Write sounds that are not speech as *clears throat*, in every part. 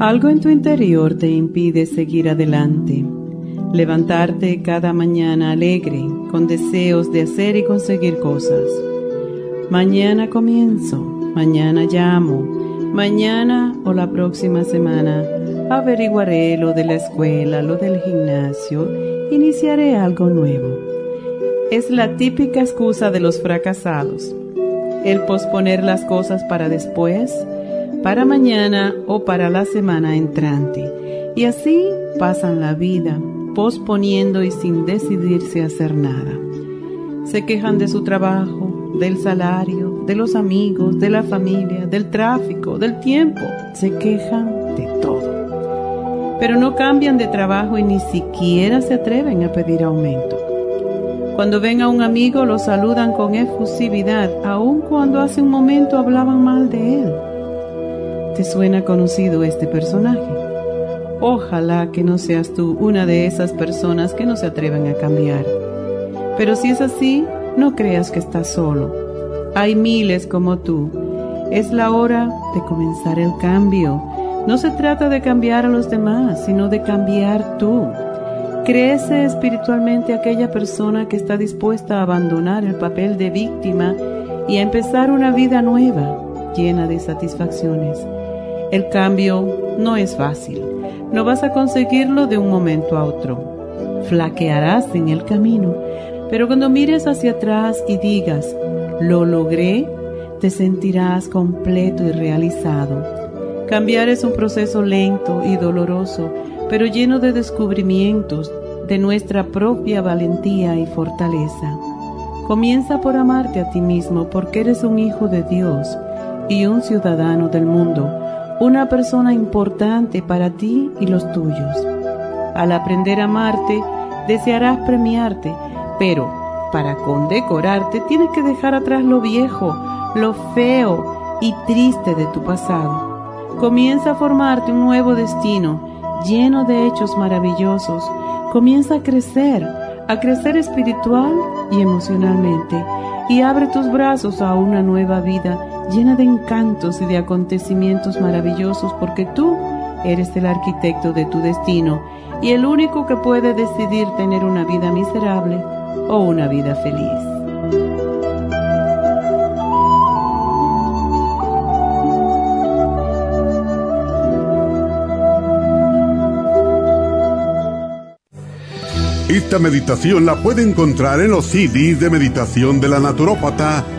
Algo en tu interior te impide seguir adelante, levantarte cada mañana alegre, con deseos de hacer y conseguir cosas. Mañana comienzo, mañana llamo, mañana o la próxima semana averiguaré lo de la escuela, lo del gimnasio, iniciaré algo nuevo. Es la típica excusa de los fracasados, el posponer las cosas para después, para mañana o para la semana entrante. Y así pasan la vida, posponiendo y sin decidirse a hacer nada. Se quejan de su trabajo, del salario, de los amigos, de la familia, del tráfico, del tiempo. Se quejan de todo. Pero no cambian de trabajo y ni siquiera se atreven a pedir aumento. Cuando ven a un amigo lo saludan con efusividad, aun cuando hace un momento hablaban mal de él. ¿Te suena conocido este personaje? Ojalá que no seas tú una de esas personas que no se atreven a cambiar. Pero si es así, no creas que estás solo. Hay miles como tú. Es la hora de comenzar el cambio. No se trata de cambiar a los demás, sino de cambiar tú. Crece espiritualmente aquella persona que está dispuesta a abandonar el papel de víctima y a empezar una vida nueva, llena de satisfacciones. El cambio no es fácil. No vas a conseguirlo de un momento a otro. Flaquearás en el camino, pero cuando mires hacia atrás y digas, lo logré, te sentirás completo y realizado. Cambiar es un proceso lento y doloroso, pero lleno de descubrimientos de nuestra propia valentía y fortaleza. Comienza por amarte a ti mismo porque eres un hijo de Dios y un ciudadano del mundo una persona importante para ti y los tuyos. Al aprender a amarte, desearás premiarte, pero para condecorarte tienes que dejar atrás lo viejo, lo feo y triste de tu pasado. Comienza a formarte un nuevo destino lleno de hechos maravillosos. Comienza a crecer, a crecer espiritual y emocionalmente y abre tus brazos a una nueva vida llena de encantos y de acontecimientos maravillosos porque tú eres el arquitecto de tu destino y el único que puede decidir tener una vida miserable o una vida feliz. Esta meditación la puede encontrar en los CDs de meditación de la naturópata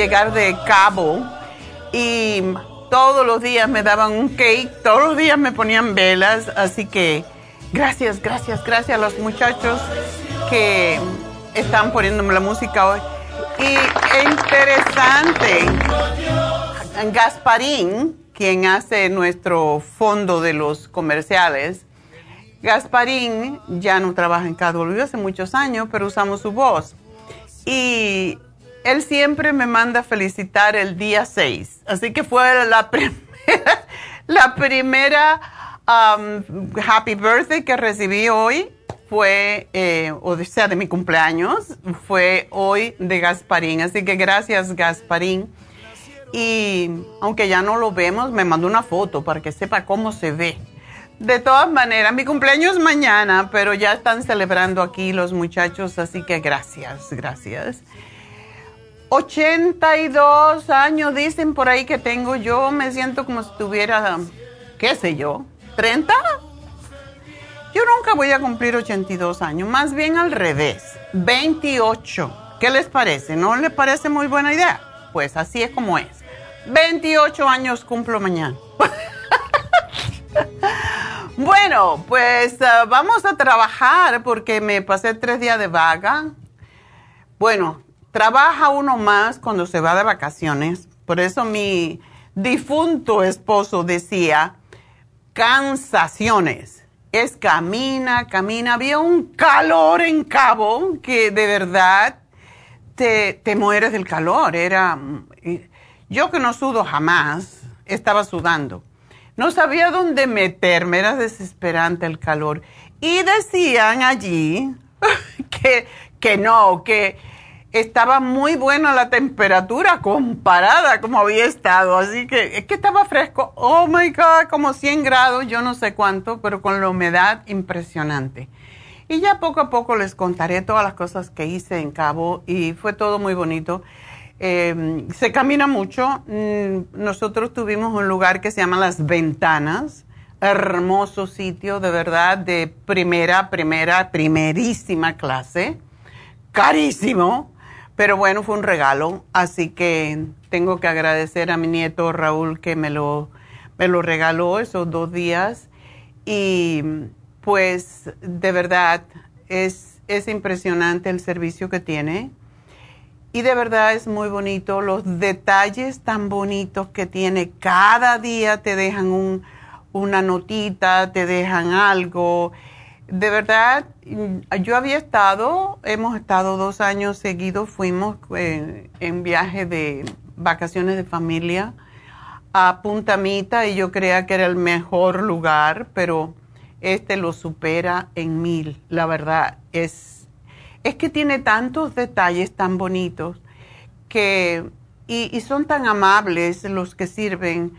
Llegar de Cabo y todos los días me daban un cake, todos los días me ponían velas, así que gracias, gracias, gracias a los muchachos que están poniéndome la música hoy. Y interesante, Gasparín, quien hace nuestro fondo de los comerciales, Gasparín ya no trabaja en CADW hace muchos años, pero usamos su voz. Y él siempre me manda felicitar el día 6. Así que fue *laughs* la primera, um, happy birthday que recibí hoy. Fue, eh, o sea, de mi cumpleaños, fue hoy de Gasparín. Así que gracias, Gasparín. Y aunque ya no lo vemos, me mandó una foto para que sepa cómo se ve. De todas maneras, mi cumpleaños es mañana, pero ya están celebrando aquí los muchachos, así que gracias, gracias. 82 años dicen por ahí que tengo yo, me siento como si tuviera, qué sé yo, 30. Yo nunca voy a cumplir 82 años, más bien al revés, 28. ¿Qué les parece? ¿No les parece muy buena idea? Pues así es como es. 28 años cumplo mañana. *laughs* Bueno, pues ah, vamos a trabajar porque me pasé tres días de vaga. Bueno, trabaja uno más cuando se va de vacaciones. Por eso mi difunto esposo decía, cansaciones. Es camina, camina. Había un calor en Cabo que de verdad te, te mueres del calor. Era, mm, yo que no sudo jamás, estaba sudando. No sabía dónde meterme, era desesperante el calor. Y decían allí *laughs* que, que no, que estaba muy buena la temperatura comparada como había estado. Así que es que estaba fresco. Oh my God, como 100 grados, yo no sé cuánto, pero con la humedad impresionante. Y ya poco a poco les contaré todas las cosas que hice en Cabo y fue todo muy bonito. Eh, se camina mucho. Mm, nosotros tuvimos un lugar que se llama Las Ventanas, hermoso sitio, de verdad, de primera, primera, primerísima clase, carísimo, pero bueno, fue un regalo, así que tengo que agradecer a mi nieto Raúl que me lo, me lo regaló esos dos días y pues de verdad es, es impresionante el servicio que tiene y de verdad es muy bonito, los detalles tan bonitos que tiene. Cada día te dejan un, una notita, te dejan algo. De verdad, yo había estado, hemos estado dos años seguidos, fuimos eh, en viaje de vacaciones de familia a Punta Mita y yo creía que era el mejor lugar, pero este lo supera en mil, la verdad. Es es que tiene tantos detalles tan bonitos que, y, son tan amables los que sirven,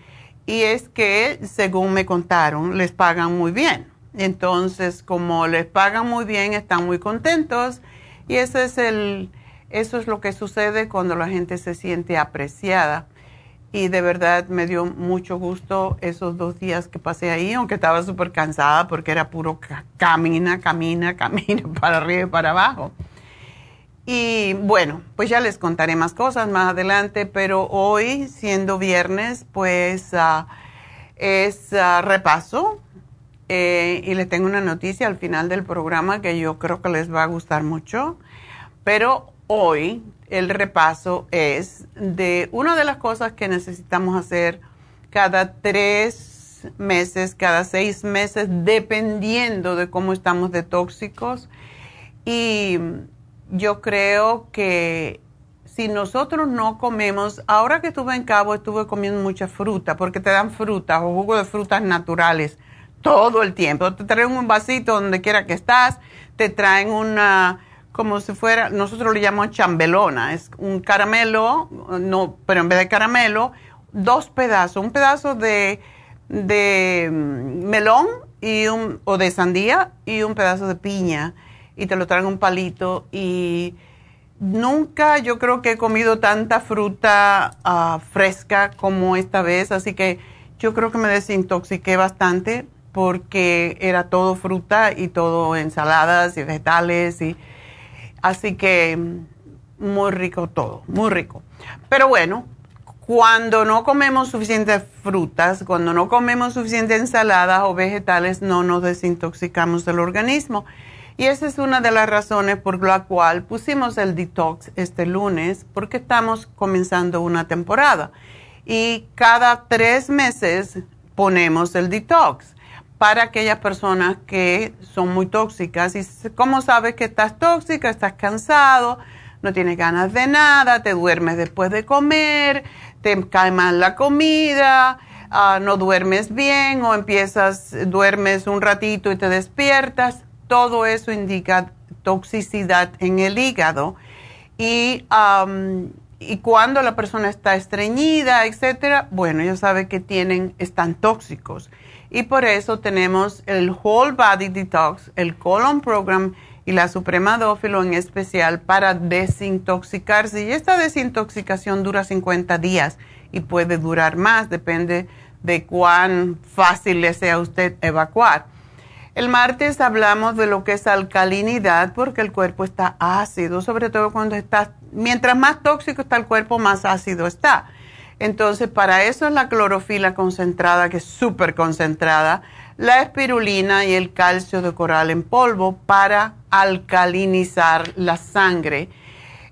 y es que, según me contaron, les pagan muy bien. Entonces, como les pagan muy bien, están muy contentos, y eso es, el, eso es lo que sucede cuando la gente se siente apreciada y de verdad me dio mucho gusto esos dos días que pasé ahí, aunque estaba súper cansada porque era puro camina, camina, *laughs* camina para arriba y para abajo. Y bueno, pues ya les contaré más cosas más adelante, pero hoy, siendo viernes, pues ah, es ah, repaso. Eh, y les tengo una noticia al final del programa que yo creo que les va a gustar mucho. Pero hoy el repaso es de una de las cosas que necesitamos hacer cada tres meses, cada seis meses, dependiendo de cómo estamos de tóxicos. Y yo creo que si nosotros no comemos, ahora que estuve en Cabo estuve comiendo mucha fruta, porque te dan frutas o jugo de frutas naturales todo el tiempo. Te traen un vasito donde quiera que estás, te traen una como si fuera, nosotros le llamamos chambelona, es un caramelo, no, pero en vez de caramelo, dos pedazos, un pedazo de, de mm, melón y un, o de sandía y un pedazo de piña y te lo traen un palito y nunca yo creo que he comido tanta fruta ah, fresca como esta vez, así que yo creo que me desintoxiqué bastante porque era todo fruta y todo ensaladas y vegetales y Así que muy rico todo, muy rico. Pero bueno, cuando no comemos suficientes frutas, cuando no comemos suficientes ensaladas o vegetales, no nos desintoxicamos del organismo. Y esa es una de las razones por la cual pusimos el detox este lunes, porque estamos comenzando una temporada. Y cada tres meses ponemos el detox para aquellas personas que son muy tóxicas. ¿Y cómo sabes que estás tóxica? Estás cansado, no tienes ganas de nada, te duermes después de comer, te cae mal la comida, ah, no duermes bien o empiezas, duermes un ratito y te despiertas. Todo eso indica toxicidad en el hígado. Y, y cuando la persona está estreñida, etcétera, bueno, ya sabe que tienen, están tóxicos y por eso tenemos el Whole Body Detox, el Colon Program y la Suprema Dófilo en especial para desintoxicarse. Y esta desintoxicación dura 50 días y puede durar más, depende de cuán fácil le sea a usted evacuar. El martes hablamos de lo que es alcalinidad porque el cuerpo está ácido, sobre todo cuando está, mientras más tóxico está el cuerpo, más ácido está. Entonces, para eso es la clorofila concentrada, que es súper concentrada, la espirulina y el calcio de coral en polvo para alcalinizar la sangre.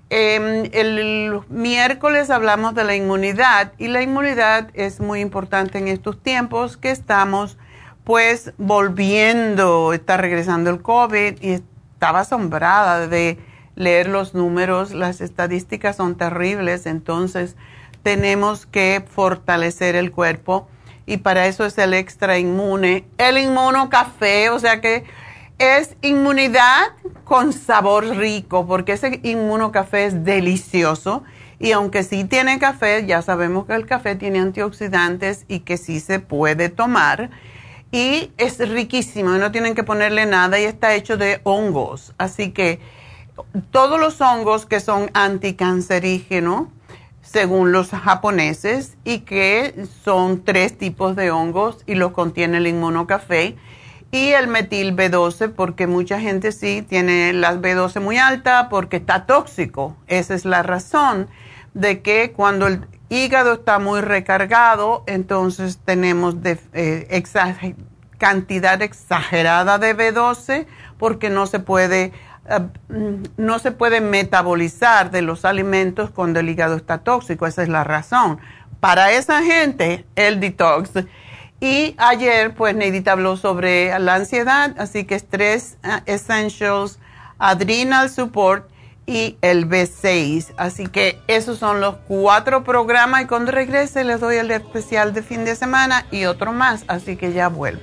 Em, el miércoles hablamos de la inmunidad y la inmunidad es muy importante en estos tiempos que estamos pues volviendo, está regresando el COVID y estaba asombrada de leer los números, las estadísticas son terribles, entonces tenemos que fortalecer el cuerpo y para eso es el extra inmune, el inmunocafé, o sea que es inmunidad con sabor rico, porque ese inmunocafé es delicioso y aunque sí tiene café, ya sabemos que el café tiene antioxidantes y que sí se puede tomar y es riquísimo no tienen que ponerle nada y está hecho de hongos, así que todos los hongos que son anticancerígenos, según los japoneses, y que son tres tipos de hongos y los contiene el inmunocafé y el metil B12, porque mucha gente sí tiene la B12 muy alta porque está tóxico. Esa es la razón de que cuando el hígado está muy recargado, entonces tenemos de, eh, cantidad exagerada de B12 porque no se puede no se puede metabolizar de los alimentos cuando el hígado está tóxico, esa es la razón. Para esa gente, el detox. Y ayer, pues, Neidita habló sobre la ansiedad, así que Stress eh, Essentials, Adrenal Support y el B6. Así que esos son los cuatro programas y cuando regrese les doy el especial de fin de semana y otro más, así que ya vuelvo.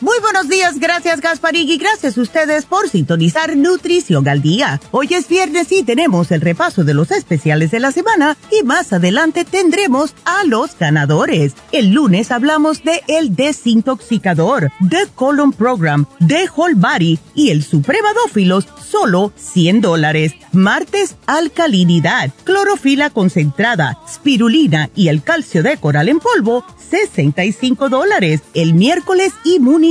Muy buenos días, gracias Gasparín y gracias a ustedes por sintonizar Nutrición al Día. Hoy es viernes y tenemos el repaso de los especiales de la semana y más adelante tendremos a los ganadores. El lunes hablamos de el desintoxicador, The Colon Program, The Whole Body y el Supremadófilos, solo 100 dólares. Martes, alcalinidad, clorofila concentrada, spirulina y el calcio de coral en polvo, 65 dólares. El miércoles, inmunidad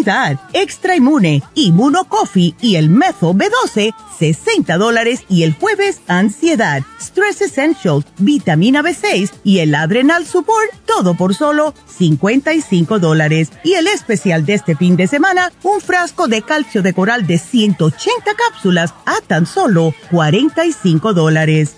Extra Inmune, Inmuno Coffee y el Mezo B12, 60 dólares. Y el jueves, Ansiedad, Stress Essentials, Vitamina B6 y el Adrenal Support, todo por solo 55 dólares. Y el especial de este fin de semana, un frasco de calcio de coral de 180 cápsulas a tan solo 45 dólares.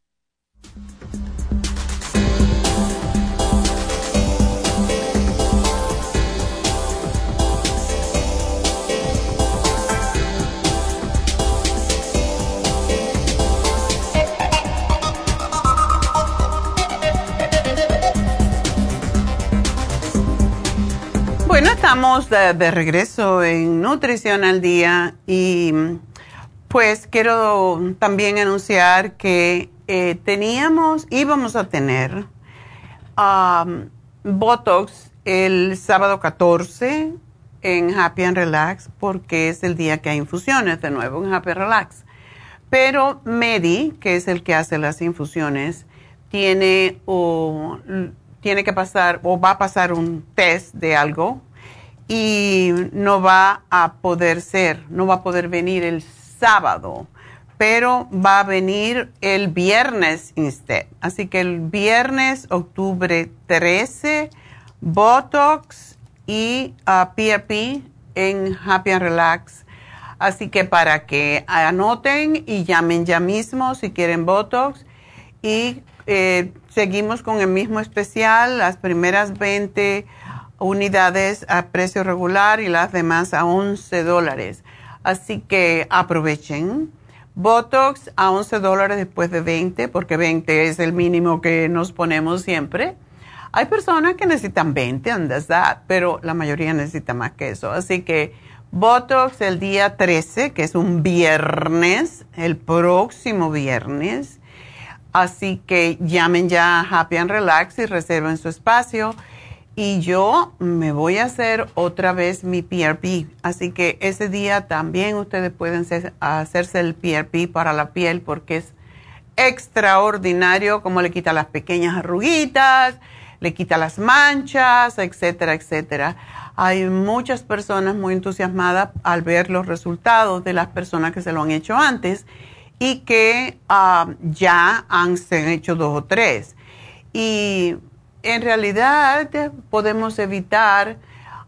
Bueno, estamos de, regreso en Nutrición al Día y pues quiero también anunciar que eh, teníamos, íbamos a tener um, Botox el sábado 14 en Happy and Relax porque es el día que hay infusiones de nuevo en Happy and Relax. Pero Medi, que es el que hace las infusiones, tiene o tiene que pasar o va a pasar un test de algo y no va a poder ser, no va a poder venir el sábado, pero va a venir el viernes instead. Así que el viernes, octubre 13, Botox y uh, en Happy and Relax. Así que para que anoten y llamen ya mismo si quieren Botox. Y eh, seguimos con el mismo especial, las primeras 20 unidades a precio regular y las demás a 11 dólares. Así que aprovechen. Botox a 11 dólares después de 20, porque 20 es el mínimo que nos ponemos siempre. Hay personas que necesitan 20, andas pero la mayoría necesita más que eso. Así que Botox el día 13, que es un viernes, el próximo viernes. Así que llamen ya a Happy and Relax y reserven su espacio y yo me voy a hacer otra vez mi PRP. Así que ese día también ustedes pueden hacerse el PRP para la piel porque es extraordinario como le quita las pequeñas arruguitas, le quita las manchas, etcétera, etcétera. Hay muchas personas muy entusiasmadas al ver los resultados de las personas que se lo han hecho antes y que ah, ya han se hecho dos o tres. Y en realidad podemos evitar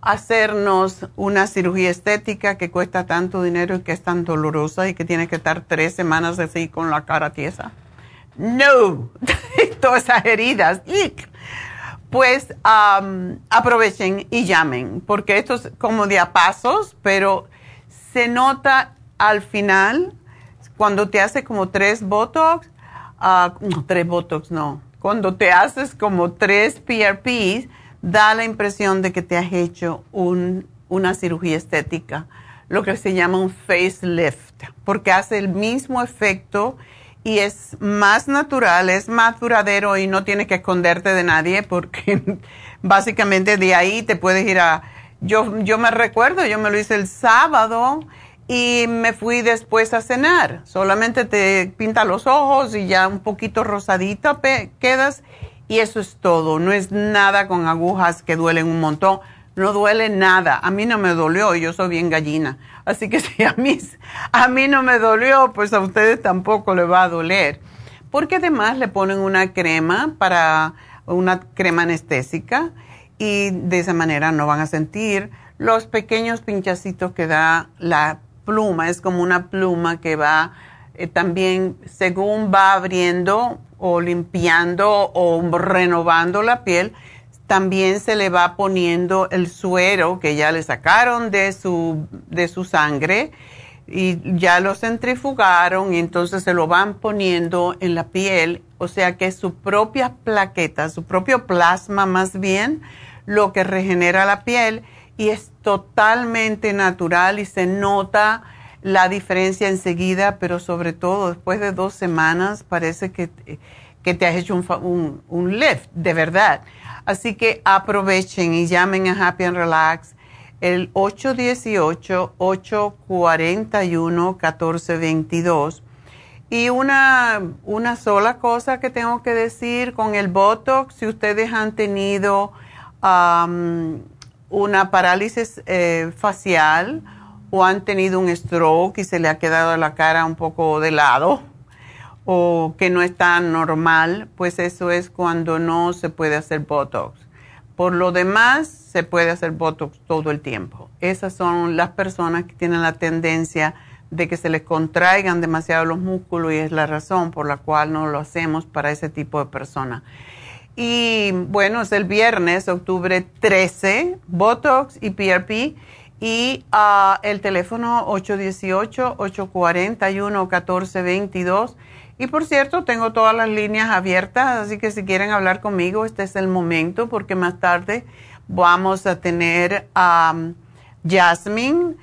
hacernos una cirugía estética que cuesta tanto dinero y que es tan dolorosa y que tiene que estar tres semanas así con la cara tiesa. No, *laughs* todas esas heridas. Pues aprovechen y llamen, porque esto es como de a pasos, pero se nota al final cuando te hace como tres Botox, uh, no, tres Botox no, cuando te haces como tres PRPs, da la impresión de que te has hecho una cirugía estética, lo que se llama un facelift, porque hace el mismo efecto y es más natural, es más duradero y no tienes que esconderte de nadie porque *laughs* básicamente de ahí te puedes ir a... Yo, yo me recuerdo, yo me lo hice el sábado y me fui después a cenar. Solamente te pinta los ojos y ya un poquito rosadita quedas y eso es todo. No es nada con agujas que duelen un montón. No duele nada. A mí no me dolió, yo soy bien gallina. Así que *laughs* si a mí, a mí no me dolió, pues a ustedes tampoco le va a doler. Porque además le ponen una crema para una crema anestésica y de esa manera no van a sentir los pequeños pinchacitos que da la pluma. Es como una pluma que va eh, también según va abriendo o limpiando o renovando la piel, también se le va poniendo el suero que ya le sacaron de su, de su sangre y ya lo centrifugaron y entonces se lo van poniendo en la piel, o sea que su propia plaqueta, su propio plasma más bien, lo que regenera la piel y es totalmente natural y se nota la diferencia enseguida, pero sobre todo después de dos semanas parece que, que te has hecho un, un, lift, de verdad. Así que aprovechen y llamen a Happy and Relax el 818-841-1422. Y una, una sola cosa que tengo que decir con el Botox, si ustedes han tenido una parálisis eh, facial, o han tenido un stroke y se le ha quedado la cara un poco de lado o que no está normal, pues eso es cuando no se puede hacer Botox. Por lo demás, se puede hacer Botox todo el tiempo. Esas son las personas que tienen la tendencia de que se les contraigan demasiado los músculos y es la razón por la cual no lo hacemos para ese tipo de personas. Y bueno, es el viernes, octubre 13, Botox y PRP y uh, el teléfono 818-841-1422. Y por cierto, tengo todas las líneas abiertas, así que si quieren hablar conmigo, este es el momento porque más tarde vamos a tener a Jasmine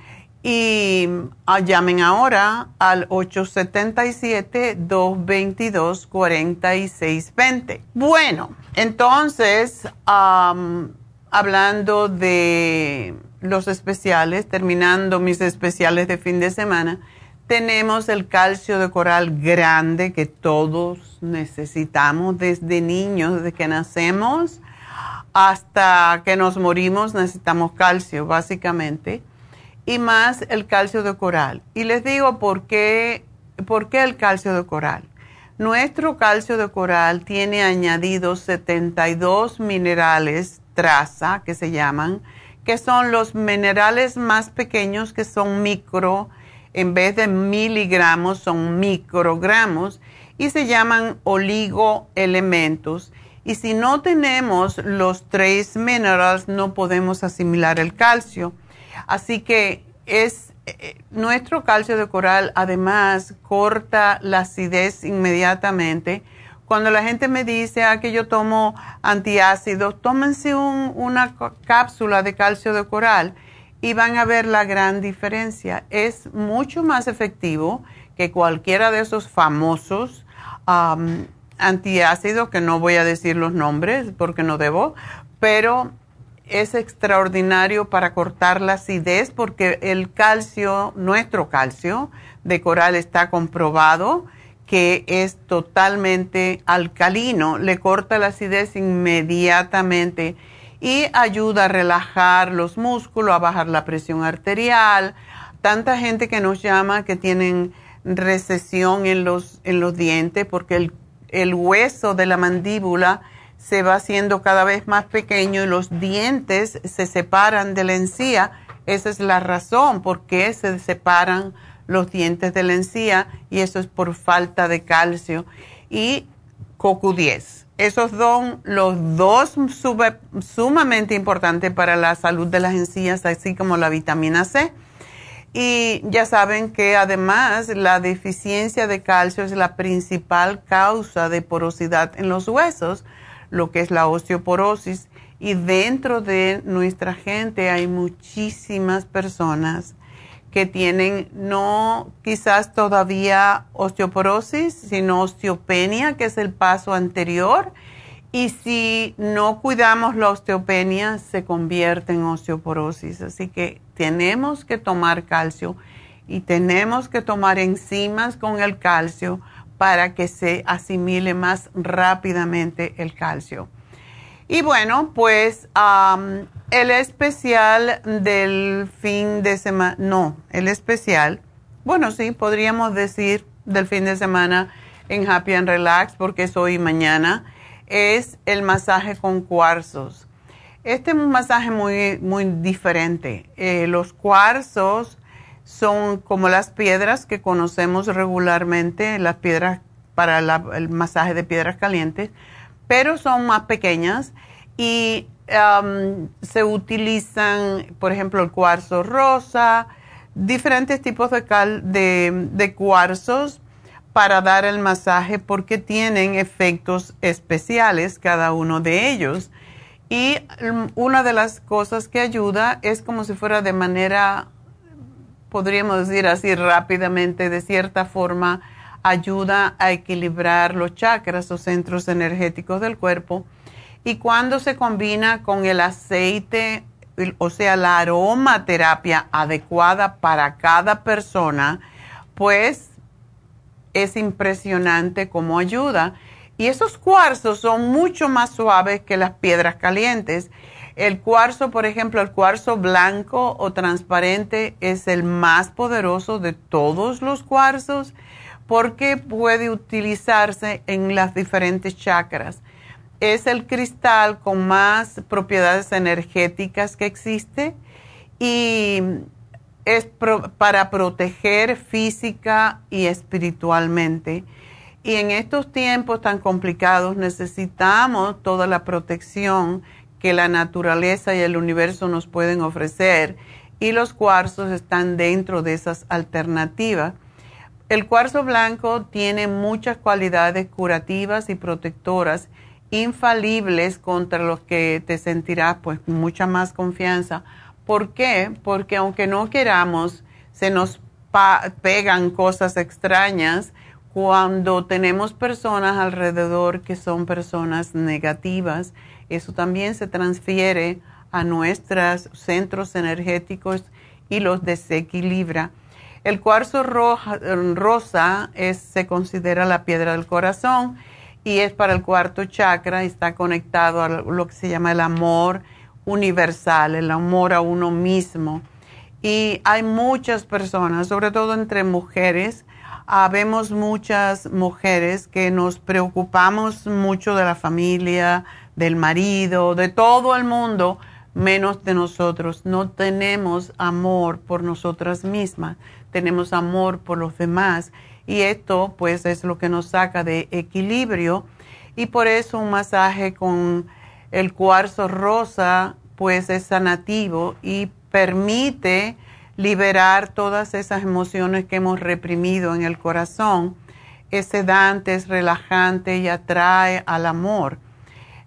y uh, llamen ahora al 877-222-4620. Bueno, entonces, hablando de los especiales, terminando mis especiales de fin de semana, tenemos el calcio de coral grande que todos necesitamos desde niños, desde que nacemos hasta que nos morimos necesitamos calcio, básicamente, y más el calcio de coral. Y les digo por qué, por qué el calcio de coral. Nuestro calcio de coral tiene añadidos 72 minerales traza, que se llaman, que son los minerales más pequeños que son micro, en vez de miligramos son microgramos y se llaman oligoelementos. Y si no tenemos los tres minerales no podemos asimilar el calcio. Así que es eh, nuestro calcio de coral además corta la acidez inmediatamente cuando la gente me dice ah, que yo tomo antiácidos, tómense una cápsula de calcio de coral y van a ver la gran diferencia. Es mucho más efectivo que cualquiera de esos famosos antiácidos, que no voy a decir los nombres porque no debo, pero es extraordinario para cortar la acidez porque el calcio, nuestro calcio de coral está comprobado que es totalmente alcalino, le corta la acidez inmediatamente y ayuda a relajar los músculos, a bajar la presión arterial. Tanta gente que nos llama que tienen recesión en los, en los dientes porque el, el hueso de la mandíbula se va haciendo cada vez más pequeño y los dientes se separan de la encía. Esa es la razón por qué se separan los dientes de la encía y eso es por falta de calcio. Y CoQ10. Esos son los dos sumamente importantes para la salud de las encías, así como la vitamina C. Y ya saben que además la deficiencia de calcio es la principal causa de porosidad en los huesos, lo que es la osteoporosis. Y dentro de nuestra gente hay muchísimas personas que tienen no quizás todavía osteoporosis, sino osteopenia, que es el paso anterior. Y si no cuidamos la osteopenia, se convierte en osteoporosis. Así que tenemos que tomar calcio y tenemos que tomar enzimas con el calcio para que se asimile más rápidamente el calcio. Y bueno, pues el especial del fin de semana, no, el especial, bueno, sí, podríamos decir del fin de semana en Happy and Relax, porque es hoy y mañana, es el masaje con cuarzos. Este es un masaje muy, muy diferente. Eh, los cuarzos son como las piedras que conocemos regularmente, las piedras para el masaje de piedras calientes, pero son más pequeñas y um, se utilizan, por ejemplo, el cuarzo rosa, diferentes tipos de, de, de cuarzos para dar el masaje porque tienen efectos especiales cada uno de ellos. Y una de las cosas que ayuda es como si fuera de manera, podríamos decir así rápidamente, de cierta forma, ayuda a equilibrar los chakras o centros energéticos del cuerpo. Y cuando se combina con el aceite, o sea, la aromaterapia adecuada para cada persona, pues es impresionante cómo ayuda. Y esos cuarzos son mucho más suaves que las piedras calientes. El cuarzo, por ejemplo, el cuarzo blanco o transparente es el más poderoso de todos los cuarzos porque puede utilizarse en las diferentes chakras. Es el cristal con más propiedades energéticas que existe y es para proteger física y espiritualmente. Y en estos tiempos tan complicados necesitamos toda la protección que la naturaleza y el universo nos pueden ofrecer y los cuarzos están dentro de esas alternativas. El cuarzo blanco tiene muchas cualidades curativas y protectoras infalibles contra los que te sentirás pues mucha más confianza ¿Por qué? Porque aunque no queramos, se nos pegan cosas extrañas cuando tenemos personas alrededor que son personas negativas. Eso también se transfiere a nuestros centros energéticos y los desequilibra. El cuarzo rosa se considera la piedra del corazón y es para el cuarto chakra está conectado a lo que se llama el amor universal, el amor a uno mismo. Y hay muchas personas, sobre todo entre mujeres, habemos muchas mujeres que nos preocupamos mucho de la familia, del marido, de todo el mundo, menos de nosotros. No tenemos amor por nosotras mismas, tenemos amor por los demás. Y esto pues es lo que nos saca de equilibrio. Y por eso un masaje con el cuarzo rosa pues es sanativo y permite liberar todas esas emociones que hemos reprimido en el corazón. Es sedante, es relajante y atrae al amor.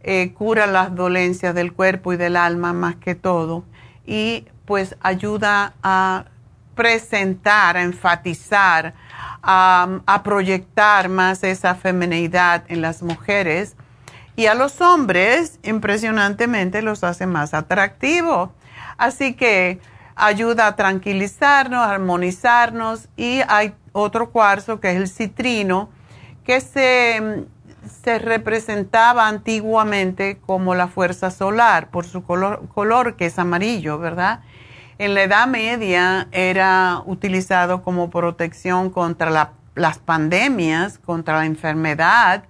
Eh, cura las dolencias del cuerpo y del alma más que todo y pues ayuda a presentar, a enfatizar, a proyectar más esa feminidad en las mujeres y a los hombres, impresionantemente, los hace más atractivos. Así que ayuda a tranquilizarnos, a armonizarnos. Y hay otro cuarzo que es el citrino, que se, se representaba antiguamente como la fuerza solar por su color, color que es amarillo, ¿verdad? En la Edad Media era utilizado como protección contra las pandemias, contra la enfermedad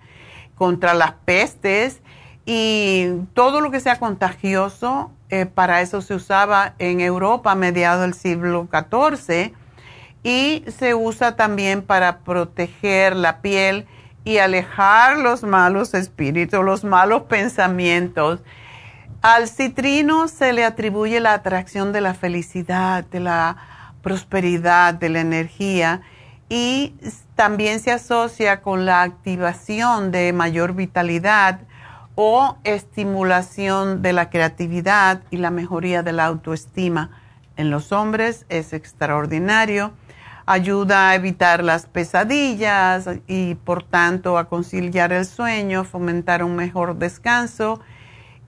contra las pestes y todo lo que sea contagioso, eh, para eso se usaba en Europa a mediados del siglo XIV y se usa también para proteger la piel y alejar los malos espíritus, los malos pensamientos. Al citrino se le atribuye la atracción de la felicidad, de la prosperidad, de la energía y también se asocia con la activación de mayor vitalidad o estimulación de la creatividad y la mejoría de la autoestima. En los hombres es extraordinario, ayuda a evitar las pesadillas y por tanto a conciliar el sueño, fomentar un mejor descanso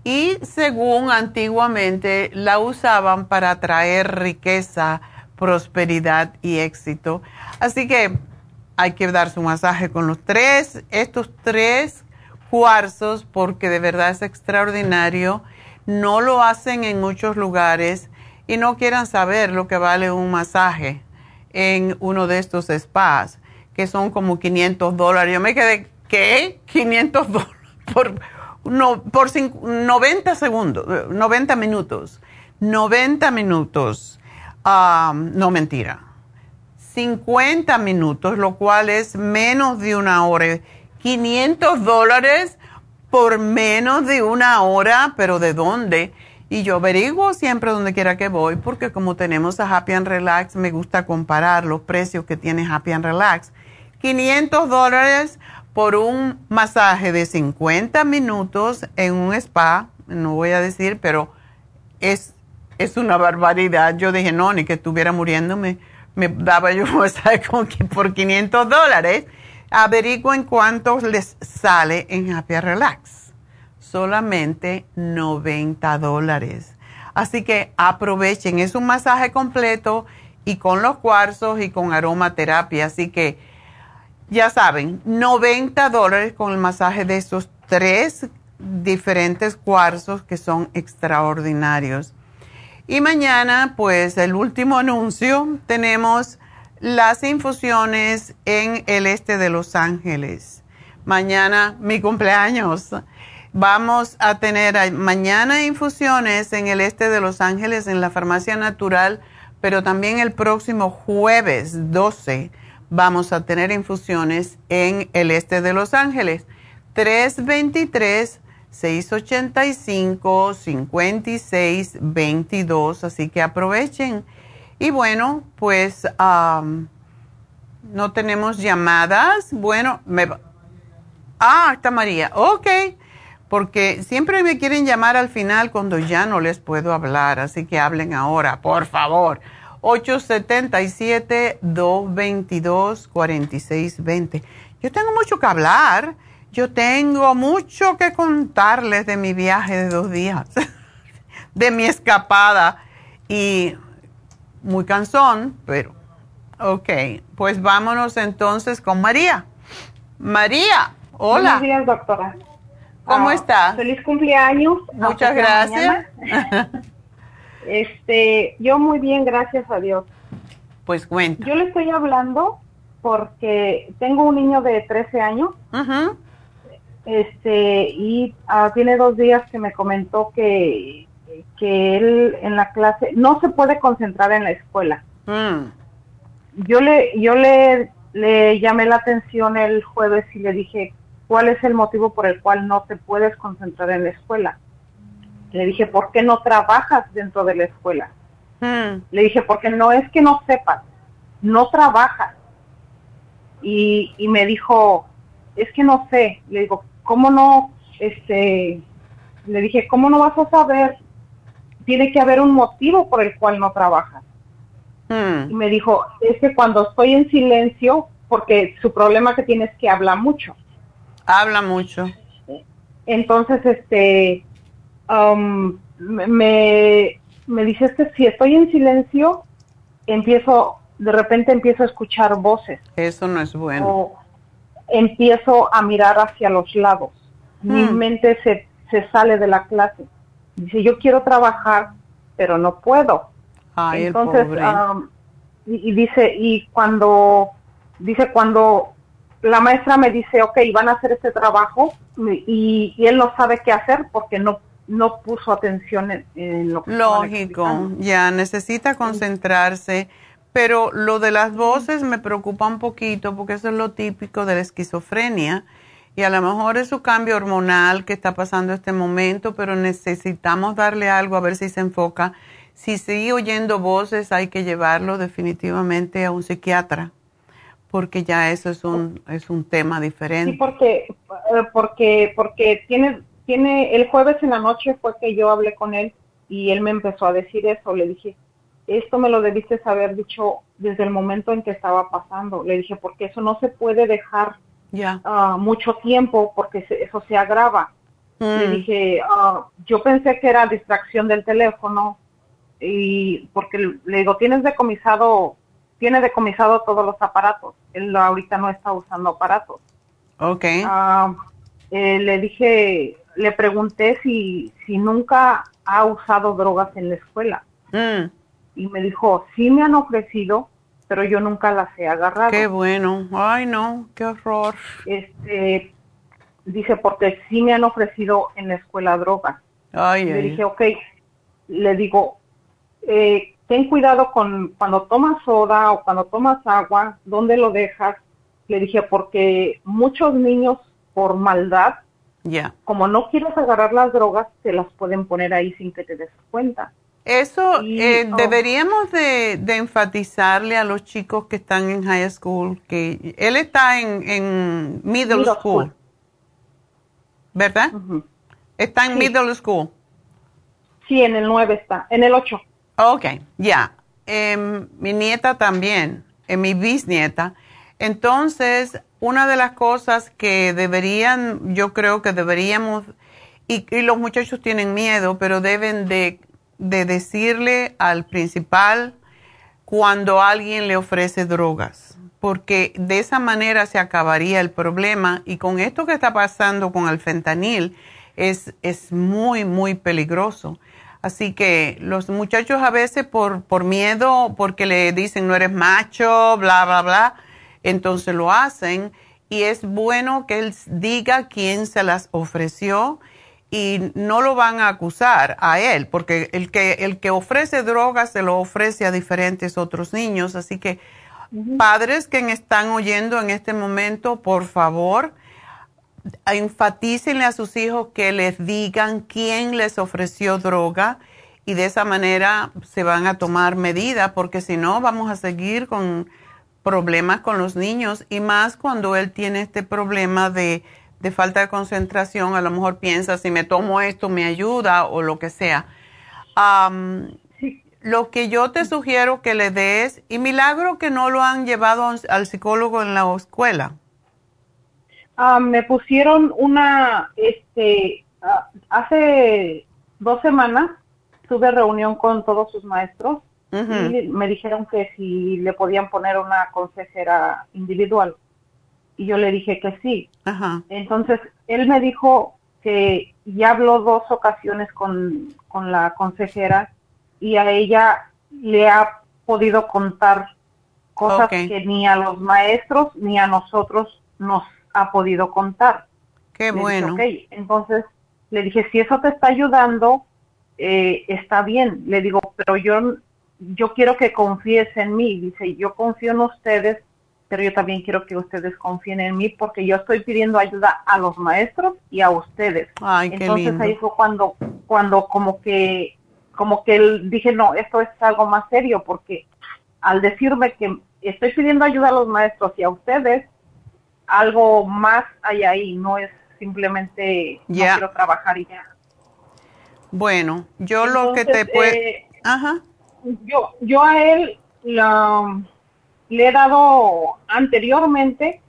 y según antiguamente la usaban para atraer riqueza, prosperidad y éxito. Así que hay que dar su masaje con los tres, estos tres cuarzos, porque de verdad es extraordinario. No lo hacen en muchos lugares y no quieran saber lo que vale un masaje en uno de estos spas, que son como 500 dólares. Yo me quedé, ¿qué? 500 dólares por no, por 90 segundos, 90 minutos. 90 minutos. no mentira. 50 minutos, lo cual es menos de una hora. 500 dólares por menos de una hora, pero ¿de dónde? Y yo averiguo siempre donde quiera que voy, porque como tenemos a Happy and Relax, me gusta comparar los precios que tiene Happy and Relax. 500 dólares por un masaje de 50 minutos en un spa, no voy a decir, pero es, es una barbaridad. Yo dije, no, ni que estuviera muriéndome me daba yo *laughs* como que por 500 dólares. Averigüen cuánto les sale en Happy Relax. Solamente 90 dólares. Así que aprovechen, es un masaje completo y con los cuarzos y con aromaterapia. Así que ya saben, 90 dólares con el masaje de esos tres diferentes cuarzos que son extraordinarios. Y mañana, pues el último anuncio, tenemos las infusiones en el este de Los Ángeles. Mañana, mi cumpleaños. Vamos a tener mañana infusiones en el este de Los Ángeles en la Farmacia Natural, pero también el próximo jueves 12 vamos a tener infusiones en el este de Los Ángeles. 323 685-5622, así que aprovechen. Y bueno, pues no tenemos llamadas. Bueno, me... Ah, está María. Ok, porque siempre me quieren llamar al final cuando ya no les puedo hablar, así que hablen ahora, por favor. 877-222-4620. Yo tengo mucho que hablar yo tengo mucho que contarles de mi viaje de dos días, *laughs* de mi escapada y muy cansón, pero ok, pues vámonos entonces con María. María, hola. Buenos días, doctora. ¿Cómo estás? está? Feliz cumpleaños. Muchas gracias. *laughs* este, yo muy bien, gracias a Dios. Pues cuenta. Yo le estoy hablando porque tengo un niño de 13 años. Ajá este y ah, tiene dos días que me comentó que, que él en la clase no se puede concentrar en la escuela. Mm. Yo le yo le, le llamé la atención el jueves y le dije cuál es el motivo por el cual no te puedes concentrar en la escuela. Le dije, ¿por qué no trabajas dentro de la escuela? Mm. Le dije, porque no es que no sepas, no trabajas. Y, y me dijo, es que no sé. Le digo, ¿cómo no, este, le dije, ¿cómo no vas a saber? Tiene que haber un motivo por el cual no trabajas. Hmm. Y me dijo, es que cuando estoy en silencio, porque su problema que tiene es que habla mucho. Habla mucho. Entonces, este, um, me, me dice, que si estoy en silencio, empiezo, de repente empiezo a escuchar voces. Eso no es bueno empiezo a mirar hacia los lados. Mi hmm. mente se, se sale de la clase. Dice, yo quiero trabajar, pero no puedo. Entonces, um, y, dice, y cuando, dice, cuando la maestra me dice, ok, van a hacer este trabajo, y, él no sabe qué hacer porque no no puso atención en, lo que Lógico, ya necesita concentrarse pero lo de las voces me preocupa un poquito porque eso es lo típico de la esquizofrenia y a lo mejor es su cambio hormonal que está pasando en este momento, pero necesitamos darle algo a ver si se enfoca. Si sigue oyendo voces hay que llevarlo definitivamente a un psiquiatra porque ya eso es un es un tema diferente. Sí, porque eh, porque porque tiene tiene el jueves en la noche fue que yo hablé con él y él me empezó a decir eso, le dije, esto me lo debiste haber dicho desde el momento en que estaba pasando. Le dije, porque eso no se puede dejar ya ah, mucho tiempo porque eso se agrava. Le mm. dije, ah, yo pensé que era distracción del teléfono y porque le digo, tienes decomisado, tiene decomisado todos los aparatos. Él ahorita no está usando aparatos. Ok. Ah, eh, le dije, le pregunté si, si nunca ha usado drogas en la escuela. Mm y me dijo, sí me han ofrecido, pero yo nunca las he agarrado. Qué bueno. Ay, no, qué horror. Este, dice, porque sí me han ofrecido en la escuela drogas. le dije, ok, le digo, eh, ten cuidado con cuando tomas soda o cuando tomas agua, ¿dónde lo dejas? Le dije, porque muchos niños por maldad, ya como no quieres agarrar las drogas, te las pueden poner ahí sin que te des cuenta. Eso eh, oh. deberíamos de, enfatizarle a los chicos que están en high school, que él está en, middle, school, ¿verdad? Está en middle school. Sí, en el 9 está, en el 8. Ok, ya. Em, mi nieta también, eh, mi bisnieta. Entonces, una de las cosas que deberían, yo creo que deberíamos, y, los muchachos tienen miedo, pero deben de, de decirle al principal cuando alguien le ofrece drogas, porque de esa manera se acabaría el problema y con esto que está pasando con el fentanil es, es muy, muy peligroso. Así que los muchachos a veces por, por miedo, porque le dicen no eres macho, bla, bla, bla, entonces lo hacen y es bueno que él diga quién se las ofreció y no lo van a acusar a él, porque el que, el que ofrece drogas se lo ofrece a diferentes otros niños. Así que padres que están oyendo en este momento, por favor, enfatícenle a sus hijos que les digan quién les ofreció droga y de esa manera se van a tomar medidas porque si no vamos a seguir con problemas con los niños y más cuando él tiene este problema de, falta de concentración, a lo mejor piensa si me tomo esto me ayuda o lo que sea. Lo que yo te sugiero que le des, y milagro que no lo han llevado al psicólogo en la escuela. Ah, me pusieron una, este, ah, hace dos semanas tuve reunión con todos sus maestros y me dijeron que si le podían poner una consejera individual. Y yo le dije que sí. Entonces, él me dijo que ya habló dos ocasiones con, con la consejera y a ella le ha podido contar cosas que ni a los maestros ni a nosotros nos ha podido contar. Qué bueno. Entonces le dije, si eso te está ayudando, eh, está bien. Le digo, pero yo, yo quiero que confíes en mí. Dice, yo confío en ustedes, pero yo también quiero que ustedes confíen en mí porque yo estoy pidiendo ayuda a los maestros y a ustedes. Ay, Entonces ahí fue cuando, cuando como que, como que él, dije, no, esto es algo más serio porque al decirme que estoy pidiendo ayuda a los maestros y a ustedes, algo más hay ahí, no es simplemente no quiero trabajar y ya. Bueno, yo lo que te puedo... Eh, Ajá. Yo, yo a él le he dado anteriormente,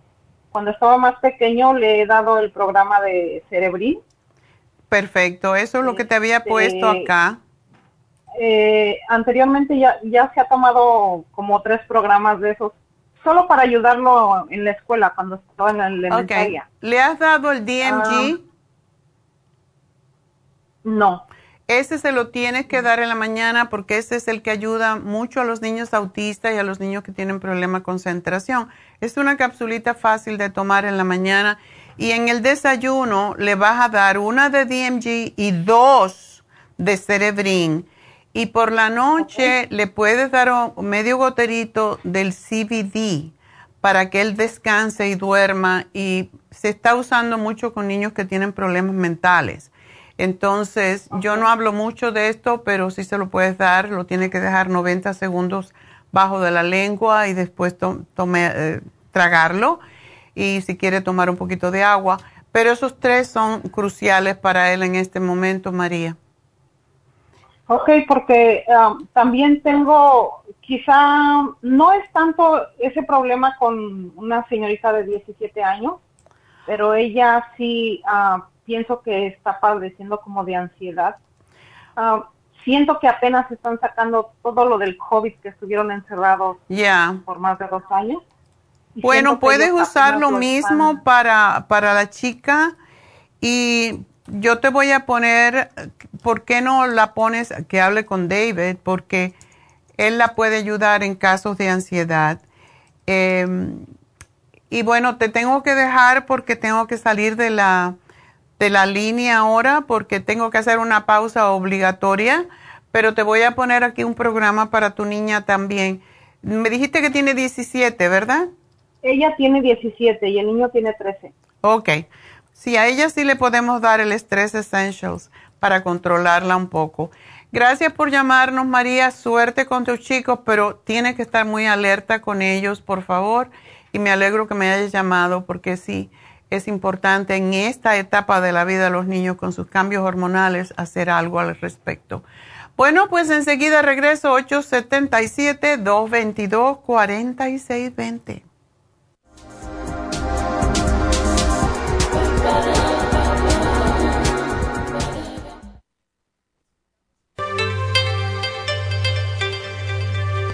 cuando estaba más pequeño, le he dado el programa de Cerebril. Perfecto, eso es lo que te había este, puesto acá. Eh, anteriormente ya, ya se ha tomado como tres programas de esos solo para ayudarlo en la escuela cuando estaba en la elementaria. ¿Le has dado el DMG? Ah, no. Ese se lo tienes que dar en la mañana porque ese es el que ayuda mucho a los niños autistas y a los niños que tienen problema de concentración. Es una capsulita fácil de tomar en la mañana y en el desayuno le vas a dar una de DMG y dos de Cerebrin y por la noche le puedes dar un medio goterito del CBD para que él descanse y duerma. Y se está usando mucho con niños que tienen problemas mentales. Entonces, yo no hablo mucho de esto, pero sí se lo puedes dar. Lo tiene que dejar 90 segundos bajo de la lengua y después eh, tragarlo. Y si quiere tomar un poquito de agua. Pero esos tres son cruciales para él en este momento, María. Ok, porque um, también tengo, quizá no es tanto ese problema con una señorita de 17 años, pero ella sí uh, pienso que está padeciendo como de ansiedad. Uh, siento que apenas están sacando todo lo del COVID que estuvieron encerrados por más de dos años. Bueno, puedes usar lo mismo para, para la chica y yo te voy a poner, ¿por qué no la pones que hable con David? Porque él la puede ayudar en casos de ansiedad. Em, Y bueno, te tengo que dejar porque tengo que salir de la, de la línea ahora porque tengo que hacer una pausa obligatoria, pero te voy a poner aquí un programa para tu niña también. Me dijiste que tiene 17, ¿verdad? Ella tiene 17 y el niño tiene 13. Ok. Sí, a ella sí le podemos dar el Stress Essentials para controlarla un poco. Gracias por llamarnos, María. Suerte con tus chicos, pero tienes que estar muy alerta con ellos, por favor. Y me alegro que me hayas llamado porque sí, es importante en esta etapa de la vida de los niños con sus cambios hormonales hacer algo al respecto. Bueno, pues enseguida regreso 877-222-4620.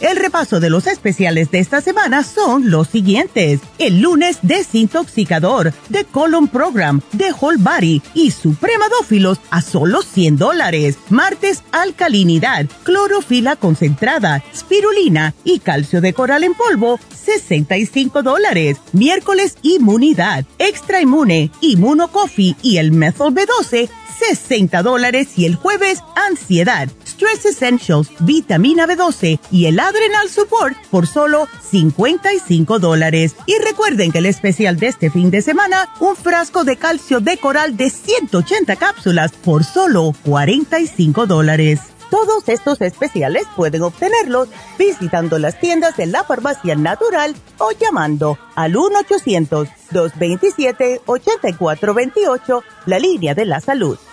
El repaso de los especiales de esta semana son los siguientes. El lunes, desintoxicador, de Colon Program, de Whole Body y Supremadófilos a solo 100 dólares. Martes, alcalinidad, clorofila concentrada, spirulina y calcio de coral en polvo, 65 dólares. Miércoles, inmunidad, extra inmune, inmunocoffee y el methyl B12, 60 dólares y el jueves ansiedad, Stress Essentials, vitamina B12 y el Adrenal Support por solo 55 dólares. Y recuerden que el especial de este fin de semana, un frasco de calcio de coral de 180 cápsulas por solo 45 dólares. Todos estos especiales pueden obtenerlos visitando las tiendas de la farmacia natural o llamando al 1-800-227-8428, la línea de la salud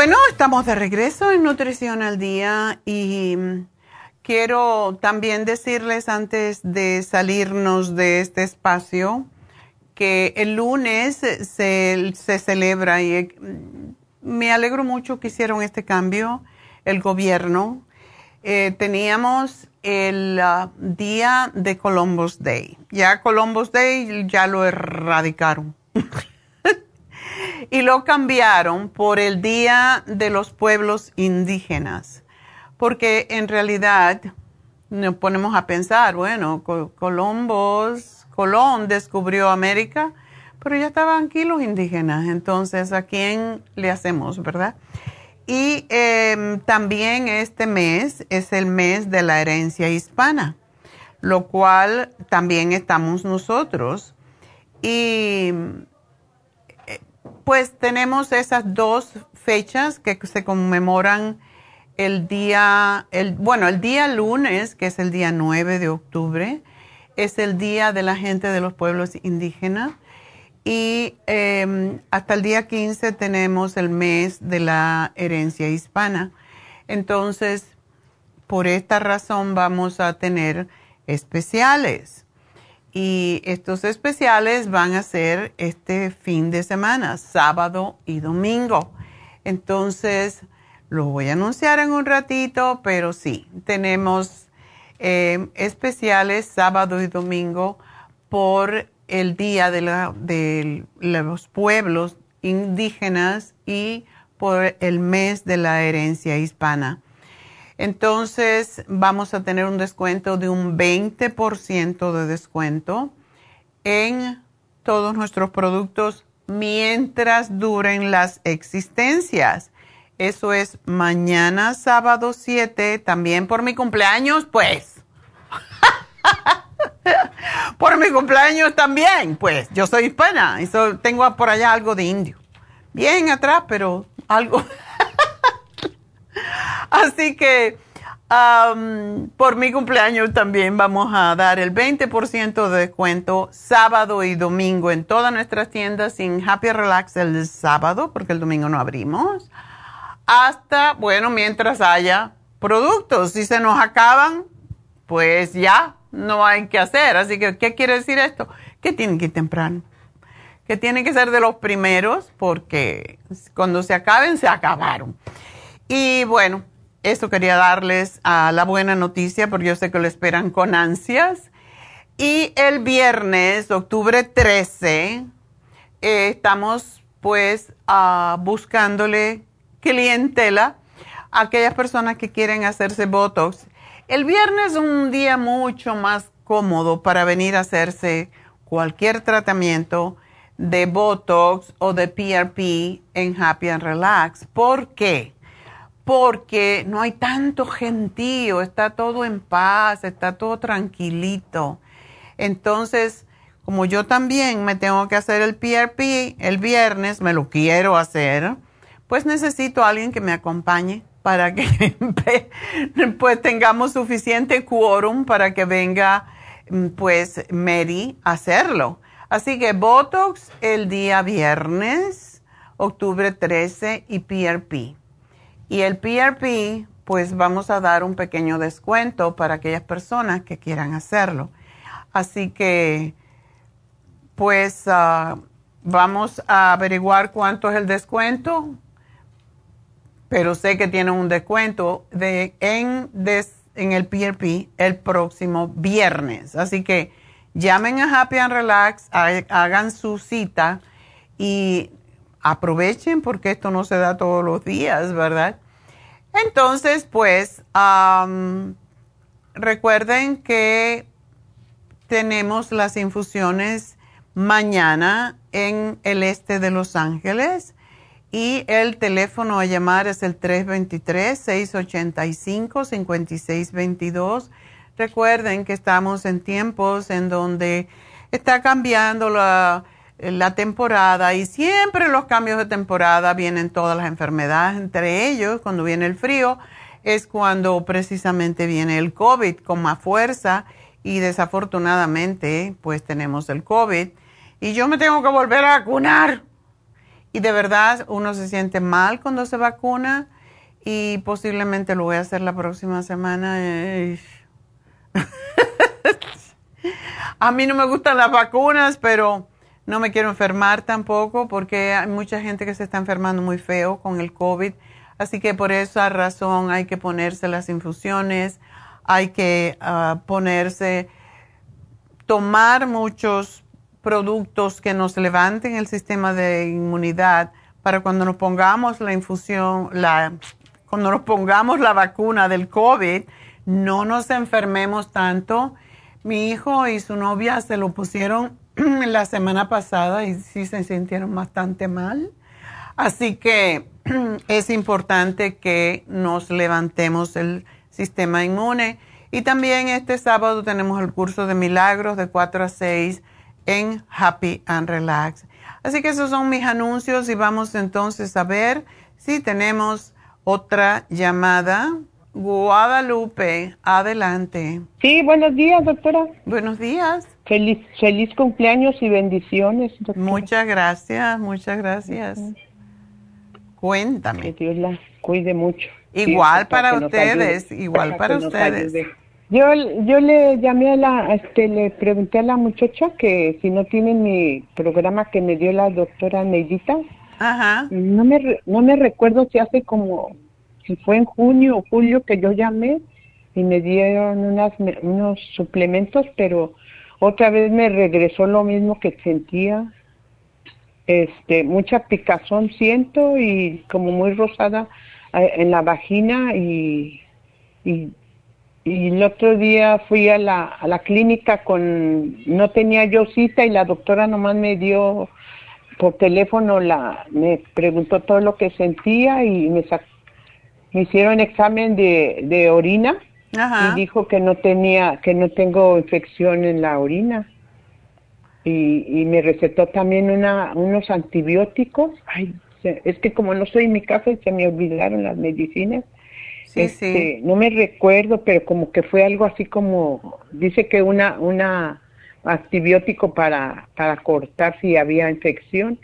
Bueno, estamos de regreso en Nutrición al Día y mm, quiero también decirles antes de salirnos de este espacio que el lunes se, celebra y mm, me alegro mucho que hicieron este cambio el gobierno. Eh, teníamos el ah, día de Columbus Day. Ya Columbus Day ya lo erradicaron. *laughs* y lo cambiaron por el Día de los Pueblos Indígenas, porque en realidad nos ponemos a pensar, bueno, Columbus, Colón descubrió América, pero ya estaban aquí los indígenas, entonces ¿a quién le hacemos, verdad? Y em, también este mes es el mes de la herencia hispana, lo cual también estamos nosotros. Y pues tenemos esas dos fechas que se conmemoran el día, el, bueno, el día lunes, que es el día 9 de octubre, es el día de la gente de los pueblos indígenas. Y em, hasta el día 15 tenemos el mes de la herencia hispana. Entonces, por esta razón vamos a tener especiales. Y estos especiales van a ser este fin de semana, sábado y domingo. Entonces, lo voy a anunciar en un ratito, pero sí, tenemos eh, especiales sábado y domingo por el Día de, de los Pueblos Indígenas y por el mes de la herencia hispana. Entonces vamos a tener un descuento de un 20% de descuento en todos nuestros productos mientras duren las existencias. Eso es mañana sábado 7, también por mi cumpleaños, pues. *laughs* por mi cumpleaños también, pues. Yo soy hispana y tengo por allá algo de indio. Bien atrás, pero algo. *laughs* *laughs* Así que por mi cumpleaños también vamos a dar el 20% de descuento sábado y domingo en todas nuestras tiendas sin Happy Relax el sábado, porque el domingo no abrimos. Hasta, bueno, mientras haya productos. Si se nos acaban, pues ya no hay que hacer. Así que, ¿qué quiere decir esto? Que tienen que ir temprano que tienen que ser de los primeros porque cuando se acaben, se acabaron. Y bueno, esto quería darles a la buena noticia porque yo sé que lo esperan con ansias. Y el viernes, octubre 13, eh, estamos pues uh, buscándole clientela a aquellas personas que quieren hacerse Botox. El viernes es un día mucho más cómodo para venir a hacerse cualquier tratamiento de Botox o de PRP en Happy and Relax. ¿Por qué? Porque no hay tanto gentío, está todo en paz, está todo tranquilito. Entonces, como yo también me tengo que hacer el PRP el viernes, me lo quiero hacer, pues necesito a alguien que me acompañe para que *laughs* pues tengamos suficiente quórum para que venga mm, pues Mary a hacerlo. Así que Botox el día viernes, octubre 13 y PRP. Y el PRP, pues vamos a dar un pequeño descuento para aquellas personas que quieran hacerlo. Así que, pues ah, vamos a averiguar cuánto es el descuento, pero sé que tiene un descuento de, en, en el PRP el próximo viernes. Así que llamen a Happy and Relax, hagan su cita y aprovechen porque esto no se da todos los días, ¿verdad? Entonces, pues, recuerden que tenemos las infusiones mañana en el este de Los Ángeles y el teléfono a llamar es el 323-685-5622 Recuerden que estamos en tiempos en donde está cambiando la, temporada y siempre los cambios de temporada vienen todas las enfermedades, entre ellos cuando viene el frío es cuando precisamente viene el COVID con más fuerza y desafortunadamente pues tenemos el COVID. Y yo me tengo que volver a vacunar. Y de verdad uno se siente mal cuando se vacuna y posiblemente lo voy a hacer la próxima semana. *laughs* a mí no me gustan las vacunas, pero no me quiero enfermar tampoco porque hay mucha gente que se está enfermando muy feo con el COVID. Así que por esa razón hay que ponerse las infusiones, hay que ah, ponerse, tomar muchos productos que nos levanten el sistema de inmunidad para cuando nos pongamos la infusión, la, cuando nos pongamos la vacuna del COVID, no nos enfermemos tanto. Mi hijo y su novia se lo pusieron *clears throat* la semana pasada y sí se sintieron bastante mal. Así que *clears throat* es importante que nos levantemos el sistema inmune. Y también este sábado tenemos el curso de milagros de 4 a 6 en Happy and Relax. Así que esos son mis anuncios y vamos entonces a ver si tenemos otra llamada. Guadalupe, adelante. Sí, buenos días, doctora. Buenos días. Feliz, feliz cumpleaños y bendiciones. Muchas gracias, muchas gracias. Cuéntame. Que Dios la cuide mucho. Igual para ustedes, igual para, ustedes. Yo, yo le llamé a la, este, le pregunté a la muchacha que si no tiene mi programa que me dio la doctora Neidita. Ajá. No me, no me recuerdo si hace como, si fue en junio o julio que yo llamé y me dieron unas, unos suplementos, pero otra vez me regresó lo mismo que sentía. Este, mucha picazón siento y como muy rosada eh, en la vagina y, y y el otro día fui a la, a la clínica con, no tenía yo cita y la doctora nomás me dio por teléfono, la, me preguntó todo lo que sentía y me, me hicieron examen de, de orina y dijo que no tenía, que no tengo infección en la orina. Y, y me recetó también una, unos antibióticos. Ay, es que como no estoy en mi casa se me olvidaron las medicinas Sí, este, No me recuerdo, pero como que fue algo así como, dice que una, una antibiótico para, para cortar si había infección.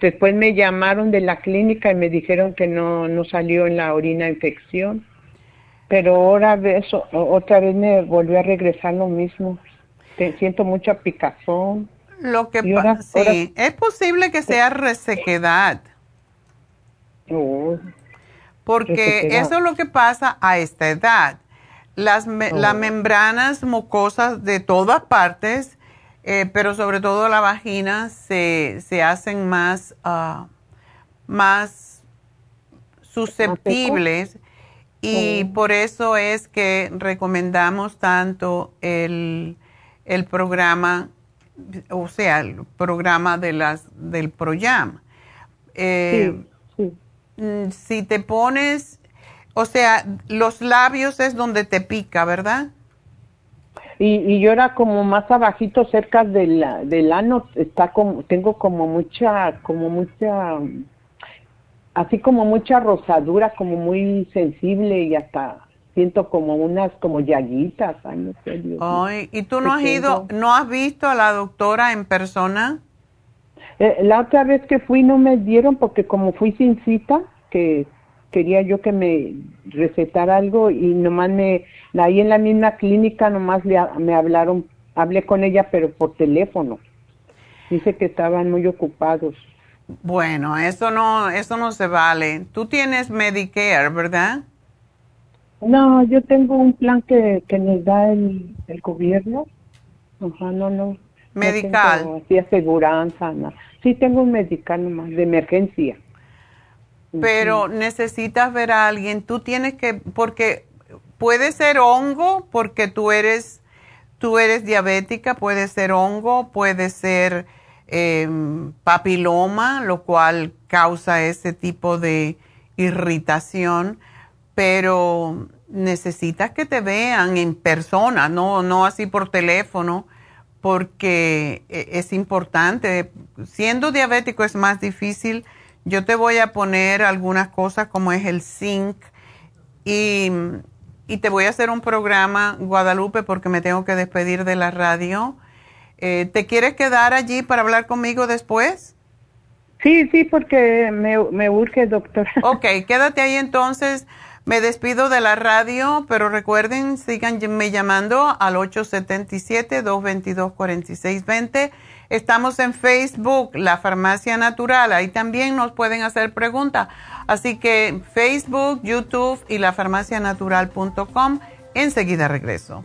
Después me llamaron de la clínica y me dijeron que no, no salió en la orina infección. Pero ahora eso, otra vez me volvió a regresar lo mismo. Te, siento mucha picazón. Lo que pasa, sí, es posible que sea resequedad. Oh. Porque eso es lo que pasa a esta edad. Las, las membranas mucosas de todas partes, eh, pero sobre todo la vagina, se, se hacen más, uh, más susceptibles y por eso es que recomendamos tanto el, el programa, o sea, el programa de las, del ProYam. Eh, Mm, si te pones, o sea, los labios es donde te pica, ¿verdad? Y, y yo era como más abajito cerca del, del ano, está como, tengo como mucha, como mucha, así como mucha rosadura, como muy sensible y hasta siento como unas como llaguitas. Ay, no sé, Ay, ¿y tú no has ido, no has visto a la doctora en persona? Eh, la otra vez que fui no me dieron porque como fui sin cita, que quería yo que me recetara algo y nomás me, ahí en la misma clínica nomás le, me hablaron, hablé con ella pero por teléfono. Dice que estaban muy ocupados. Bueno, eso no, eso no se vale. Tú tienes Medicare, ¿verdad? No, yo tengo un plan que, que nos da el, el gobierno. Ajá, no, no. Medical. No así aseguranza, no. Sí tengo un medical nomás, de emergencia. Pero necesitas ver a alguien, tú tienes que, porque puede ser hongo, porque tú eres, tú eres diabética, puede ser hongo, puede ser em, papiloma, lo cual causa ese tipo de irritación, pero necesitas que te vean en persona, no, no así por teléfono porque e, es importante. Siendo diabético es más difícil. Yo te voy a poner algunas cosas como es el zinc y, te voy a hacer un programa, Guadalupe, porque me tengo que despedir de la radio. Eh, ¿Te quieres quedar allí para hablar conmigo después? Sí, sí, porque me, me urge, doctora. *laughs* Ok, quédate ahí entonces. Me despido de la radio, pero recuerden, síganme llamando al 877-222-4620. Estamos en Facebook, La Farmacia Natural. Ahí también nos pueden hacer preguntas. Así que Facebook, YouTube y lafarmacianatural.com. Enseguida regreso.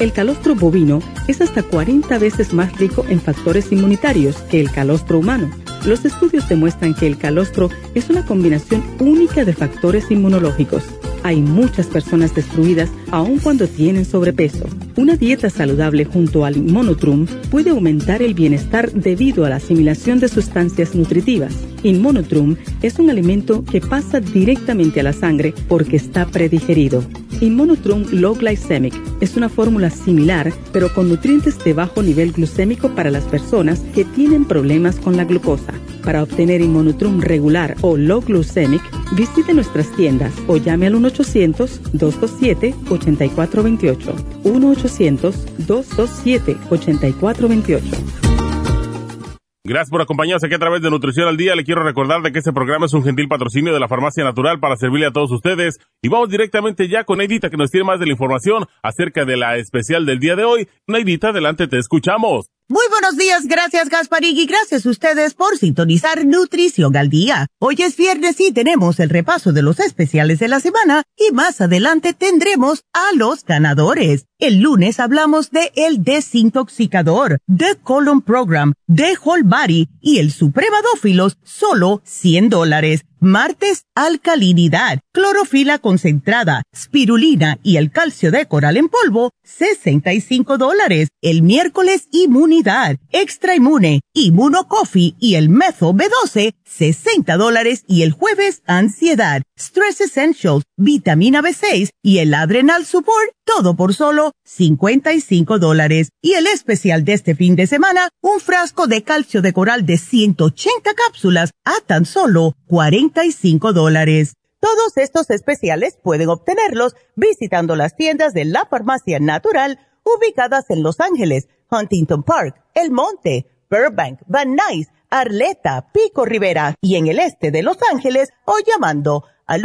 El calostro bovino es hasta 40 veces más rico en factores inmunitarios que el calostro humano. Los estudios demuestran que el calostro es una combinación única de factores inmunológicos. Hay muchas personas destruidas aun cuando tienen sobrepeso. Una dieta saludable junto al Inmonotrum puede aumentar el bienestar debido a la asimilación de sustancias nutritivas. Inmonotrum es un alimento que pasa directamente a la sangre porque está predigerido. Inmonotrum Low Glycemic es una fórmula similar, pero con nutrientes de bajo nivel glucémico para las personas que tienen problemas con la glucosa. Para obtener Inmonotrum regular o Low Glycemic, visite nuestras tiendas o llame al 1-800-227-8428. 1-800-227-8428. Gracias por acompañarnos aquí a través de Nutrición al Día. Le quiero recordar de que este programa es un gentil patrocinio de la Farmacia Natural para servirle a todos ustedes. Y vamos directamente ya con Neidita que nos tiene más de la información acerca de la especial del día de hoy. Neidita, adelante, te escuchamos. Muy buenos días, gracias Gasparig y gracias a ustedes por sintonizar Nutrición al Día. Hoy es viernes y tenemos el repaso de los especiales de la semana y más adelante tendremos a los ganadores. El lunes hablamos de el desintoxicador, The Colon Program, The Whole y el Supremadófilos, solo 100 dólares. Martes, alcalinidad, clorofila concentrada, spirulina y el calcio de coral en polvo, 65 dólares. El miércoles, inmunidad, extra inmune, inmunocoffee y el mezo B12, 60 dólares. Y el jueves, ansiedad, stress essentials, vitamina B6 y el adrenal support, todo por solo 55 dólares. Y el especial de este fin de semana, un frasco de calcio de coral de 180 cápsulas a tan solo 45 dólares. Todos estos especiales pueden obtenerlos visitando las tiendas de la farmacia natural ubicadas en Los Ángeles, Huntington Park, El Monte, Burbank, Van Nuys, Arleta, Pico Rivera y en el este de Los Ángeles o llamando al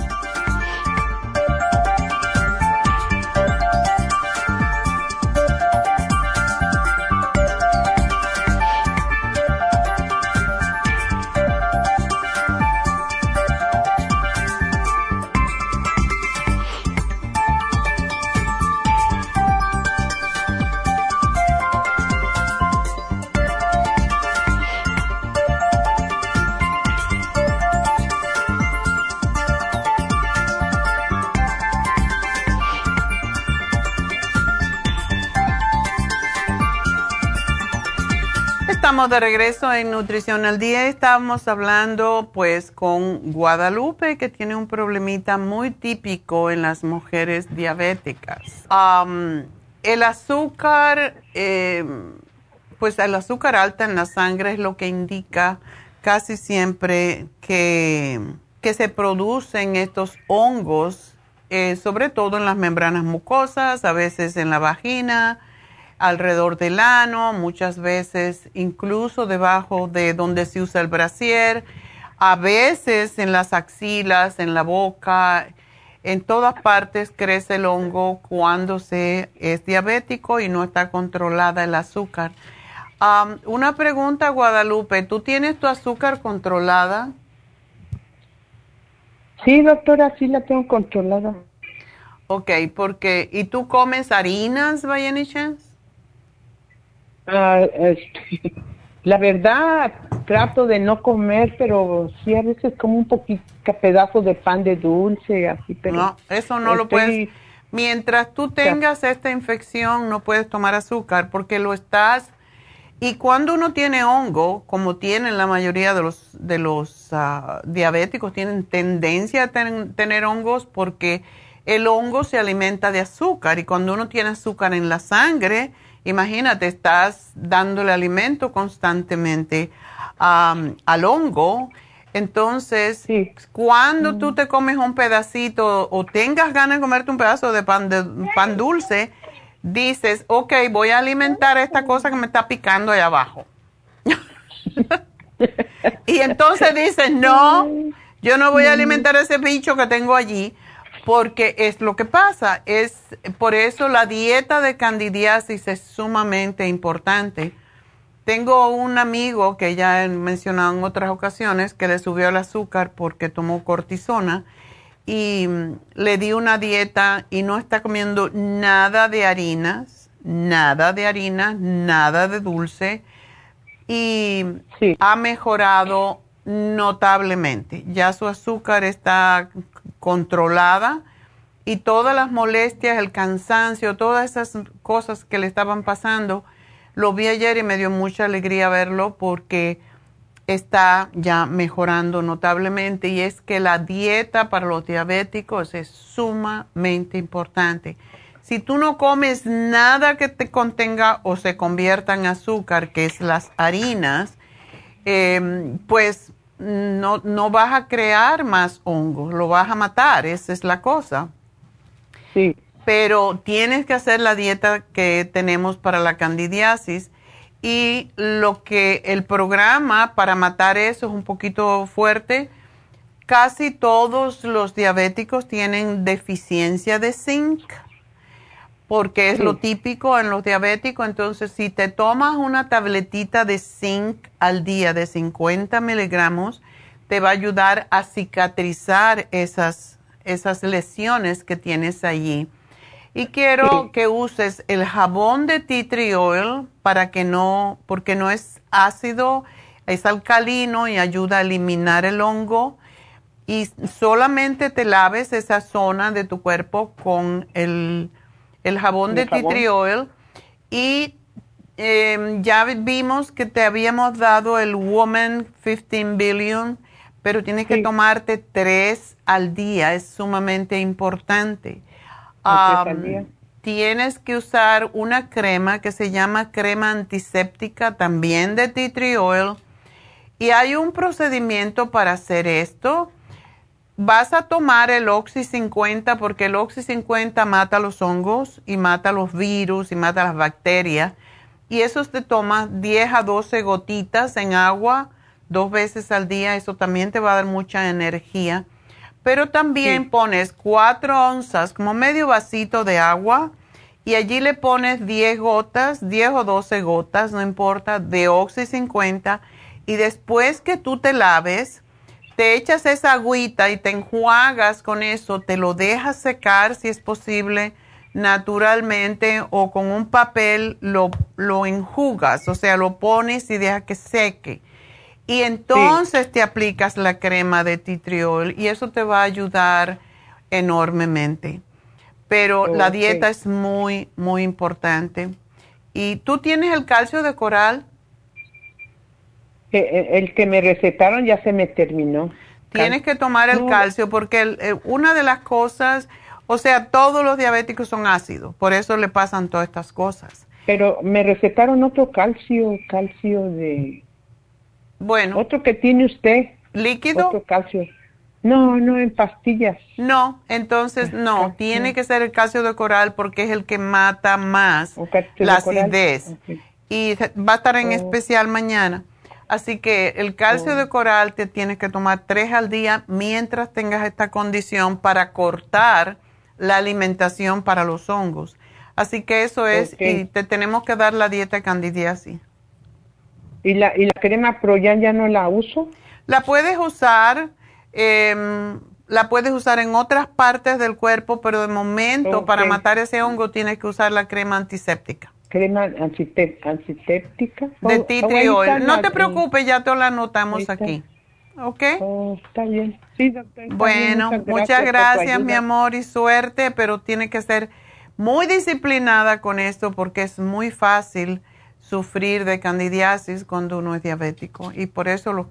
Estamos de regreso en Nutrición al Día. Estamos hablando pues con Guadalupe que tiene un problemita muy típico en las mujeres diabéticas. el azúcar, em, pues el azúcar alta en la sangre es lo que indica casi siempre que, que se producen estos hongos, eh, sobre todo en las membranas mucosas, a veces en la vagina alrededor del ano, muchas veces incluso debajo de donde se usa el brasier, a veces en las axilas, en la boca, en todas partes crece el hongo cuando se es diabético y no está controlada el azúcar. una pregunta, Guadalupe, ¿tú tienes tu azúcar controlada? Sí, doctora, sí la tengo controlada. Ok, porque, ¿y tú comes harinas, by any chance? Ah, *laughs* la verdad, trato de no comer, pero sí a veces como un poquito pedazo de pan de dulce, así, pero... No, eso no lo puedes... Mientras tú tengas esta infección, no puedes tomar azúcar porque lo estás... Y cuando uno tiene hongo, como tienen la mayoría de los, de los ah, diabéticos, tienen tendencia a tener hongos porque el hongo se alimenta de azúcar y cuando uno tiene azúcar en la sangre, Imagínate, estás dándole alimento constantemente al hongo. Entonces, cuando tú te comes un pedacito o tengas ganas de comerte un pedazo de pan, de pan dulce, dices, ok, voy a alimentar esta cosa que me está picando ahí abajo. *laughs* *laughs* y entonces dices, no, yo no voy a alimentar ese bicho que tengo allí porque es lo que pasa, es por eso la dieta de candidiasis es sumamente importante, tengo un amigo que ya he mencionado en otras ocasiones que le subió el azúcar porque tomó cortisona y mm, le di una dieta y no está comiendo nada de harinas, nada de harina, nada de dulce y ha mejorado notablemente. Ya su azúcar está controlada y todas las molestias, el cansancio, todas esas cosas que le estaban pasando, lo vi ayer y me dio mucha alegría verlo porque está ya mejorando notablemente y es que la dieta para los diabéticos es sumamente importante. Si tú no comes nada que te contenga o se convierta en azúcar, que es las harinas, em, pues no, no vas a crear más hongos, lo vas a matar, esa es la cosa. Sí. Pero tienes que hacer la dieta que tenemos para la candidiasis y lo que el programa para matar eso es un poquito fuerte. Casi todos los diabéticos tienen deficiencia de zinc porque es lo típico en los diabéticos. Entonces, si te tomas una tabletita de zinc al día de 50 miligramos, te va a ayudar a cicatrizar esas, esas lesiones que tienes allí. Y quiero que uses el jabón de tea tree oil para que no, porque no es ácido, es alcalino y ayuda a eliminar el hongo. Y solamente te laves esa zona de tu cuerpo con el, jabón de tea tree oil. Y em, ya vimos que te habíamos dado el Woman 15 Billion, pero tienes que tomarte tres al día, es sumamente importante tienes que usar una crema que se llama crema antiséptica, también de tea tree oil. Y hay un procedimiento para hacer esto. Vas a tomar el Oxy 50 porque el Oxy 50 mata los hongos y mata los virus y mata las bacterias. Y eso te toma 10 a 12 gotitas en agua dos veces al día. Eso también te va a dar mucha energía. Pero también pones cuatro onzas, como medio vasito de agua, y allí le pones 10 gotas, 10 o 12 gotas, no importa, de Oxy 50. Y después que tú te laves, te echas esa agüita y te enjuagas con eso, te lo dejas secar si es posible naturalmente o con un papel lo, lo enjugas, o sea, lo pones y deja que seque y entonces te aplicas la crema de titriol y eso te va a ayudar enormemente. Pero la dieta es muy, muy importante. ¿Y tú tienes el calcio de coral? Eh, el, que me recetaron ya se me terminó. Tienes que tomar el calcio porque una de las cosas, o sea, todos los diabéticos son ácidos, por eso le pasan todas estas cosas. Pero me recetaron otro calcio, calcio de bueno. Otro que tiene usted. ¿Líquido? Otro calcio. No, no, en pastillas. No, entonces no, tiene que ser el calcio de coral porque es el que mata más la acidez. Y va a estar en oh. especial mañana. Así que el calcio de coral te tienes que tomar tres al día mientras tengas esta condición para cortar la alimentación para los hongos. Así que eso es, y te tenemos que dar la dieta candidiasis. ¿Y la, y la crema Proyan ya no la uso? La puedes usar, em, la puedes usar en otras partes del cuerpo, pero de momento para matar ese hongo tienes que usar la crema antiséptica. ¿Crema antiséptica? De oh, tree oil. No te preocupes, ya te la anotamos aquí. ¿Ok? Oh, está bien. Sí, doctor. Bueno, muchas gracias, mi amor, y suerte, pero tiene que ser muy disciplinada con esto porque es muy fácil sufrir de candidiasis cuando uno es diabético y por eso los,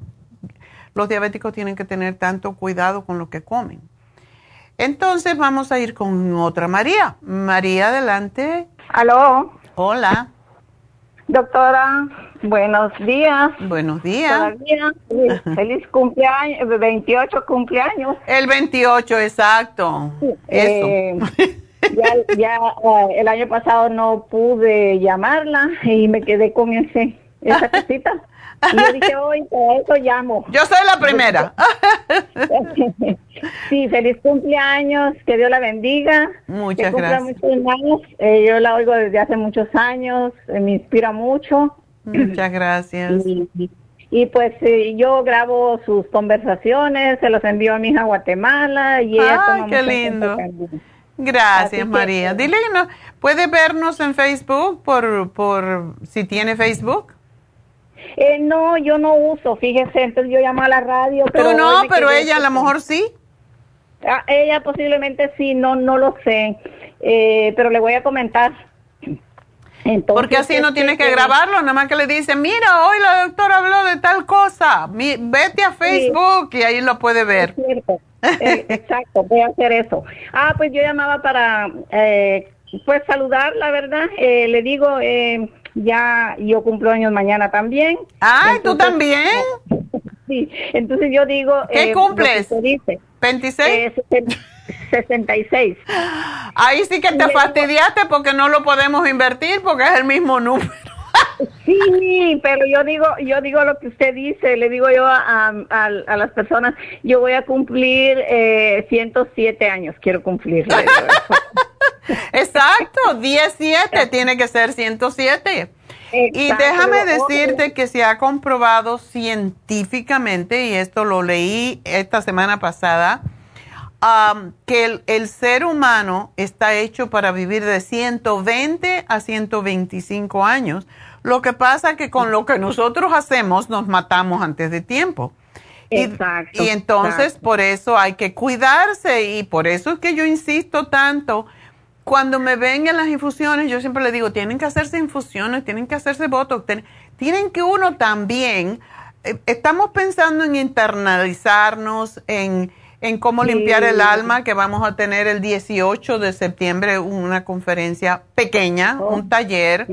los diabéticos tienen que tener tanto cuidado con lo que comen. Entonces vamos a ir con otra María. María, adelante. Aló. Hola. Doctora, buenos días. Buenos días. Feliz, *laughs* feliz cumpleaños, 28 cumpleaños. El 28, exacto. Eso. Eh, *laughs* ya, ya eh, el año pasado no pude llamarla y me quedé con ese, esa *laughs* cosita. Y yo dije, hoy por eso llamo. *laughs* Yo soy la primera. *laughs* sí, feliz cumpleaños, que Dios la bendiga. Muchas gracias. Muchos. Eh, yo la oigo desde hace muchos años, eh, me inspira mucho Muchas gracias. *clears throat* Y, pues eh, yo grabo sus conversaciones, se los envío a mi hija a Guatemala y ¡Ay, qué lindo! Gracias, María. Dile, no, ¿puede vernos en Facebook por, por si tiene Facebook? Eh, no, yo no uso, fíjese, entonces yo llamo a la radio. Pero no, pero ella a lo mejor sí. Ah, ella posiblemente sí, no, no lo sé, eh, pero le voy a comentar. Porque así no tienes que grabarlo, nada más que le dicen, mira, hoy la doctora habló de tal cosa, vete a Facebook y ahí lo puede ver. *laughs* Eh, exacto, voy a hacer eso. Ah, pues yo llamaba para, eh, pues saludar, la verdad, eh, le digo, ya yo cumplo años mañana también. Ay, ¿tú también? *laughs* Sí, entonces yo digo... ¿Qué cumples? Dice, ¿26? 66. *laughs* Ahí sí que te fastidiaste porque no lo podemos invertir porque es el mismo número. *laughs* Sí, pero yo digo, yo digo lo que usted dice, le digo yo a, a, las personas, yo voy a cumplir eh, 107 años, quiero cumplir. Exacto, 17 tiene que ser 107. y déjame decirte que se ha comprobado científicamente, y esto lo leí esta semana pasada, que el, ser humano está hecho para vivir de 120 a 125 años. Lo que pasa es que con lo que nosotros hacemos nos matamos antes de tiempo. Exacto. Y, entonces por eso hay que cuidarse y por eso es que yo insisto tanto. Cuando me ven en las infusiones, yo siempre le digo, tienen que hacerse infusiones, tienen que hacerse botox, tienen que uno también, eh, estamos pensando en internalizarnos, en en cómo limpiar el alma, que vamos a tener el 18 de septiembre una conferencia pequeña, oh. un taller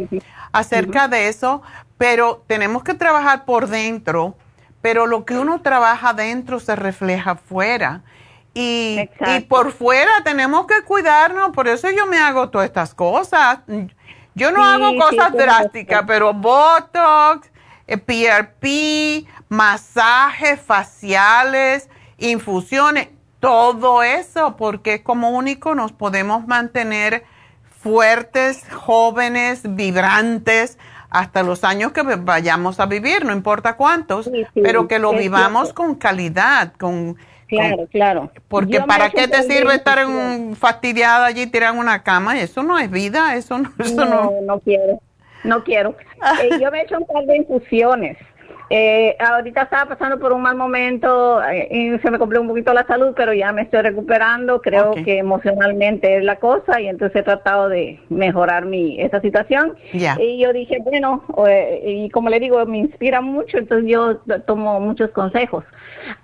acerca de eso, pero tenemos que trabajar por dentro, pero lo que uno trabaja dentro se refleja afuera. Y, y, por fuera tenemos que cuidarnos, por eso yo me hago todas estas cosas. Yo no hago cosas drásticas, pero Botox, PRP, eh, masajes faciales, infusiones, todo eso, porque como único nos podemos mantener fuertes, jóvenes, vibrantes, hasta los años que vayamos a vivir, no importa cuántos, pero que lo vivamos con calidad, con... Claro, claro. Porque ¿para qué te sirve estar en, fastidiada allí tirada en una cama? Eso no es vida, eso no... Eso no, no, quiero, no quiero. *laughs* Eh, yo me he hecho un par de infusiones eh, ahorita estaba pasando por un mal momento eh, y se me complicó un poquito la salud, pero ya me estoy recuperando. Creo que emocionalmente es la cosa y entonces he tratado de mejorar mi esa situación. Y yo dije, bueno, eh, y como le digo, me inspira mucho, entonces yo tomo muchos consejos.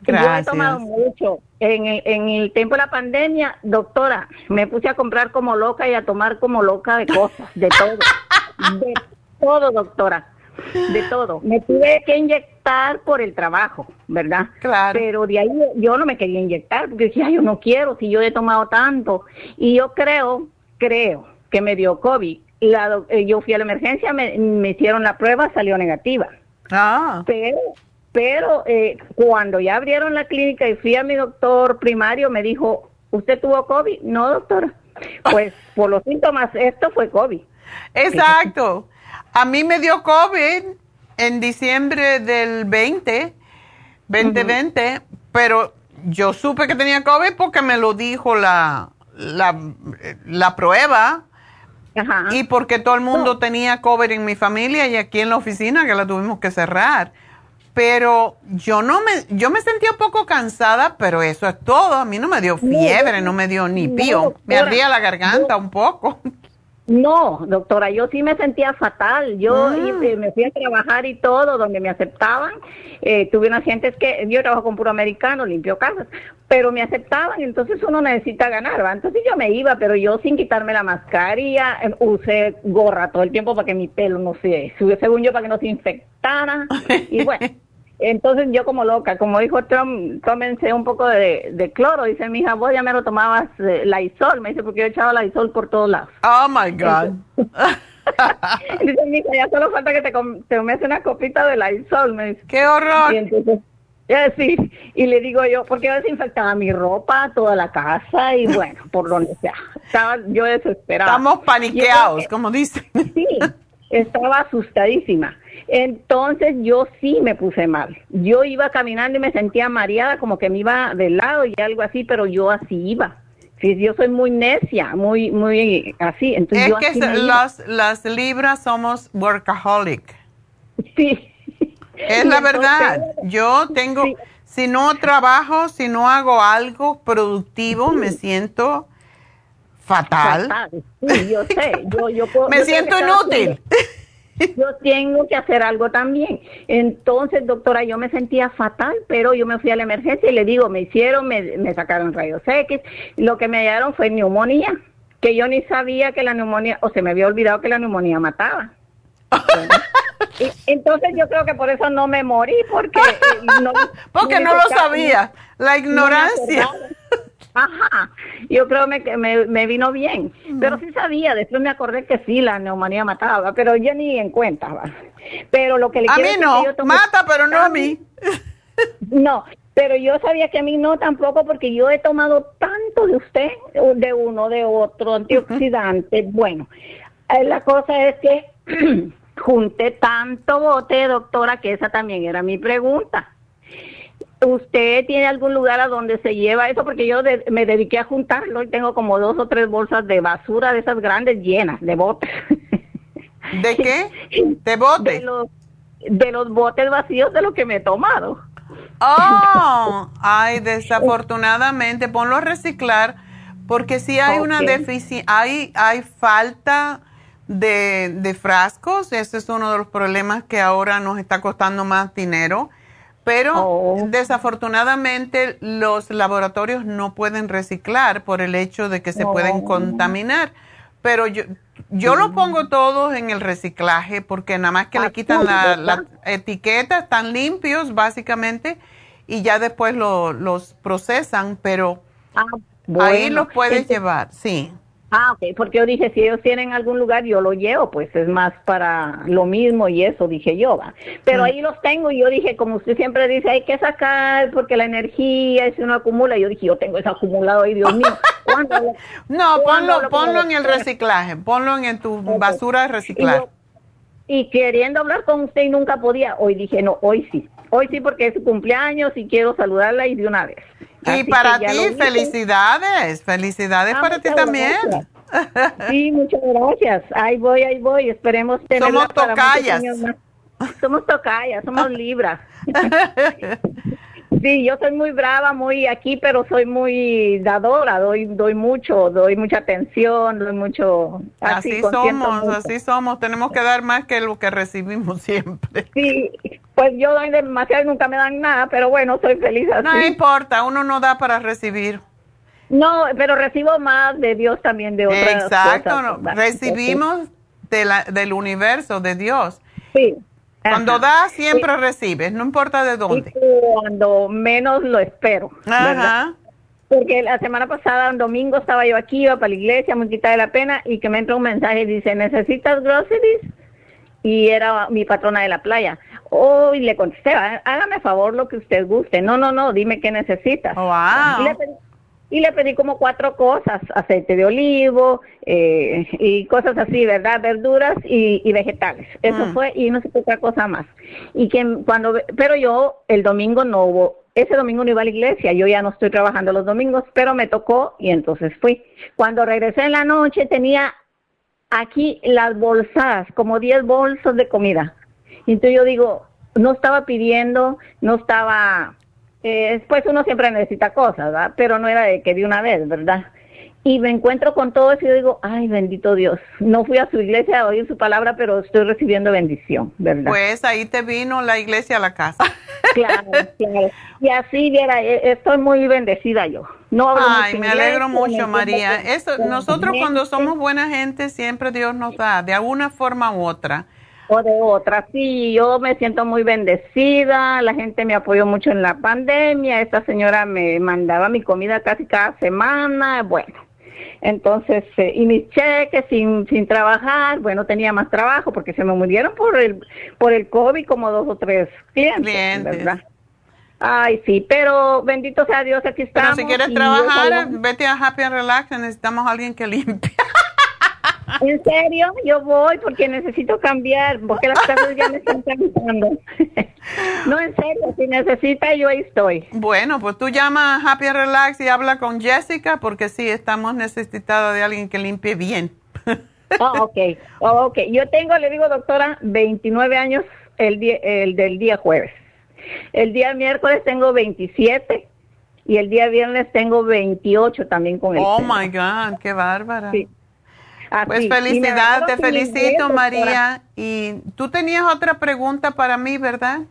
Yo he tomado mucho. En el, en el tiempo de la pandemia, doctora, me puse a comprar como loca y a tomar como loca de cosas, de todo. *laughs* de todo, doctora de todo. Me tuve que inyectar por el trabajo, ¿verdad? Claro. Pero de ahí yo no me quería inyectar porque decía, yo no quiero, si yo he tomado tanto. Y yo creo, creo que me dio COVID. La, eh, yo fui a la emergencia, me, hicieron la prueba, salió negativa. Ah. Pero, pero eh, cuando ya abrieron la clínica y fui a mi doctor primario, me dijo, ¿usted tuvo COVID? No, doctora. Pues por los síntomas, esto fue COVID. Exacto. A mí me dio COVID en diciembre del 20, 2020, pero yo supe que tenía COVID porque me lo dijo la, la, prueba. Y porque todo el mundo tenía COVID en mi familia y aquí en la oficina que la tuvimos que cerrar. Pero yo no me, yo me sentía un poco cansada, pero eso es todo. A mí no me dio fiebre, no, me dio ni pío. me ardía la garganta un poco. No, doctora, yo sí me sentía fatal. Yo ah. me fui a trabajar y todo, donde me aceptaban. Eh, tuve unas gentes que yo trabajo con puro americano, limpio casas, pero me aceptaban, entonces uno necesita ganar, ¿va? Entonces yo me iba, pero yo sin quitarme la mascarilla, eh, usé gorra todo el tiempo para que mi pelo no se, según yo, para que no se infectara. Y bueno. *laughs* Entonces yo como loca, como dijo Trump, tómense un poco de, cloro. Dice mi hija, vos ya me lo tomabas eh, la isol. Me dice, porque yo echaba la isol por todos lados. Oh, my God. *laughs* dice mi hija, ya solo falta que te tomes una copita de la isol. Me dice. ¡Qué horror! Y entonces, sí, y le digo yo, porque yo desinfectaba mi ropa, toda la casa y *laughs* bueno, por donde sea. Estaba yo desesperada. Estamos paniqueados, como dicen. Sí, estaba asustadísima. Entonces yo sí me puse mal. Yo iba caminando y me sentía mareada, como que me iba de lado y algo así, pero yo así iba. Sí, yo soy muy necia, muy, muy así. Entonces es yo que así las, las libras somos workaholic. Sí. Es *laughs* la verdad. Yo tengo, si no trabajo, si no hago algo productivo, me siento fatal. Fatal. Sí, yo sé. Yo, yo *laughs* puedo- Me yo siento inútil. Yo tengo que hacer algo también. Entonces, doctora, yo me sentía fatal, pero yo me fui a la emergencia y le digo, me hicieron, me, me sacaron rayos X. Lo que me hallaron fue neumonía, que yo ni sabía que la neumonía, o se me había olvidado que la neumonía mataba. Y- entonces yo creo que por eso no me morí, porque eh, no, *laughs* Porque no lo sabía. La ignorancia. Ajá, yo creo me- que me, me vino bien, pero sí sabía, después me acordé que sí, la neumonía mataba, pero yo ni en cuenta. ¿va? Pero lo que le A quiero mí no, que yo tomo- mata, pero no a mí. No, pero yo sabía que a mí no tampoco porque yo he tomado tanto de usted, de uno, de otro, antioxidante. Bueno, eh, la cosa es que *clears throat* junté tanto bote, doctora, que esa también era mi pregunta. ¿Usted tiene algún lugar a donde se lleva eso? Porque yo de- me dediqué a juntarlo y tengo como dos o tres bolsas de basura de esas grandes llenas de botes. ¿De *laughs* qué? ¿De botes? De los, de los botes vacíos de lo que me he tomado. Oh, *laughs* ay, desafortunadamente, ponlo a reciclar, porque si hay una deficiencia, hay, hay falta de, de frascos, ese es uno de los problemas que ahora nos está costando más dinero, pero Oh. desafortunadamente los laboratorios no pueden reciclar por el hecho de que se pueden contaminar. Pero yo, yo lo pongo todo en el reciclaje porque nada más que le quitan la, la etiqueta, están limpios básicamente y ya después lo- los procesan, pero ahí Ah, bueno. los puedes Entonces- llevar, sí. Ah, ok, porque yo dije, si ellos tienen algún lugar, yo lo llevo, pues es más para lo mismo y eso, dije yo, va. Pero Mm. ahí los tengo y yo dije, como usted siempre dice, hay que sacar porque la energía, si uno acumula, yo dije, yo tengo eso acumulado ahí, Dios mío. *laughs* ¿Cuándo lo- No, cuándo ponlo, lo ponlo en el reciclaje, ponlo en tu basura de. Y, yo- y queriendo hablar con usted y nunca podía, hoy dije, no, hoy sí. Hoy sí porque es su cumpleaños y quiero saludarla y de una vez. Y Así para ti, felicidades, felicidades Ah, para ti también. gracias. *laughs* Sí, muchas gracias. Ahí voy, ahí voy. Esperemos tenerla Somos para tocayas. años más. Somos tocayas, somos *laughs* libras. *laughs* Sí, yo soy muy brava, muy aquí, pero soy muy dadora, doy doy mucho, doy mucha atención, doy mucho... Así somos, mucho. así somos, tenemos que dar más que lo que recibimos *laughs* siempre. Sí, pues yo doy demasiado y nunca me dan nada, pero bueno, soy feliz así. No importa, uno no da para recibir. No, pero recibo más de Dios también, de otras Exacto, cosas, no, recibimos de la- del universo, de Dios. Sí. Cuando das, siempre recibes, no importa de dónde. Y cuando menos lo espero. ¿verdad? Ajá. Porque la semana pasada, un domingo, estaba yo aquí, iba para la iglesia, muy quita de la pena, y que me entra un mensaje y dice, ¿necesitas groceries? Y era mi patrona de la playa. Oh, y le contesté, "Há- hágame favor lo que usted guste. No, no, no, dime qué necesitas. Wow. Y le pedí, y le pedí como cuatro cosas, aceite de olivo eh, y cosas así, ¿verdad? Verduras y, y vegetales. Eso Mm. fue y no sé qué otra cosa más. Y que cuando, pero yo el domingo no hubo, ese domingo no iba a la iglesia, yo ya no estoy trabajando los domingos, pero me tocó y entonces fui. Cuando regresé en la noche tenía aquí las bolsas, como 10 bolsas de comida. Y entonces yo digo, no estaba pidiendo, no estaba, eh, después uno siempre necesita cosas, ¿verdad? Pero no era de que de una vez, ¿verdad? Y me encuentro con todo eso y yo digo, ay, bendito Dios. No fui a su iglesia a oír su palabra, pero estoy recibiendo bendición, ¿verdad? Pues ahí te vino la iglesia a la casa. *laughs* Claro, claro. Y así, viera, eh, estoy muy bendecida yo. No hablo Ay, me alegro mucho, María. Eso, nosotros cuando somos buena gente, siempre Dios nos da, de alguna forma u otra. O de otra, sí, yo me siento muy bendecida, la gente me apoyó mucho en la pandemia, esta señora me mandaba mi comida casi cada semana, bueno, entonces, eh, y mis cheques sin, sin trabajar, bueno, tenía más trabajo porque se me murieron por el, por el COVID como dos o tres clientes, Clientes. ¿verdad? Ay, sí, pero bendito sea Dios, aquí estamos. Pero si quieres trabajar, vete a Happy and Relax, necesitamos a alguien que limpie. *laughs* En serio, yo voy porque necesito cambiar, porque las cosas ya me están cansando. *laughs* no, en serio, si necesita, yo ahí estoy. Bueno, pues tú llama a Happy Relax y habla con Jessica, porque sí, estamos necesitados de alguien que limpie bien. oh, *laughs* ok, oh, ok. Yo tengo, le digo, doctora, 29 años el, día, el del día jueves. El día miércoles tengo 27 y el día viernes tengo 28 también con el Oh, my God, qué bárbara. Sí. Pues felicidad, te felicito María. Y tú tenías otra pregunta para mí, ¿verdad?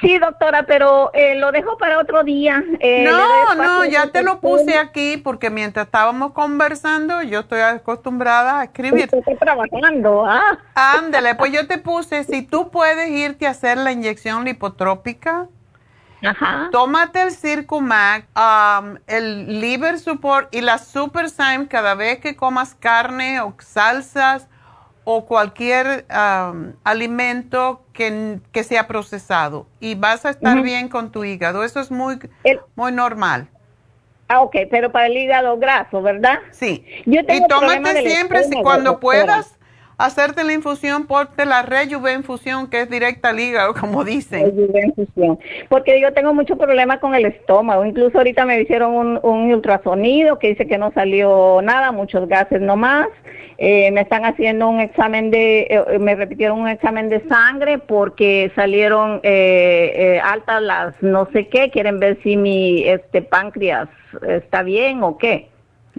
Sí, doctora, pero eh, lo dejo para otro día. Eh, no, no, ya te lo puse aquí porque mientras estábamos conversando yo estoy acostumbrada a escribir. Estoy trabajando, ah. Ándale, pues yo te puse, si tú puedes irte a hacer la inyección lipotrópica, Ajá. Tómate el Circumac, um, el Liver Support y la Super Syme cada vez que comas carne o salsas o cualquier um, alimento que, que, sea procesado y vas a estar bien con tu hígado. Eso es muy, muy normal. Ah, ok, pero para el hígado graso, ¿verdad? Sí. y tómate siempre, si, cuando puedas, hacerte la infusión, ponte la Rejuve infusión, que es directa al hígado, como dicen. infusión. Porque yo tengo mucho problema con el estómago. Incluso ahorita me hicieron un, un ultrasonido que dice que no salió nada, muchos gases nomás. Eh, me están haciendo un examen de, eh, me repitieron un examen de sangre porque salieron eh, eh, altas las no sé qué. Quieren ver si mi este páncreas está bien o qué.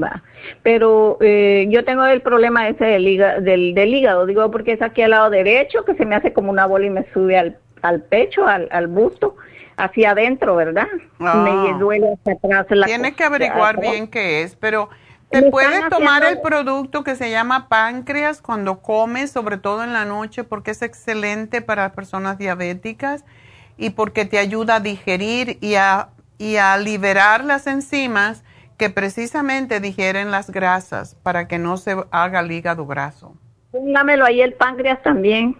Va. Pero eh, yo tengo el problema ese del, hígado, del, hígado, digo, porque es aquí al lado derecho, que se me hace como una bola y me sube al, al pecho, al, al busto, hacia adentro, ¿verdad? Me ah. duele hacia atrás. La Tienes que averiguar bien qué es, pero te puedes tomar el producto que se llama páncreas cuando comes, sobre todo en la noche, porque es excelente para personas diabéticas y porque te ayuda a digerir y a, y a liberar las enzimas que precisamente digieren las grasas para que no se haga el hígado graso. Póngamelo ahí el páncreas también.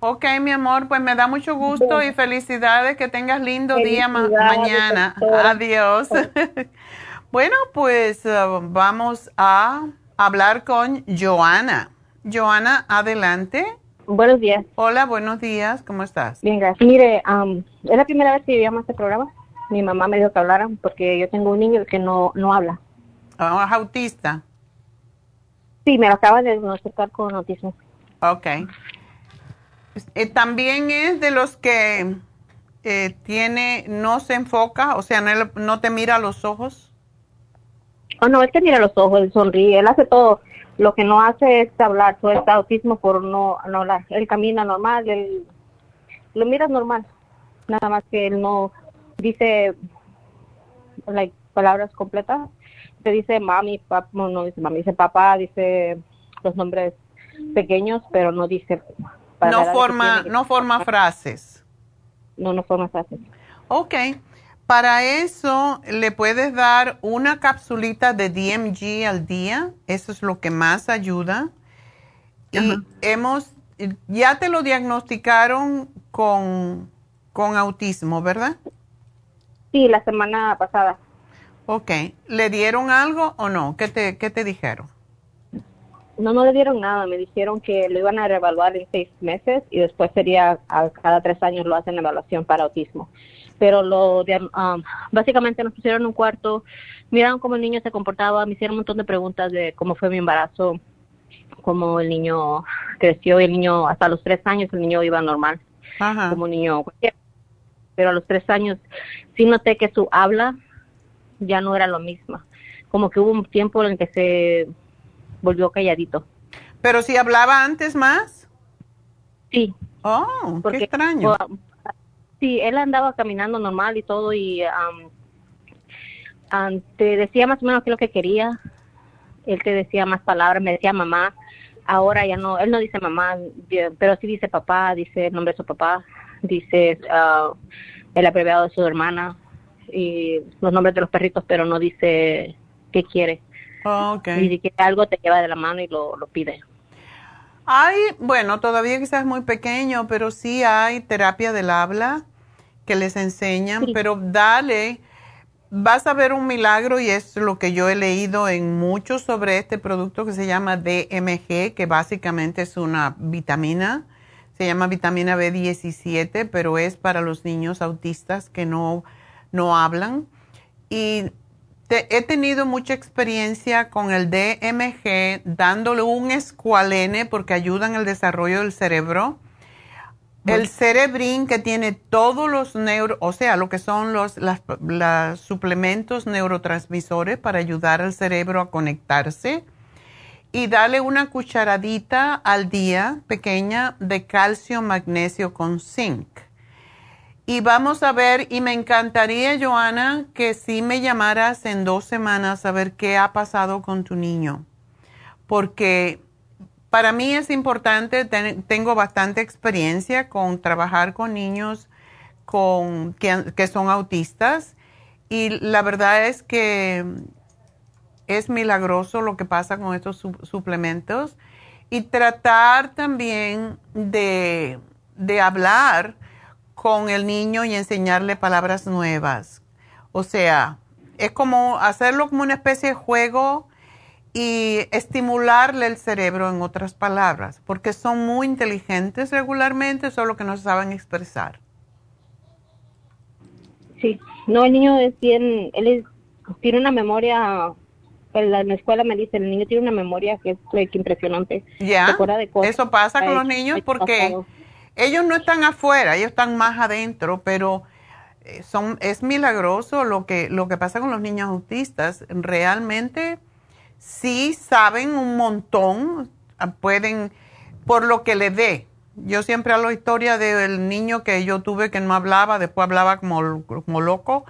Ok, mi amor, pues me da mucho gusto y felicidades, que tengas lindo día mañana. Adiós. *laughs* bueno, pues uh, vamos a hablar con Joana. Joana, adelante. Buenos días. Hola, buenos días, ¿cómo estás? Bien, gracias. Mire, um, es la primera vez que llamo a este programa mi mamá me dijo que hablaran porque yo tengo un niño que no, no habla. Ah, ¿Es autista? Sí, me lo acaba de diagnosticar con autismo. Ok. Eh, También es de los que eh, tiene, no se enfoca, o sea, no, no te mira a los ojos. Oh, no, es que mira los ojos, él sonríe, él hace todo. Lo que no hace es hablar, todo está autismo por no, no hablar. Él camina normal, él lo miras normal. Nada más que él no, dice like, palabras completas. Se dice mami, papá, no dice mami, dice papá, dice los nombres pequeños, pero no dice. No forma, no forma frases. No, no forma frases. Ok. Para eso le puedes dar una capsulita de DMG al día. Eso es lo que más ayuda. Y hemos, ya te lo diagnosticaron con, con autismo, ¿verdad? Sí, la semana pasada. Ok. ¿Le dieron algo o no? ¿Qué te, qué te dijeron? No, no le dieron nada. Me dijeron que lo iban a reevaluar en seis meses y después sería a cada tres años lo hacen evaluación para autismo. Pero lo um, básicamente nos pusieron en un cuarto, miraron cómo el niño se comportaba, me hicieron un montón de preguntas de cómo fue mi embarazo, cómo el niño creció y el niño hasta los tres años el niño iba normal, como un niño pero a los tres años sí noté que su habla ya no era lo mismo. Como que hubo un tiempo en que se volvió calladito. ¿Pero si hablaba antes más? Sí. Oh, qué extraño. sí, él andaba caminando normal y todo y te decía más o menos qué es lo que quería. Él te decía más palabras, me decía mamá. Ahora ya no, él no dice mamá, pero sí dice papá, dice el nombre de su papá dice uh, el abreviado de su hermana y los nombres de los perritos, pero no dice qué quiere. okay. Y si quiere algo te lleva de la mano y lo, lo pide. Hay, bueno, todavía quizás es muy pequeño, pero sí hay terapia del habla que les enseñan, pero dale, vas a ver un milagro y es lo que yo he leído en muchos sobre este producto que se llama DMG, que básicamente es una vitamina, se llama vitamina B17, pero es para los niños autistas que no, no hablan. Y he tenido mucha experiencia con el DMG dándole un escualene porque ayuda en el desarrollo del cerebro el cerebrín que tiene todos los neuro, o sea, lo que son los suplementos neurotransmisores para ayudar al cerebro a conectarse. Y dale una cucharadita al día pequeña de calcio, magnesio con zinc. Y vamos a ver, y me encantaría, Joana, que si me llamaras en dos semanas a ver qué ha pasado con tu niño. Porque para mí es importante, tengo bastante experiencia con trabajar con niños con, que, son autistas y la verdad es que es milagroso lo que pasa con estos suplementos y tratar también de, de hablar con el niño y enseñarle palabras nuevas. O sea, es como hacerlo como una especie de juego y estimularle el cerebro en otras palabras, porque son muy inteligentes regularmente, solo que no saben expresar. Sí, no, el niño es bien, él tiene una memoria, en la, escuela me dice, el niño tiene una memoria que es impresionante. Ya, eso pasa con los niños porque ellos no están afuera, ellos están más adentro, pero eh, son, es milagroso lo que, lo que pasa con los niños autistas. Realmente sí saben un montón, ah, pueden, por lo que le dé. Yo siempre hablo historia del niño que yo tuve que no hablaba, después hablaba como, como loco.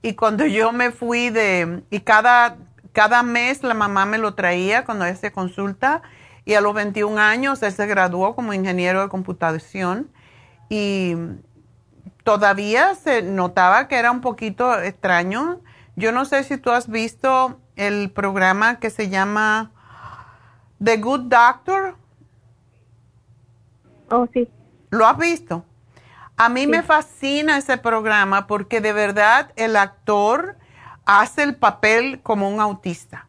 Y cuando yo me fui de, y cada, cada mes la mamá me lo traía cuando él se consulta, y a los 21 años él se graduó como ingeniero de computación y todavía se notaba que era un poquito extraño. Yo no sé si tú has visto el programa que se llama The Good Doctor. Oh, sí. ¿Lo has visto? A mí me fascina ese programa porque de verdad el actor hace el papel como un autista.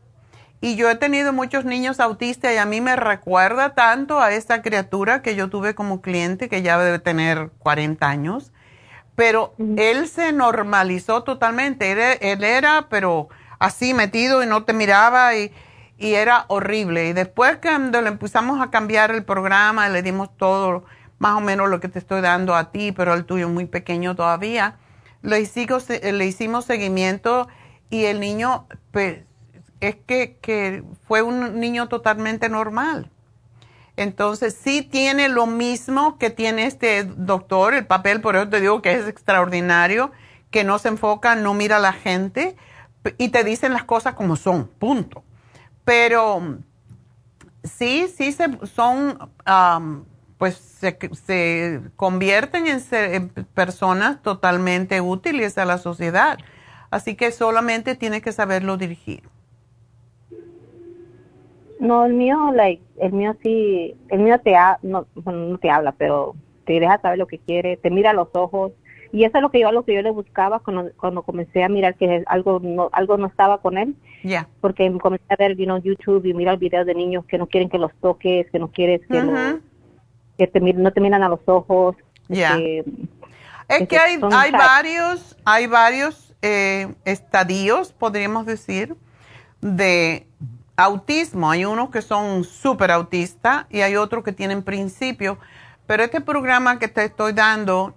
Y yo he tenido muchos niños autistas y a mí me recuerda tanto a esta criatura que yo tuve como cliente, que ya debe tener 40 años, pero él se normalizó totalmente. él era, pero así metido y no te miraba y, era horrible. Y después cuando le empezamos a cambiar el programa, le dimos todo, más o menos lo que te estoy dando a ti, pero el tuyo muy pequeño todavía, le hicimos, le hicimos seguimiento y el niño, pues, es que, fue un niño totalmente normal. Entonces, sí tiene lo mismo que tiene este doctor, el papel, por eso te digo que es extraordinario, que no se enfoca, no mira a la gente, y te dicen las cosas como son, punto. Pero sí, sí se, son, pues se, convierten en, personas totalmente útiles a la sociedad. Así que solamente tienes que saberlo dirigir. No, el mío, like, el mío sí, el mío te, no, no te habla, pero te deja saber lo que quiere, te mira a los ojos, y eso es lo que yo lo que yo le buscaba cuando, cuando comencé a mirar que algo no algo no estaba con él. Ya. Porque comencé a ver you YouTube y mirar videos de niños que no quieren que los toques que no quieres que, que te, no te miran a los ojos. Ya. Es que hay, hay varios hay varios eh, estadios podríamos decir de autismo. Hay unos que son súper autistas y hay otros que tienen principio. Pero este programa que te estoy dando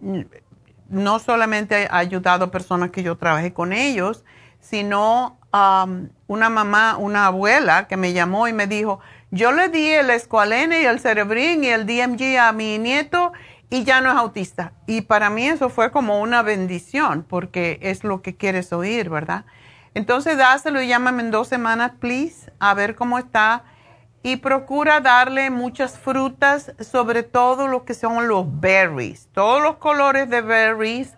no solamente ha ayudado a personas que yo trabajé con ellos, sino um, una mamá, una abuela que me llamó y me dijo, yo le di el escualene y el cerebrín y el DMG a mi nieto y ya no es autista. Y para mí eso fue como una bendición porque es lo que quieres oír, ¿verdad? Entonces dáselo y llámame en dos semanas, please, a ver cómo está y procura darle muchas frutas, sobre todo lo que son los berries. Todos los colores de berries,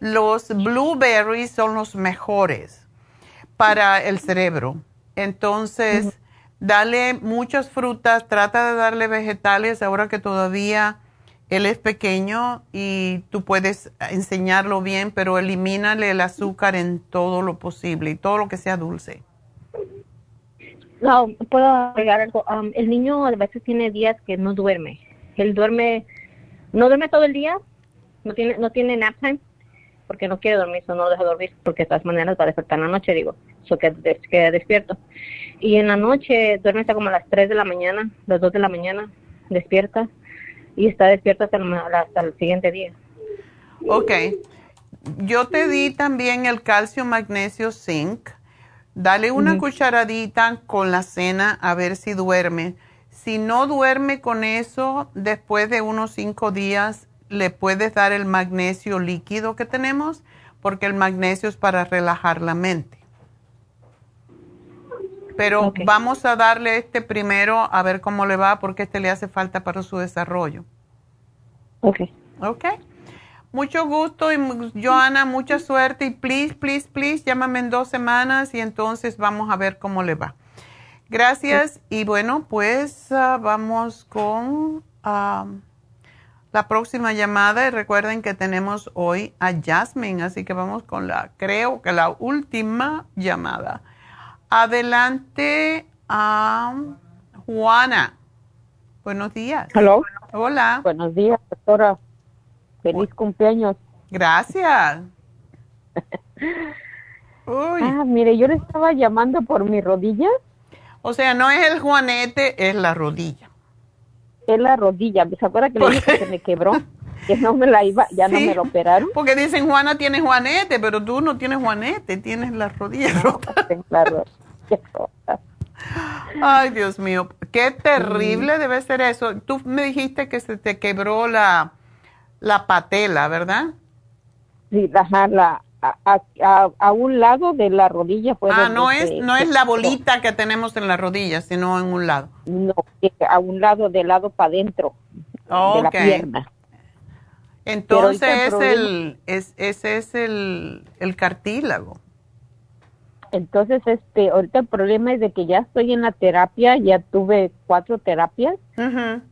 los blueberries son los mejores para el cerebro. Entonces, dale muchas frutas, trata de darle vegetales ahora que todavía él es pequeño y tú puedes enseñarlo bien, pero elimínale el azúcar en todo lo posible y todo lo que sea dulce. No, puedo agregar algo. Um, el niño a veces tiene días que no duerme. Él duerme, no duerme todo el día, no tiene, no tiene nap time, porque no quiere dormir, eso no lo deja dormir, porque de todas maneras va a despertar en la noche, digo, eso que queda despierto. Y en la noche duerme hasta como a las 3 de la mañana, las 2 de la mañana, despierta, y está despierto hasta el, hasta el siguiente día. Ok. Yo te di también el calcio, magnesio, zinc. Dale una cucharadita con la cena a ver si duerme. Si no duerme con eso, después de unos cinco días le puedes dar el magnesio líquido que tenemos, porque el magnesio es para relajar la mente. Pero vamos a darle este primero a ver cómo le va, porque este le hace falta para su desarrollo. Ok. Ok. Mucho gusto y Joana, mucha suerte y please, please, please, llámame en dos semanas y entonces vamos a ver cómo le va. Gracias y bueno, pues ah, vamos con ah, la próxima llamada y recuerden que tenemos hoy a Jasmine, así que vamos con la, creo que la última llamada. Adelante a Juana. Buenos días. Hello. Hola. Buenos días, doctora. Feliz cumpleaños. Gracias. *laughs* Uy. Ah, mire, yo le estaba llamando por mi rodilla. O sea, no es el juanete, es la rodilla. Es la rodilla. ¿Se acuerda que le dije que se me quebró? *laughs* Que no me la iba, ya no me lo operaron. Porque dicen Juana tiene juanete, pero tú no tienes juanete, tienes la rodilla rota. Ay, Dios mío, qué terrible debe ser eso. Tú me dijiste que se te quebró la, la patela, ¿verdad? Sí, la, a, un lado de la rodilla. Fue ah, no es, no es la bolita que tenemos en la rodilla, sino en un lado. No, a un lado, del lado para adentro de la pierna. Entonces es el, es, ese es el, el cartílago. Entonces, este, ahorita el problema es de que ya estoy en la terapia, ya tuve cuatro terapias,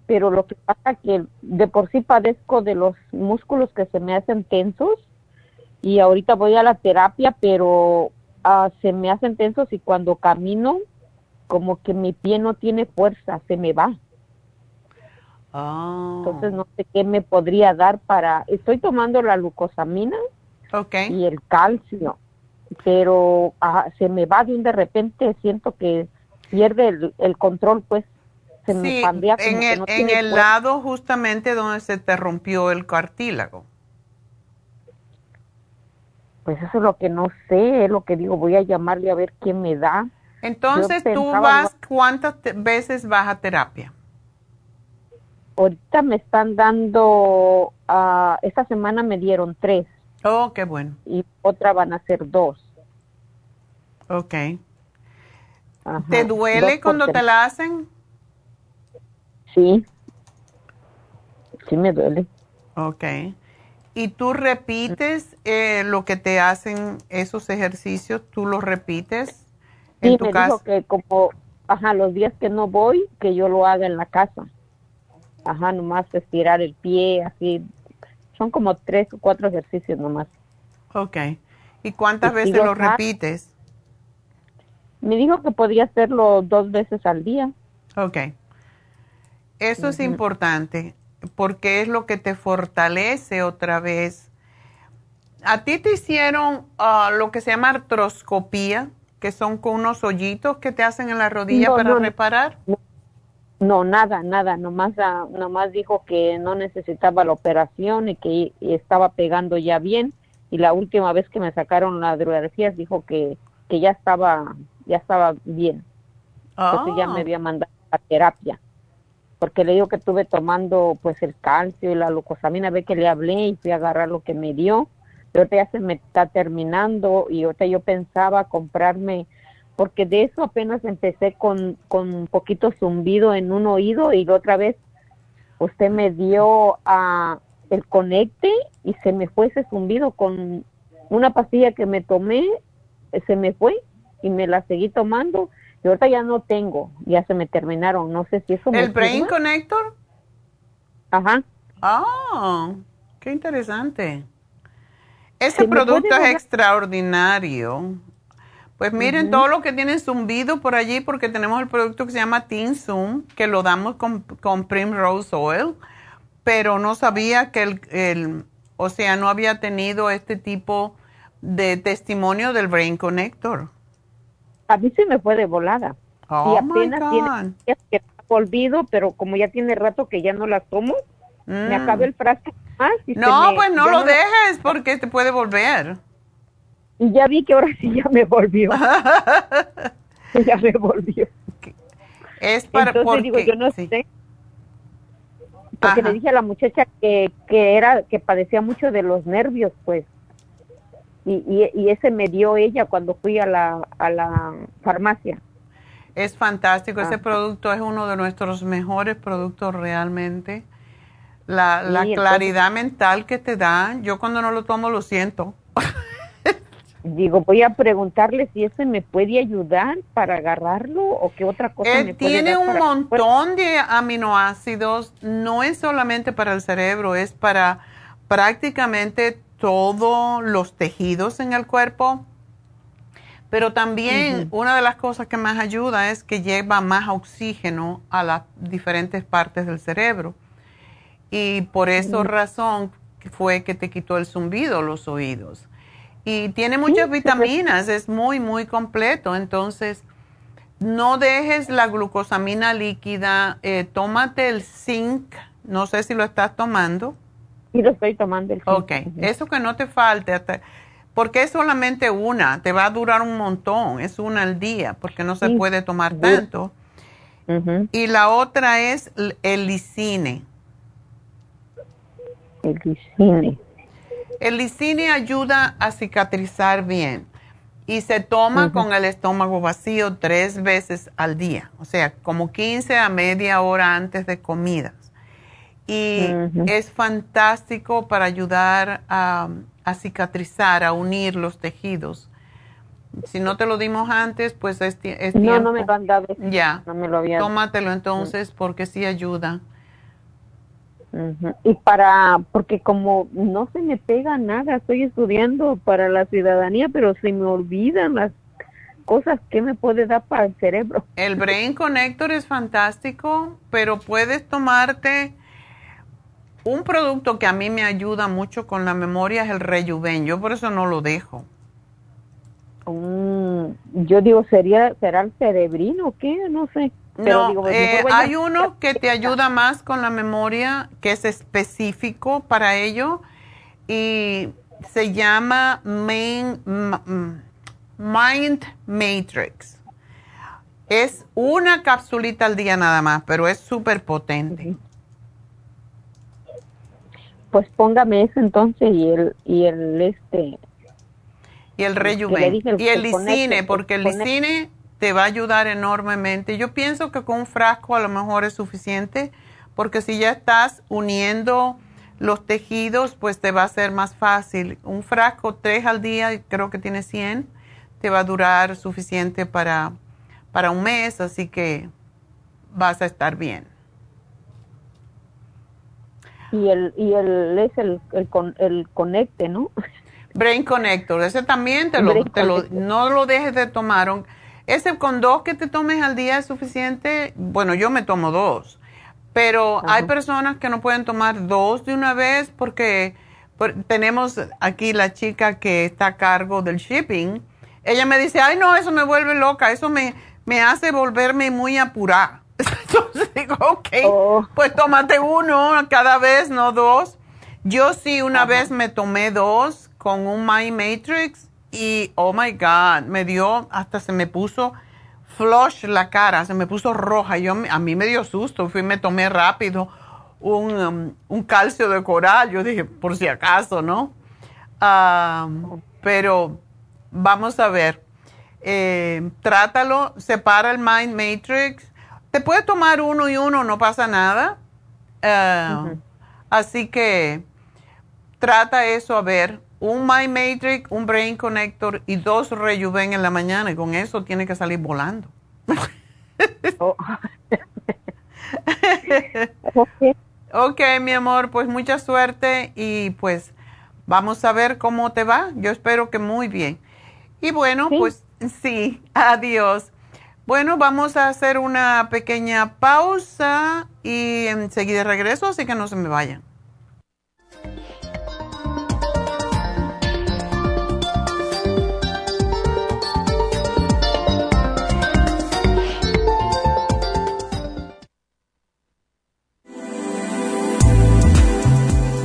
pero lo que pasa que de por sí padezco de los músculos que se me hacen tensos y ahorita voy a la terapia, pero ah, se me hacen tensos y cuando camino, como que mi pie no tiene fuerza, se me va. Ah. Entonces no sé qué me podría dar para, estoy tomando la glucosamina y el calcio pero se me va de un de repente, siento que pierde el, control, pues se me pandea en el, en el lado justamente donde se te rompió el cartílago. Pues eso es lo que no sé, es lo que digo, voy a llamarle a ver quién me da. Entonces, ¿tú vas, cuántas veces vas a terapia? Ahorita me están dando, uh, esta semana me dieron tres. Oh, qué bueno. Y otra van a ser dos. Ok. ¿Te duele cuando te la hacen? Sí. Sí me duele. Ok. ¿Y tú repites eh, lo que te hacen esos ejercicios? ¿Tú los repites en tu me casa? Dijo que como, ajá, los días que no voy, que yo lo haga en la casa. Ajá, nomás estirar el pie, así son como tres o cuatro ejercicios nomás. Ok. ¿Y cuántas veces lo repites? Me dijo que podía hacerlo dos veces al día. Ok. Eso es importante porque es lo que te fortalece otra vez. ¿A ti te hicieron ah, lo que se llama artroscopía, que son con unos hoyitos que te hacen en la rodilla para reparar? No, nada, nada, nomás, nomás dijo que no necesitaba la operación y que estaba pegando ya bien. Y la última vez que me sacaron las radiografías dijo que, que ya estaba, ya estaba bien. Entonces ya me ah. había mandado a terapia. Porque le digo que estuve tomando pues el calcio y la glucosamina, ve que le hablé y fui a agarrar lo que me dio. Pero ahorita ya se me está terminando y ahorita yo pensaba comprarme porque de eso apenas empecé con, con un poquito zumbido en un oído y la otra vez usted me dio a el conecte y se me fue ese zumbido con una pastilla que me tomé, se me fue y me la seguí tomando y ahorita ya no tengo, ya se me terminaron, no sé si eso ¿El Brain Connector? Ajá. Ah, qué interesante. Ese producto es extraordinario. Pues miren todo lo que tiene zumbido por allí porque tenemos el producto que se llama Teen Zoom, que lo damos con, con Primrose Oil, pero no sabía que el, el, o sea, no había tenido este tipo de testimonio del Brain Connector. A mí se me fue de volada. Oh, y apenas tiene que olvido, pero como ya tiene rato que ya no la tomo, me Mm. acaba el frasco más. Y No, me- pues no lo dejes porque te puede volver. Y ya vi que ahora sí ya me volvió. *laughs* ya me volvió. Es para Entonces porque, digo, yo no sí. sé. Porque Ajá. le dije a la muchacha que, que era que padecía mucho de los nervios, pues. Y, y, y ese me dio ella cuando fui a la, a la farmacia. Es fantástico, ese Ajá. producto es uno de nuestros mejores productos realmente. La, la Sí, entonces- claridad mental que te da, yo cuando no lo tomo lo siento. *laughs* Digo, voy a preguntarle si ese me puede ayudar para agarrarlo o qué otra cosa me puede tiene dar un para- montón de aminoácidos, no es solamente para el cerebro, es para prácticamente todos los tejidos en el cuerpo. Pero también una de las cosas que más ayuda es que lleva más oxígeno a las diferentes partes del cerebro. Y por esa razón fue que te quitó el zumbido los oídos. Y tiene muchas vitaminas, es muy, muy completo. Entonces, no dejes la glucosamina líquida, eh, tómate el zinc, no sé si lo estás tomando. Sí, lo estoy tomando el zinc. Ok, eso que no te falte, hasta- porque es solamente una, te va a durar un montón, es una al día, porque no se Sí, puede tomar tanto. Y la otra es el licine. El licine. El licine ayuda a cicatrizar bien y se toma con el estómago vacío tres veces al día, o sea, como 15 a media hora antes de comidas. Y es fantástico para ayudar a, a cicatrizar, a unir los tejidos. Si no te lo dimos antes, pues es, No, tiempo. no me lo han dado. Ya. No me lo había Tómatelo entonces porque sí ayuda. Y para, porque como no se me pega nada, estoy estudiando para la ciudadanía, pero se me olvidan las cosas que me puede dar para el cerebro. El Brain Connector es fantástico, pero puedes tomarte un producto que a mí me ayuda mucho con la memoria, es el Rejuven. Yo por eso no lo dejo. Mm, yo digo, ¿sería, será el cerebrino o qué? No sé. Pero no, digo, eh, hay uno *laughs* que te ayuda más con la memoria, que es específico para ello, y se llama Main, Ma- mm, Mind Matrix. Es una capsulita al día nada más, pero es súper potente. Pues póngame eso entonces y el, y el este. Y el Rejuven. y el Licine, el porque el conecte. Licine te va a ayudar enormemente. Yo pienso que con un frasco a lo mejor es suficiente, porque si ya estás uniendo los tejidos, pues te va a ser más fácil. Un frasco, tres al día, creo que tiene 100, te va a durar suficiente para, para un mes, así que vas a estar bien. Y el, y el es el, el, con, el conecte, ¿no? Brain Connector, ese también te lo, te lo- no lo dejes de tomar. Ese con dos que te tomes al día es suficiente. Bueno, yo me tomo dos, pero hay personas que no pueden tomar dos de una vez porque por- tenemos aquí la chica que está a cargo del shipping. Ella me dice, ay no, eso me vuelve loca, eso me, me hace volverme muy apurada. *laughs* Entonces digo, ok, Oh. pues tómate uno cada vez, no dos. Yo sí una vez me tomé dos con un My Matrix y, oh my God, me dio, hasta se me puso flush la cara, se me puso roja. Yo, a mí me dio susto, fui y me tomé rápido un, um, un calcio de coral. Yo dije, por si acaso, ¿no? Ah, pero vamos a ver. Eh, trátalo, separa el Mind Matrix. Te puede tomar uno y uno, no pasa nada. Ah, Así que trata eso a ver. Un Mind Matrix, un Brain Connector y dos Rejuven en la mañana. Y con eso tiene que salir volando. Ok. *laughs* Ok, mi amor, pues mucha suerte y pues vamos a ver cómo te va. Yo espero que muy bien. Y bueno, pues sí, adiós. Bueno, vamos a hacer una pequeña pausa y enseguida regreso, así que no se me vayan.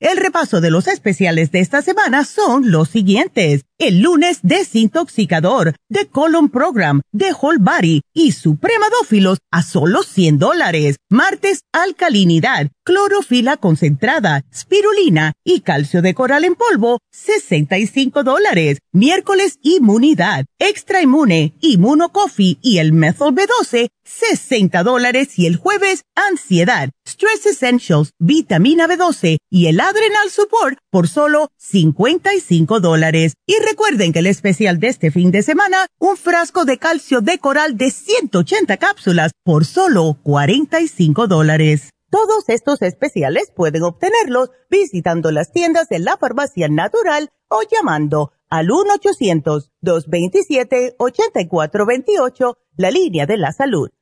El repaso de los especiales de esta semana son los siguientes. El lunes, desintoxicador, de Colon Program, de Whole Body y Supremadófilos a solo 100 dólares. Martes, alcalinidad, clorofila concentrada, spirulina y calcio de coral en polvo, 65 dólares. Miércoles, inmunidad, extra inmune, inmunocoffee y el Methyl B12, 60 dólares. Y el jueves, ansiedad, stress essentials, vitamina B12 y el Adrenal Support por solo 55 dólares. Y recuerden que el especial de este fin de semana, un frasco de calcio de coral de 180 cápsulas por solo 45 dólares. Todos estos especiales pueden obtenerlos visitando las tiendas de la farmacia natural o llamando al 1-800-227-8428, la línea de la salud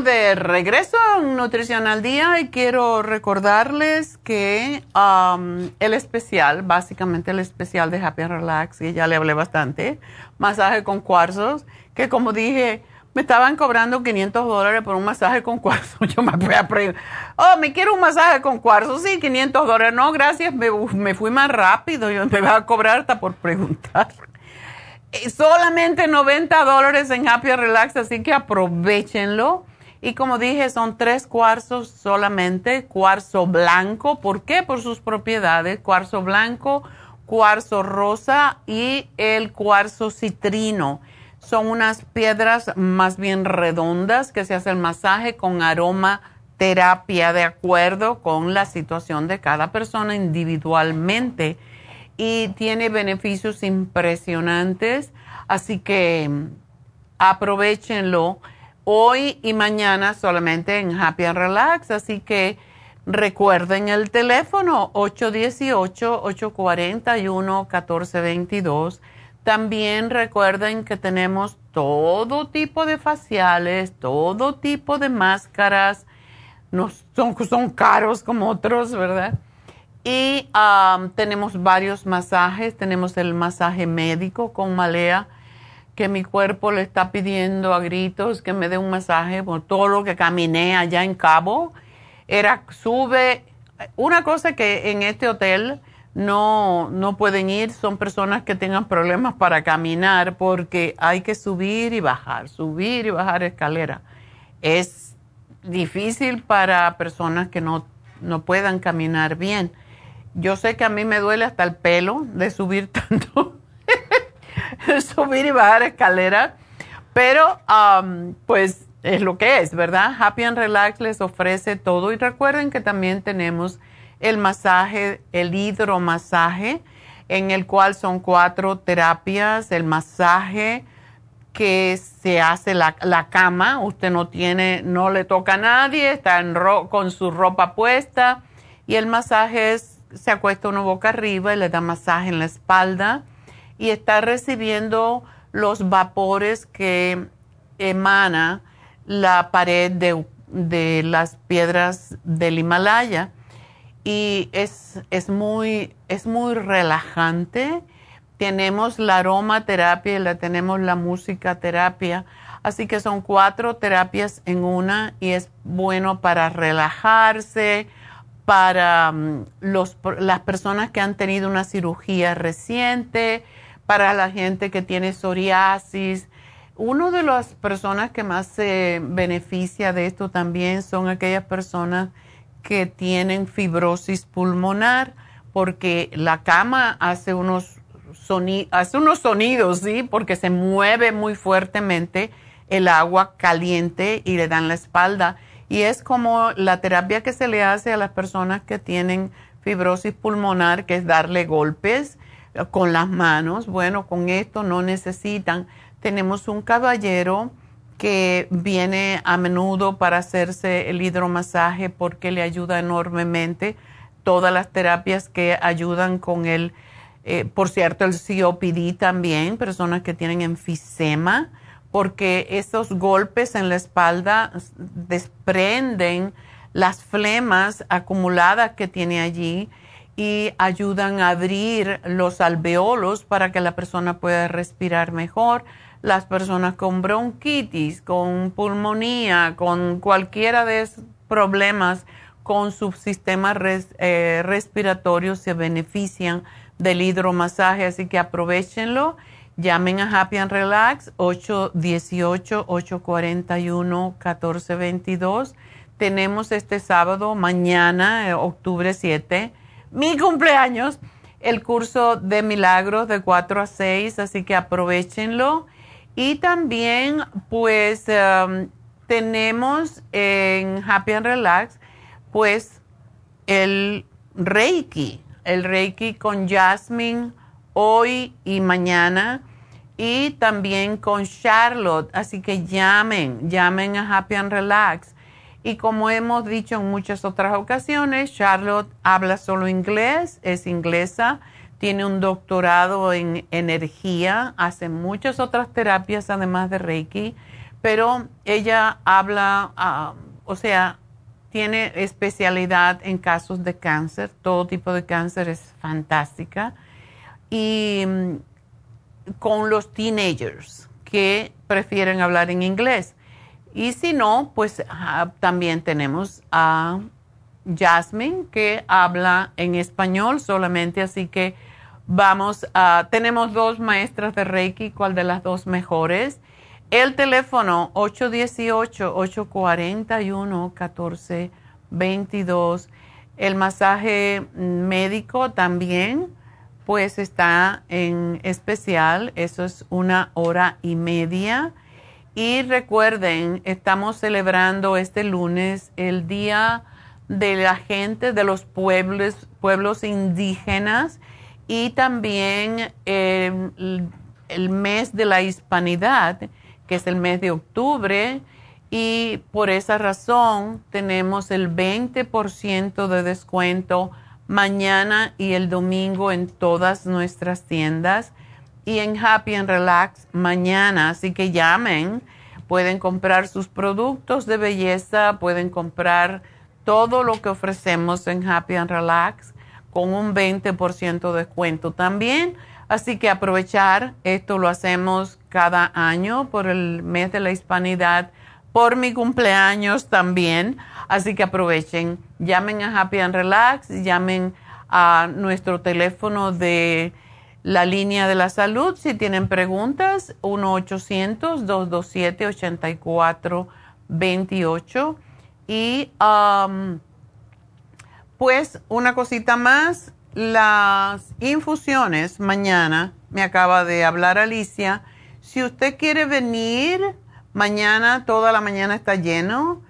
De regreso en Nutrición al Día y quiero recordarles que um, el especial, básicamente el especial de Happy Relax, y ya le hablé bastante, masaje con cuarzos, que como dije, me estaban cobrando 500 dólares por un masaje con cuarzo. *laughs* Yo me fui a preguntar, oh, me quiero un masaje con cuarzo, sí, 500 dólares. No, gracias, me, me fui más rápido, yo me iba a cobrar hasta por preguntar solamente 90 dólares en Happy Relax, así que aprovechenlo. Y como dije, son tres cuarzos solamente, cuarzo blanco. ¿Por qué? Por sus propiedades. Cuarzo blanco, cuarzo rosa y el cuarzo citrino. Son unas piedras más bien redondas que se hace el masaje con aroma terapia de acuerdo con la situación de cada persona individualmente y tiene beneficios impresionantes, así que aprovechenlo hoy y mañana solamente en Happy and Relax, así que recuerden el teléfono 818-841-1422. También recuerden que tenemos todo tipo de faciales, todo tipo de máscaras, no son, son caros como otros, ¿verdad? Y tenemos varios masajes. Tenemos el masaje médico con malea, que mi cuerpo le está pidiendo a gritos que me dé un masaje por todo lo que caminé allá en Cabo. Era, sube. Una cosa que en este hotel no, no pueden ir son personas que tengan problemas para caminar porque hay que subir y bajar, subir y bajar escalera. Es difícil para personas que no, no puedan caminar bien Yo sé que a mí me duele hasta el pelo de subir *laughs* tanto, *laughs* subir y bajar escalera, pero um, pues es lo que es, ¿verdad? Happy and Relax les ofrece todo. Y recuerden que también tenemos el masaje, el hidromasaje, en el cual son cuatro terapias, el masaje que se hace la, la cama, usted no tiene, no le toca a nadie, está en con su ropa puesta. Y el masaje es, se acuesta uno boca arriba y le da masaje en la espalda y está recibiendo los vapores que emana la pared de, de las piedras del Himalaya y es, es, muy, es muy relajante. Tenemos la aromaterapia y la tenemos la música terapia. Así que son cuatro terapias en una y es bueno para relajarse, para mm, los, las personas que han tenido una cirugía reciente, para la gente que tiene psoriasis. Una de las personas que más se beneficia de esto también son aquellas personas que tienen fibrosis pulmonar, porque la cama hace unos, hace unos sonidos, ¿sí? Porque se mueve muy fuertemente el agua caliente y le dan la espalda. Y es como la terapia que se le hace a las personas que tienen fibrosis pulmonar, que es darle golpes con las manos. Bueno, con esto no necesitan. Tenemos un caballero que viene a menudo para hacerse el hidromasaje porque le ayuda enormemente. Todas las terapias que ayudan con el, eh, por cierto, el COPD también, personas que tienen enfisema, porque esos golpes en la espalda desprenden las flemas acumuladas que tiene allí y ayudan a abrir los alveolos para que la persona pueda respirar mejor las personas con bronquitis, con pulmonía, con cualquiera de esos problemas con su sistema eh, respiratorio se benefician del hidromasaje, así que aprovechenlo. Llamen a Happy and Relax 818-841-1422. Tenemos este sábado, mañana, eh, octubre 7, mi cumpleaños, el curso de milagros de 4 a 6, así que aprovechenlo. Y también, pues, um, tenemos en Happy and Relax, pues, el Reiki, el Reiki con Jasmine hoy y mañana y también con Charlotte. Así que llamen, llamen a Happy and Relax. Y como hemos dicho en muchas otras ocasiones, Charlotte habla solo inglés, es inglesa tiene un doctorado en energía, hace muchas otras terapias además de Reiki, pero ella habla, ah, o sea, tiene especialidad en casos de cáncer, todo tipo de cáncer es fantástica, y mm, con los teenagers que prefieren hablar en inglés. Y si no, pues ah, también tenemos a Jasmine que habla en español solamente, así que Vamos a, tenemos dos maestras de Reiki, ¿cuál de las dos mejores? El teléfono 818-841-1422. El masaje médico también, pues está en especial, eso es una hora y media. Y recuerden, estamos celebrando este lunes el Día de la Gente de los Pueblos, pueblos Indígenas y también em, el mes de la hispanidad, que es el mes de octubre, y por esa razón tenemos el 20% de descuento mañana y el domingo en todas nuestras tiendas y en Happy and Relax mañana, así que llamen, pueden comprar sus productos de belleza, pueden comprar todo lo que ofrecemos en Happy and Relax con un 20% de descuento también. Así que aprovechar, esto lo hacemos cada año por el mes de la hispanidad, por mi cumpleaños también. Así que aprovechen, llamen a Happy and Relax, llamen a nuestro teléfono de la línea de la salud. Si tienen preguntas, 1-800-227-8428. Y um, pues una cosita más, las infusiones. Mañana, me acaba de hablar Alicia, si usted quiere venir mañana, toda la mañana está lleno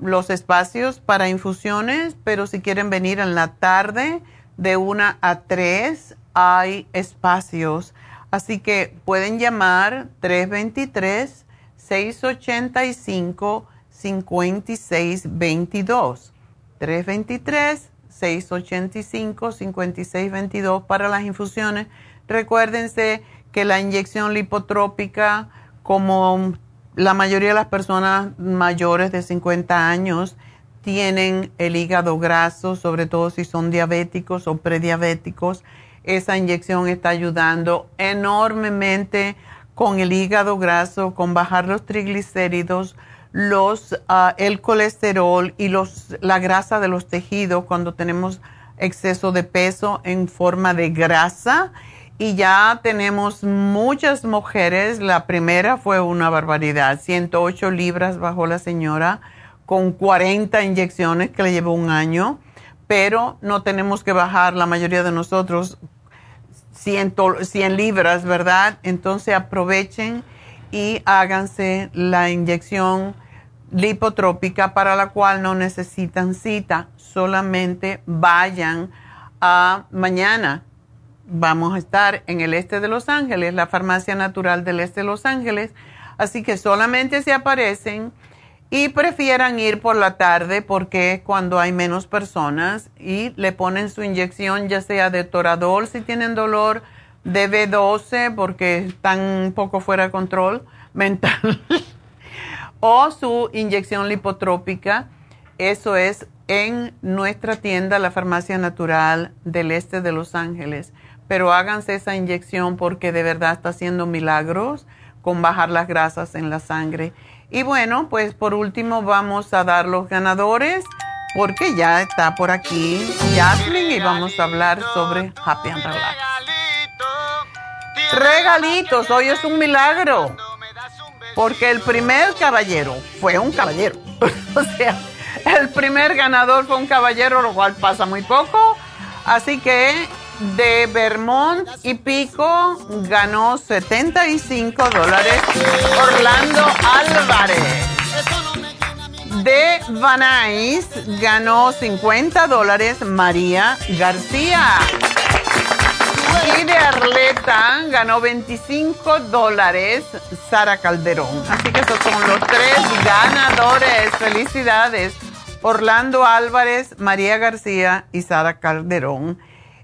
los espacios para infusiones, pero si quieren venir en la tarde, de una a 3 hay espacios. Así que pueden llamar 323-685-5622. 323-685-5622 para las infusiones. Recuérdense que la inyección lipotrópica, como la mayoría de las personas mayores de 50 años, tienen el hígado graso, sobre todo si son diabéticos o prediabéticos. Esa inyección está ayudando enormemente con el hígado graso, con bajar los triglicéridos, los, ah, el colesterol y los, la grasa de los tejidos cuando tenemos exceso de peso en forma de grasa. Y ya tenemos muchas mujeres. La primera fue una barbaridad. 108 libras bajó la señora con 40 inyecciones que le llevó un año. Pero no tenemos que bajar la mayoría de nosotros 100, 100 libras, ¿verdad? Entonces aprovechen y háganse la inyección lipotrópica para la cual no necesitan cita, solamente vayan a mañana. Vamos a estar en el este de Los Ángeles, la farmacia natural del este de Los Ángeles, así que solamente se aparecen y prefieran ir por la tarde porque es cuando hay menos personas y le ponen su inyección ya sea de toradol si tienen dolor, de B12 porque están un poco fuera de control *laughs* mental o su inyección lipotrópica. Eso es en nuestra tienda, la Farmacia Natural del Este de Los Ángeles. Pero háganse esa inyección porque de verdad está haciendo milagros con bajar las grasas en la sangre. Y bueno, pues por último vamos a dar los ganadores porque ya está por aquí Jasmine y vamos a hablar sobre Happy and Relax. Regalitos, hoy es un milagro porque el primer caballero fue un caballero. *laughs* o sea, el primer ganador fue un caballero, lo cual pasa muy poco. Así que de Vermont y Pico ganó 75 dólares Orlando Álvarez. De Van ganó 50 dólares María García. Y de Arleta ganó 25 dólares Sara Calderón. Así que esos son los tres ganadores. Felicidades. Orlando Álvarez, María García y Sara Calderón.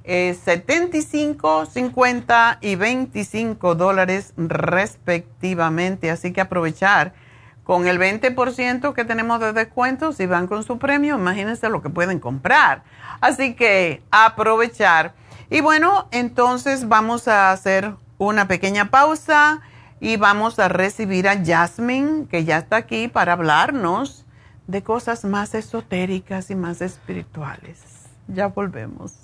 75, 50 y 25 dólares respectivamente. Así que aprovechar con el 20% que tenemos de descuento, si van con su premio, imagínense lo que pueden comprar. Así que aprovechar. Y bueno, entonces vamos a hacer una pequeña pausa y vamos a recibir a Jasmine, que ya está aquí para hablarnos de cosas más esotéricas y más espirituales. Ya volvemos.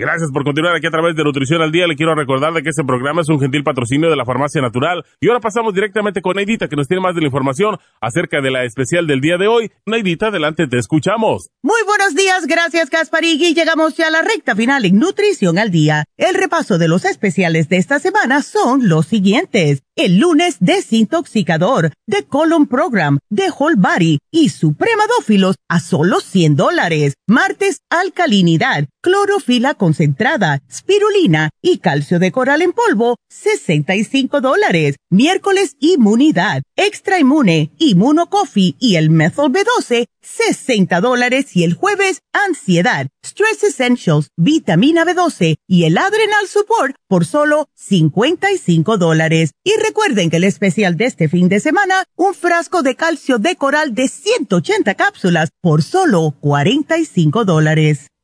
Gracias por continuar aquí a través de Nutrición al Día. Le quiero recordar de que este programa es un gentil patrocinio de la Farmacia Natural. Y ahora pasamos directamente con Neidita, que nos tiene más de la información acerca de la especial del día de hoy. Neidita, adelante, te escuchamos. Muy buenos días, gracias Gasparigui. Llegamos ya a la recta final en Nutrición al Día. El repaso de los especiales de esta semana son los siguientes. El lunes, desintoxicador, de Colon Program, de Whole Body y Supremadófilos a solo 100 dólares. Martes, alcalinidad, clorofila concentrada, spirulina y calcio de coral en polvo, 65 dólares. Miércoles, inmunidad, extra inmune, inmunocoffee y el methyl B12, 60 dólares. Y el jueves, ansiedad, stress essentials, vitamina B12 y el adrenal support por solo 55 dólares. Y recuerden que el especial de este fin de semana, un frasco de calcio de coral de 180 cápsulas por solo 45 dólares.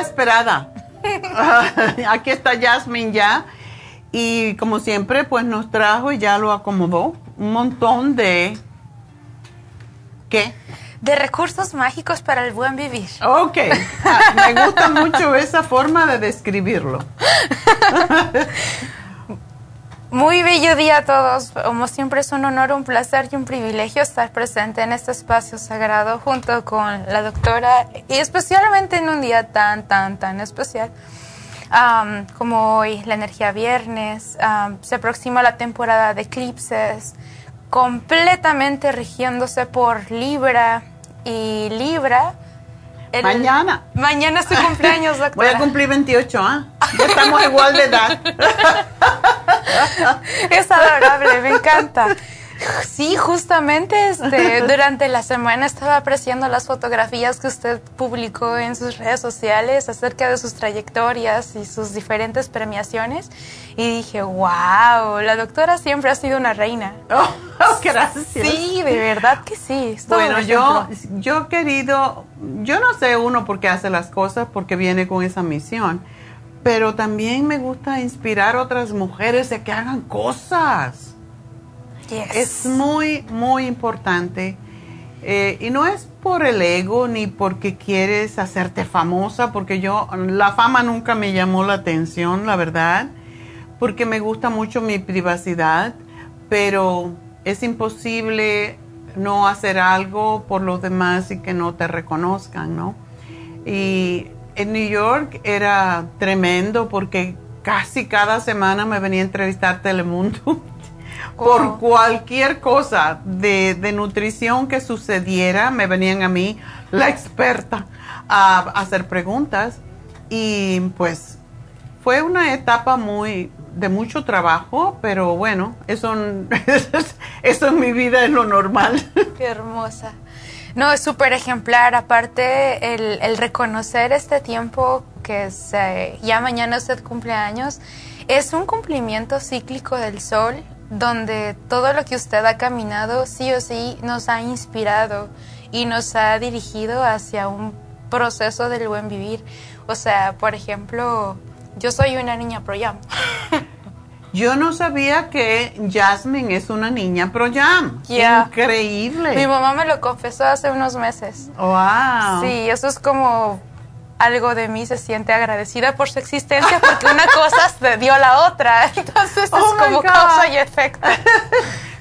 Esperada. *laughs* Aquí está Jasmine ya. Y como siempre, pues nos trajo y ya lo acomodó un montón de... ¿Qué? De recursos mágicos para el buen vivir. Ok. Ah, me gusta mucho esa forma de describirlo. *laughs* Muy bello día a todos. Como siempre es un honor, un placer y un privilegio estar presente en este espacio sagrado junto con la doctora y especialmente en un día tan, tan, tan especial como hoy, la energía viernes. se aproxima la temporada de eclipses completamente rigiéndose por Libra y Libra mañana. Mañana es tu cumpleaños, *laughs* doctora. Voy a cumplir 28, ¿ah? Ya *laughs* estamos igual de edad. es adorable, me encanta. Sí, justamente este, *laughs* durante la semana estaba apreciando las fotografías que usted publicó en sus redes sociales acerca de sus trayectorias y sus diferentes premiaciones y dije, wow, la doctora siempre ha sido una reina. *laughs* Oh, gracias. Sí, de verdad que sí. Bueno, yo, yo querido, yo no sé uno por qué hace las cosas, porque viene con esa misión, pero también me gusta inspirar a otras mujeres de que hagan cosas. Es muy, muy importante. Eh, y no es por el ego ni porque quieres hacerte famosa, porque yo, la fama nunca me llamó la atención, la verdad, porque me gusta mucho mi privacidad, pero es imposible no hacer algo por los demás y que no te reconozcan, ¿no? Y en New York era tremendo porque casi cada semana me venía a entrevistar Telemundo *laughs* por oh. cualquier cosa de, de, nutrición que sucediera, me venían a mí, la experta, a, hacer preguntas. Y pues fue una etapa muy de mucho trabajo, pero bueno, eso, *laughs* eso en mi vida es lo normal. *laughs* Qué hermosa. No, es súper ejemplar. Aparte, el, el, reconocer este tiempo que se, ya mañana usted cumple años, es un cumplimiento cíclico del sol donde todo lo que usted ha caminado sí o sí nos ha inspirado y nos ha dirigido hacia un proceso del buen vivir. O sea, por ejemplo, yo soy una niña pro jam. *laughs* Yo no sabía que Jasmine es una niña pro jam. Increíble. Mi mamá me lo confesó hace unos meses. Wow. Sí, eso es como algo de mí se siente agradecida por su existencia porque una cosa se dio a la otra. *laughs* Entonces es oh como causa y efecto.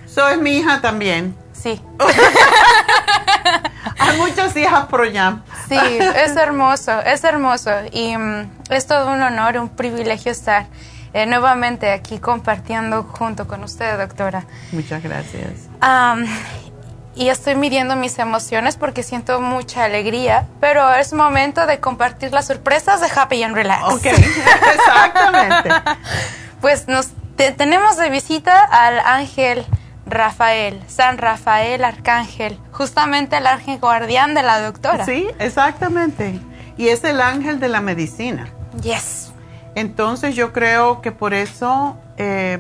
Soy mi hija también. Sí. *laughs* Hay muchas hijas pro jam. Sí, es hermoso, es hermoso. Y mm, es todo un honor, un privilegio estar eh, nuevamente aquí compartiendo junto con usted, doctora. Muchas gracias. Y estoy midiendo mis emociones porque siento mucha alegría, pero es momento de compartir las sorpresas de Happy and Relax. Ok, *laughs* exactamente. pues nos tenemos de visita al ángel Rafael, San Rafael Arcángel, justamente el ángel guardián de la doctora. Sí, exactamente. Y es el ángel de la medicina. Yes. Entonces yo creo que por eso, eh,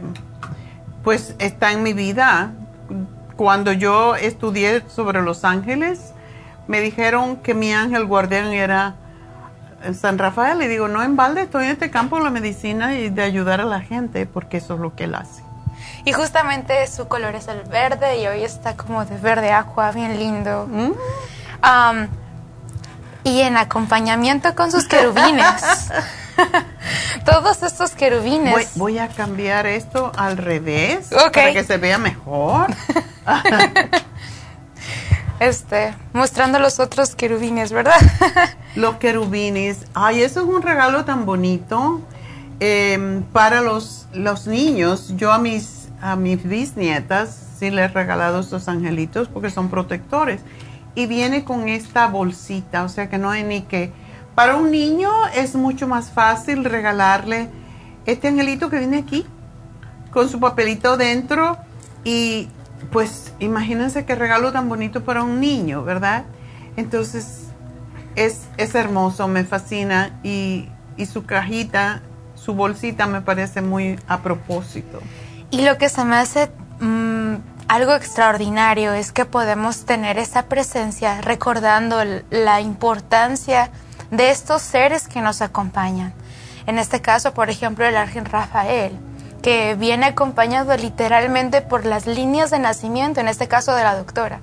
pues está en mi vida. Cuando yo estudié sobre los ángeles, me dijeron que mi ángel guardián era San Rafael. Y digo, no en balde, estoy en este campo de la medicina y de ayudar a la gente, porque eso es lo que él hace. Y justamente su color es el verde y hoy está como de verde agua, bien lindo. Mm. Um, y en acompañamiento con sus *laughs* querubines. *laughs* Todos estos querubines. Voy, a cambiar esto al revés para que se vea mejor. *laughs* este, mostrando los otros querubines, ¿verdad? *laughs* los querubines. Ay, eso es un regalo tan bonito em, para los, los niños. Yo a mis, a mis bisnietas sí les he regalado estos angelitos porque son protectores. Y viene con esta bolsita, o sea que no hay ni que... Para un niño es mucho más fácil regalarle este angelito que viene aquí, con su papelito dentro y pues imagínense qué regalo tan bonito para un niño, ¿verdad? Entonces es, es hermoso, me fascina y, y, su cajita, su bolsita me parece muy a propósito. Y lo que se me hace mm, algo extraordinario es que podemos tener esa presencia recordando la importancia de estos seres que nos acompañan. En este caso, por ejemplo, el ángel Rafael que viene acompañado literalmente por las líneas de nacimiento, en este caso de la doctora.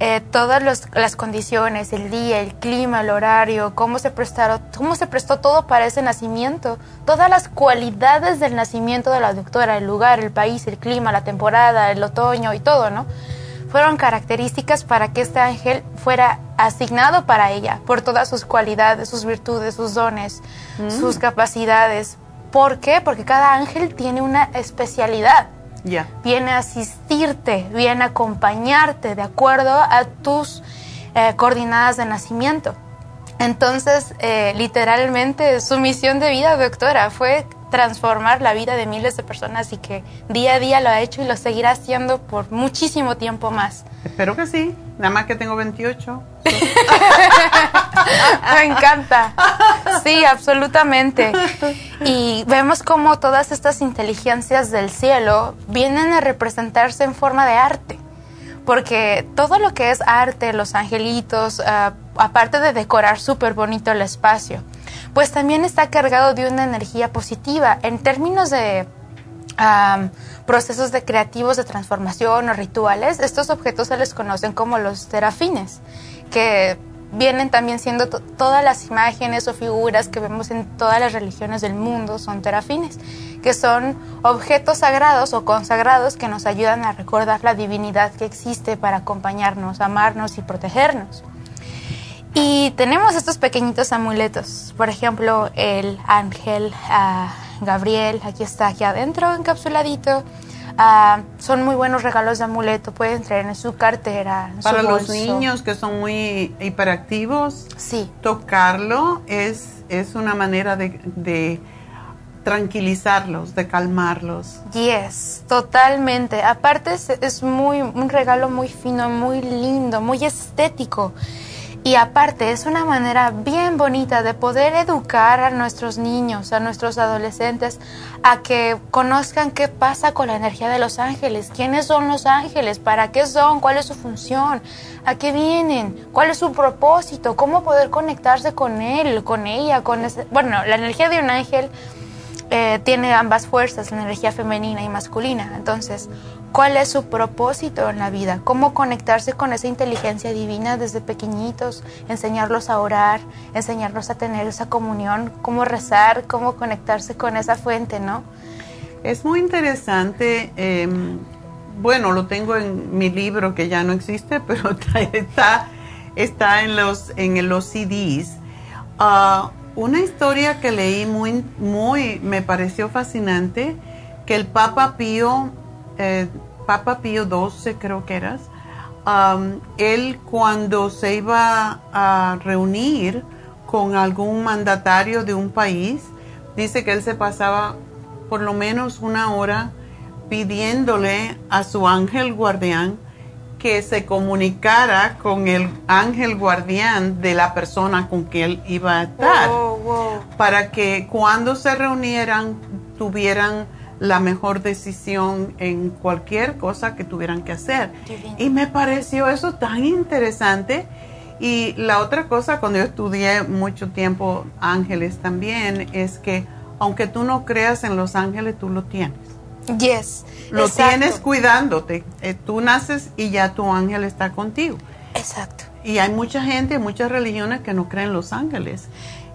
Eh, todas las condiciones, el día, el clima, el horario, cómo se, prestaron, cómo se prestó todo para ese nacimiento, todas las cualidades del nacimiento de la doctora, el lugar, el país, el clima, la temporada, el otoño y todo, ¿no? Fueron características para que este ángel fuera asignado para ella, por todas sus cualidades, sus virtudes, sus dones, sus capacidades, ¿Por qué? Porque cada ángel tiene una especialidad. Ya. Viene a asistirte, viene a acompañarte de acuerdo a tus eh, coordinadas de nacimiento. Entonces, eh, literalmente, su misión de vida, doctora, fue transformar la vida de miles de personas y que día a día lo ha hecho y lo seguirá haciendo por muchísimo tiempo más. Espero que sí, nada más que tengo 28. *laughs* Me encanta. Sí, absolutamente. Y vemos cómo todas estas inteligencias del cielo vienen a representarse en forma de arte. Porque todo lo que es arte, los angelitos, ah, aparte de decorar súper bonito el espacio, pues también está cargado de una energía positiva. En términos de procesos de creativos de transformación o rituales, estos objetos se les conocen como los terafines, que vienen también siendo todas las imágenes o figuras que vemos en todas las religiones del mundo son terafines, que son objetos sagrados o consagrados que nos ayudan a recordar la divinidad que existe para acompañarnos, amarnos y protegernos. Y tenemos estos pequeñitos amuletos, por ejemplo, el ángel ah, Gabriel, aquí está, aquí adentro, encapsuladito. Ah, son muy buenos regalos de amuleto, pueden traer en su cartera. Para los niños que son muy hiperactivos, sí. tocarlo es, es una manera de, de tranquilizarlos, de calmarlos. Yes, totalmente. Aparte es, es, muy un regalo muy fino, muy lindo, muy estético. Y aparte es una manera bien bonita de poder educar a nuestros niños, a nuestros adolescentes, a que conozcan qué pasa con la energía de los ángeles, quiénes son los ángeles, para qué son, cuál es su función, a qué vienen, cuál es su propósito, cómo poder conectarse con él, con ella, con ese... Bueno, la energía de un ángel eh, tiene ambas fuerzas, la energía femenina y masculina. Entonces, ¿cuál es su propósito en la vida? ¿Cómo conectarse con esa inteligencia divina desde pequeñitos? Enseñarlos a orar, enseñarlos a tener esa comunión, cómo rezar, cómo conectarse con esa fuente, ¿no? Es muy interesante. Em, bueno, lo tengo en mi libro que ya no existe, *laughs* pero está, está en, los, en los CDs. Ah, una historia que leí muy, muy, me pareció fascinante, que el Papa Pío, eh, Papa Pío XII creo que eras, él cuando se iba a reunir con algún mandatario de un país, dice que él se pasaba por lo menos una hora pidiéndole a su ángel guardián que se comunicara con el ángel guardián de la persona con que él iba a estar, para que cuando se reunieran tuvieran la mejor decisión en cualquier cosa que tuvieran que hacer. Y me pareció eso tan interesante. Y la otra cosa, cuando yo estudié mucho tiempo ángeles también, es que aunque tú no creas en los ángeles, tú lo tienes. Yes. Lo tienes cuidándote. Eh, tú naces y ya tu ángel está contigo. Exacto. Y hay mucha gente, muchas religiones que no creen en los ángeles.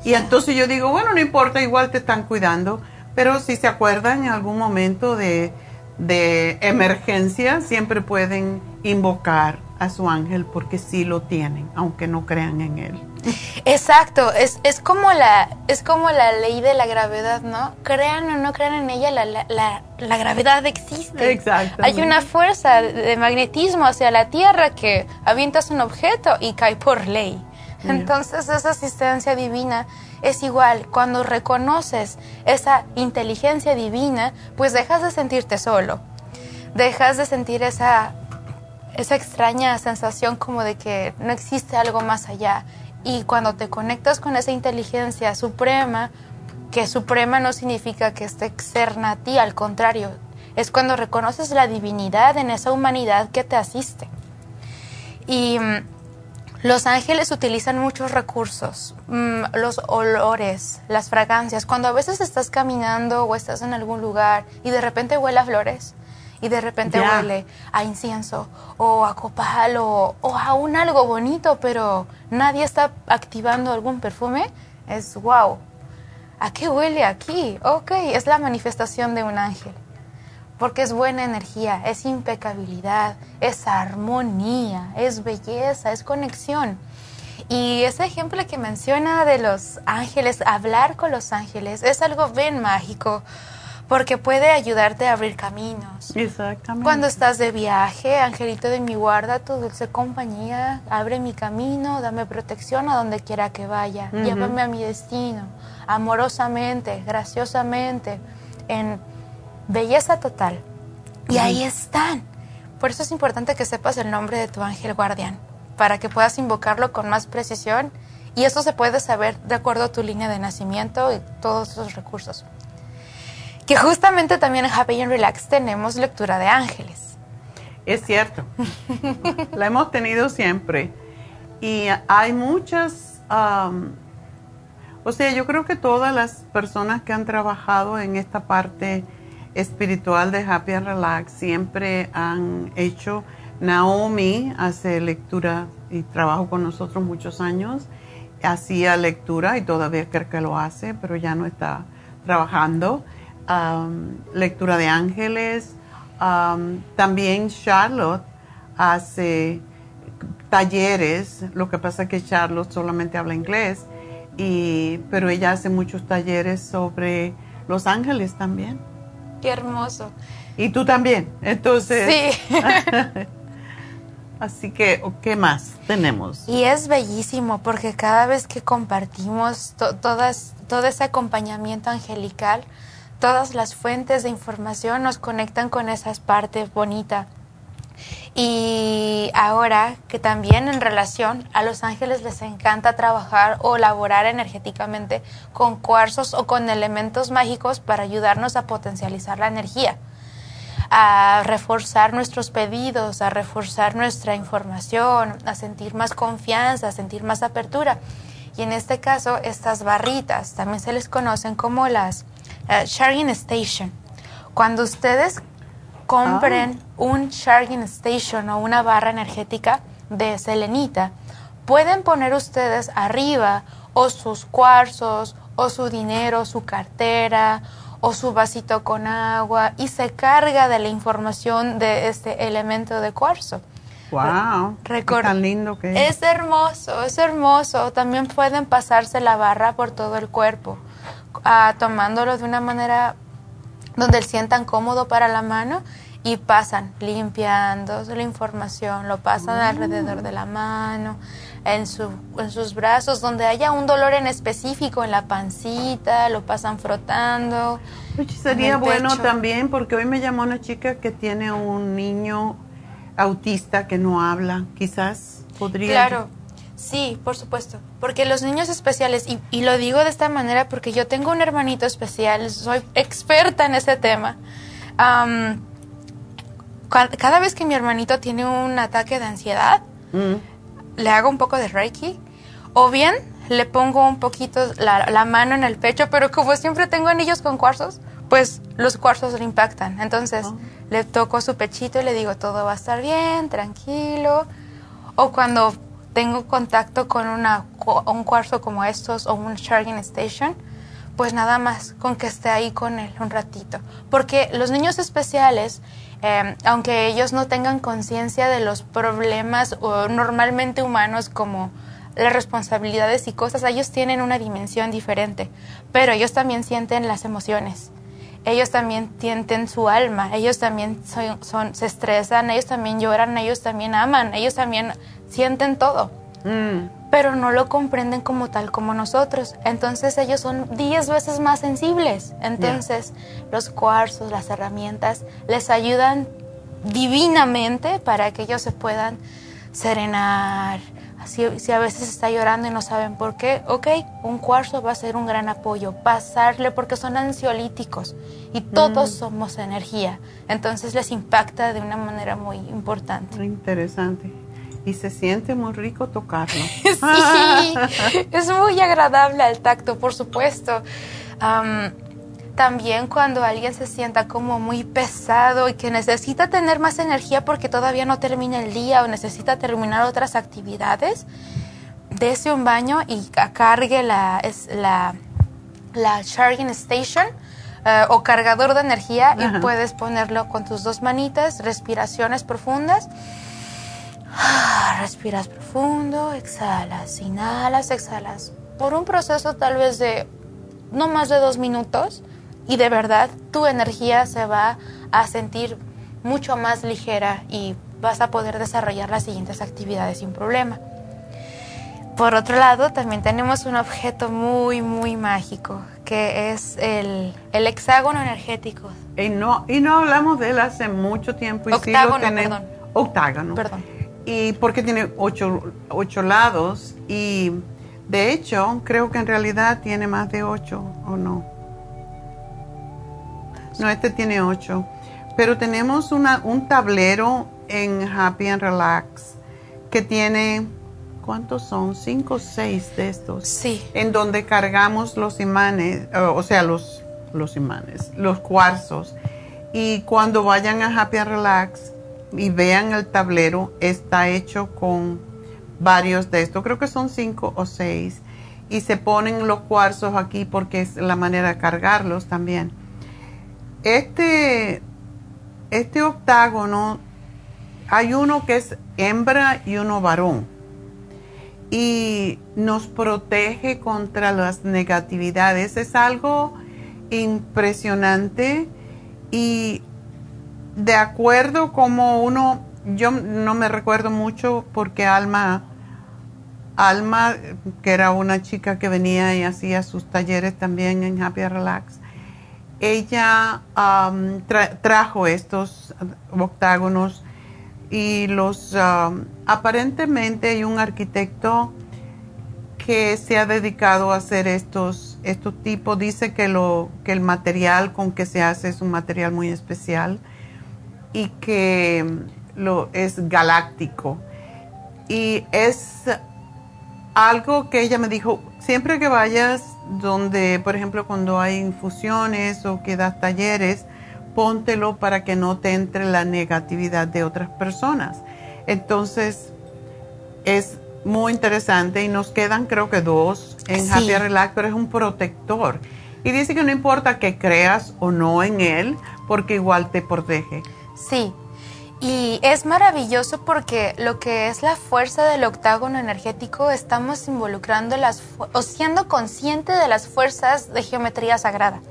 Y entonces yo digo, bueno, no importa, igual te están cuidando pero si se acuerdan en algún momento de, emergencia, siempre pueden invocar a su ángel porque sí lo tienen, aunque no crean en él. Exacto, es, es, como la, es como la ley de la gravedad, ¿no? Crean o no crean en ella, la, la, la, gravedad existe. Exacto. Hay una fuerza de magnetismo hacia la Tierra que avientas un objeto y cae por ley. Entonces esa asistencia divina es igual, cuando reconoces esa inteligencia divina, pues dejas de sentirte solo, dejas de sentir esa, esa extraña sensación como de que no existe algo más allá. Y cuando te conectas con esa inteligencia suprema, que suprema no significa que esté externa a ti, al contrario, es cuando reconoces la divinidad en esa humanidad que te asiste. Y mm, los ángeles utilizan muchos recursos, mm, los olores, las fragancias. Cuando a veces estás caminando o estás en algún lugar y de repente huele a flores y de repente huele a incienso o a copal o, o a un algo bonito, pero nadie está activando algún perfume, es wow. ¿A qué huele aquí? Ok, es la manifestación de un ángel porque es buena energía, es impecabilidad, es armonía, es belleza, es conexión. Y ese ejemplo que menciona de los ángeles, hablar con los ángeles, es algo bien mágico, porque puede ayudarte a abrir caminos. Exactamente. Cuando estás de viaje, angelito de mi guarda, tu dulce compañía, abre mi camino, dame protección a donde quiera que vaya, llévame a mi destino, amorosamente, graciosamente, en belleza total. Y ahí están. Por eso es importante que sepas el nombre de tu ángel guardián, para que puedas invocarlo con más precisión. Y eso se puede saber de acuerdo a tu línea de nacimiento y todos esos recursos. Que justamente también en Happy and Relax tenemos lectura de ángeles. Es cierto. La hemos tenido siempre. Y hay muchas... o sea, yo creo que todas las personas que han trabajado en esta parte espiritual de Happy and Relax siempre han hecho. Naomi hace lectura y trabajo con nosotros muchos años. Hacía lectura y todavía creo que lo hace, pero ya no está trabajando. lectura de ángeles. también Charlotte hace talleres. Lo que pasa es que Charlotte solamente habla inglés, y, pero ella hace muchos talleres sobre los ángeles también. Qué hermoso. Y tú también. Entonces. Sí. *laughs* Así que, ¿qué más tenemos? Y es bellísimo porque cada vez que compartimos todas, todo ese acompañamiento angelical, todas las fuentes de información nos conectan con esas partes bonitas. Y ahora que también en relación a los ángeles les encanta trabajar o laborar energéticamente con cuarzos o con elementos mágicos para ayudarnos a potencializar la energía, a reforzar nuestros pedidos, a reforzar nuestra información, a sentir más confianza, a sentir más apertura. Y en este caso, estas barritas también se les conocen como las uh, Sharing Station. Cuando ustedes compren ah. un charging station o una barra energética de selenita, pueden poner ustedes arriba o sus cuarzos o su dinero, su cartera o su vasito con agua y se carga de la información de este elemento de cuarzo. Wow, tan lindo que es. Es hermoso, es hermoso. También pueden pasarse la barra por todo el cuerpo, ah, tomándolo de una manera donde sientan cómodo para la mano y pasan limpiando la información, lo pasan Mm. alrededor de la mano, en, su, en sus brazos, donde haya un dolor en específico, en la pancita, lo pasan frotando. Sería bueno pecho. también, porque hoy me llamó una chica que tiene un niño autista que no habla. Quizás podría. Claro, sí, por supuesto. Porque los niños especiales, y, y lo digo de esta manera porque yo tengo un hermanito especial, soy experta en ese tema. Cua- cada vez que mi hermanito tiene un ataque de ansiedad, Mm. le hago un poco de Reiki, o bien le pongo un poquito la, la mano en el pecho, pero como siempre tengo anillos con cuarzos, pues los cuarzos le impactan. Entonces le toco su pechito y le digo, todo va a estar bien, tranquilo. O cuando tengo contacto con una, un cuarzo como estos o un charging station, pues nada más con que esté ahí con él un ratito. Porque los niños especiales, eh, aunque ellos no tengan conciencia de los problemas o normalmente humanos como las responsabilidades y cosas, ellos tienen una dimensión diferente, pero ellos también sienten las emociones. Ellos también sienten su alma, ellos también son, son- se estresan, ellos también lloran, ellos también aman, ellos también sienten todo Mm. pero no lo comprenden como tal como nosotros. Entonces ellos son 10 veces más sensibles. Entonces los cuarzos, las herramientas, les ayudan divinamente para que ellos se puedan serenar. Si, si a veces está llorando y no saben por qué, ok, un cuarzo va a ser un gran apoyo. Pasarle porque son ansiolíticos y todos Mm. somos energía. Entonces les impacta de una manera muy importante. Interesante. Y se siente muy rico tocarlo. *laughs* Sí, *laughs* es muy agradable al tacto, por supuesto. Am, también cuando alguien se sienta como muy pesado y que necesita tener más energía porque todavía no termina el día o necesita terminar otras actividades, dése un baño y ca- cargue la, es, la, la charging station eh, o cargador de energía Ajá. y puedes ponerlo con tus dos manitas, respiraciones profundas. Respiras profundo, exhalas, inhalas, exhalas. Por un proceso tal vez de no más de dos minutos y de verdad tu energía se va a sentir mucho más ligera y vas a poder desarrollar las siguientes actividades sin problema. Por otro lado, también tenemos un objeto muy, muy mágico, que es el, el hexágono energético. Y no, y no hablamos de él hace mucho tiempo. Y sí lo Octágono, tenemos- perdón. Octágono. Perdón. Y porque tiene ocho, ocho lados y de hecho creo que en realidad tiene más de ocho o no. No, este tiene ocho. Pero tenemos una, un tablero en Happy and Relax que tiene, ¿cuántos son? Cinco o seis de estos. Sí. En donde cargamos los imanes, o o sea, los, los imanes, los cuarzos. Y cuando vayan a Happy and Relax y vean el tablero, está hecho con varios de estos. Creo que son cinco o seis. Y se ponen los cuarzos aquí porque es la manera de cargarlos también. Este, este octágono, hay uno que es hembra y uno varón. Y nos protege contra las negatividades. Es algo impresionante y de acuerdo como uno, yo no me recuerdo mucho porque Alma, Alma, que era una chica que venía y hacía sus talleres también en Happy Relax, ella trajo estos octágonos y los aparentemente hay un arquitecto que se ha dedicado a hacer estos estos tipos dice que lo que el material con que se hace es un material muy especial y que lo es galáctico. Y es algo que ella me dijo, siempre que vayas donde, por ejemplo, cuando hay infusiones o que das talleres, póntelo para que no te entre la negatividad de otras personas. Entonces, es muy interesante y nos quedan creo que dos en Sí. Happy Relax, pero es un protector. Y dice que no importa que creas o no en él, porque igual te protege. Sí, y es maravilloso porque lo que es la fuerza del octágono energético estamos involucrando las o siendo consciente de las fuerzas de geometría sagrada.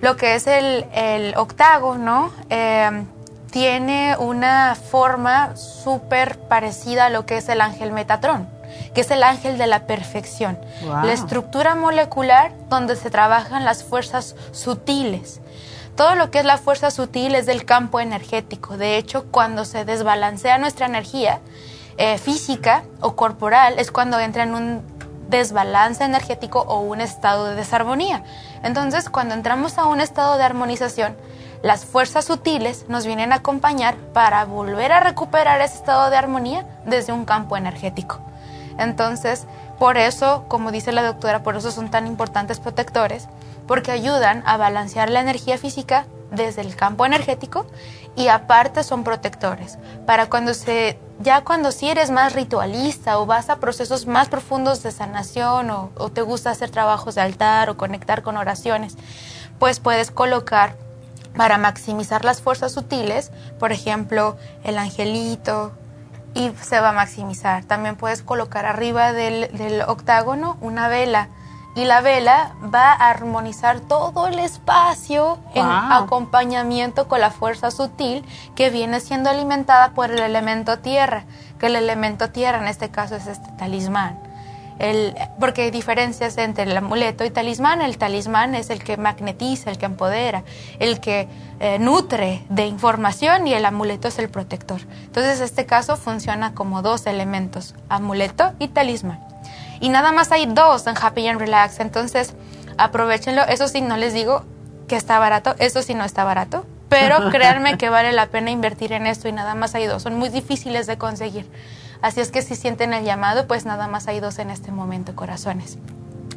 Lo que es el, el octágono, eh, tiene una forma súper parecida a lo que es el ángel Metatrón, que es el ángel de la perfección. La estructura molecular donde se trabajan las fuerzas sutiles. Todo lo que es la fuerza sutil es del campo energético. De hecho, cuando se desbalancea nuestra energía eh, física o corporal, es cuando entra en un desbalance energético o un estado de desarmonía. Entonces, cuando entramos a un estado de armonización, las fuerzas sutiles nos vienen a acompañar para volver a recuperar ese estado de armonía desde un campo energético. Entonces, por eso, como dice la doctora, por eso son tan importantes protectores, porque ayudan a balancear la energía física desde el campo energético y aparte son protectores. Para cuando se, ya cuando si eres más ritualista o vas a procesos más profundos de sanación o, o te gusta hacer trabajos de altar o conectar con oraciones, pues puedes colocar para maximizar las fuerzas sutiles, por ejemplo, el angelito, y se va a maximizar. También puedes colocar arriba del, octágono una vela y la vela va a armonizar todo el espacio en acompañamiento con la fuerza sutil que viene siendo alimentada por el elemento tierra, que el elemento tierra en este caso es este talismán porque hay diferencias entre el amuleto y talismán. El talismán es el que magnetiza, el que empodera, el que eh, nutre de información y el amuleto es el protector. Entonces, este caso funciona como dos elementos, amuleto y talismán. Y nada más hay dos en Happy and Relax, entonces aprovechenlo. Eso sí, no les digo que está barato, eso sí no está barato, pero *laughs* créanme que vale la pena invertir en esto y nada más hay dos. Son muy difíciles de conseguir. Así es que si sienten el llamado, pues nada más hay dos en este momento, corazones.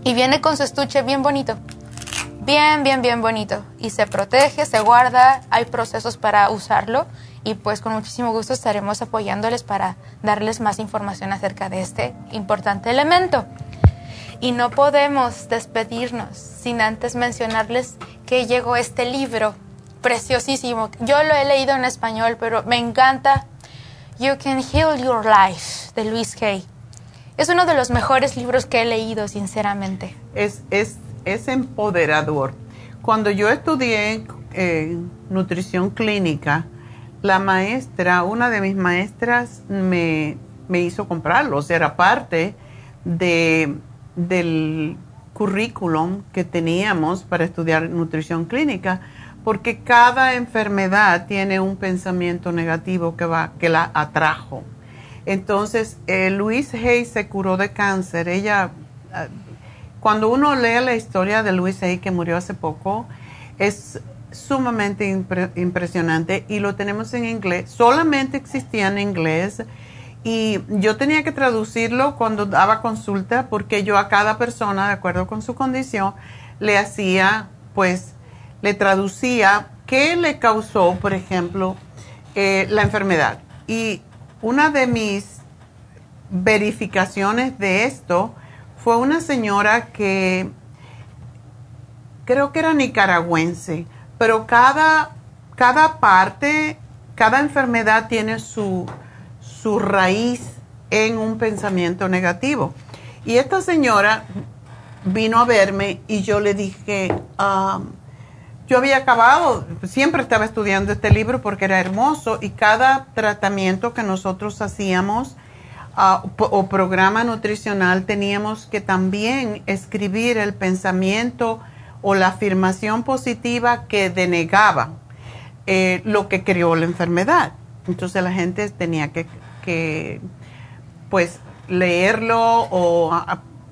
Y viene con su estuche bien bonito. Bien, bien, bien bonito. Y se protege, se guarda, hay procesos para usarlo y pues con muchísimo gusto estaremos apoyándoles para darles más información acerca de este importante elemento. Y no podemos despedirnos sin antes mencionarles que llegó este libro preciosísimo. Yo lo he leído en español, pero me encanta You Can Heal Your Life de Luis Hay. Es uno de los mejores libros que he leído, sinceramente. Es, es, es empoderador. Cuando yo estudié eh, nutrición clínica, la maestra, una de mis maestras me, me hizo comprarlo. era parte de, del currículum que teníamos para estudiar nutrición clínica porque cada enfermedad tiene un pensamiento negativo que, va, que la atrajo. Entonces, eh, Luis Hay se curó de cáncer. Ella, ah, cuando uno lee la historia de Luis Hay, que murió hace poco, es sumamente impresionante y lo tenemos en inglés. Solamente existía en inglés y yo tenía que traducirlo cuando daba consulta porque yo a cada persona, de acuerdo con su condición, le hacía pues le traducía qué le causó, por ejemplo, eh, la enfermedad. Y una de mis verificaciones de esto fue una señora que creo que era nicaragüense, pero cada, cada parte, cada enfermedad tiene su, su raíz en un pensamiento negativo. Y esta señora vino a verme y yo le dije, yo había acabado, siempre estaba estudiando este libro porque era hermoso y cada tratamiento que nosotros hacíamos ah, o programa nutricional teníamos que también escribir el pensamiento o la afirmación positiva que denegaba eh, lo que creó la enfermedad. Entonces la gente tenía que, pues leerlo o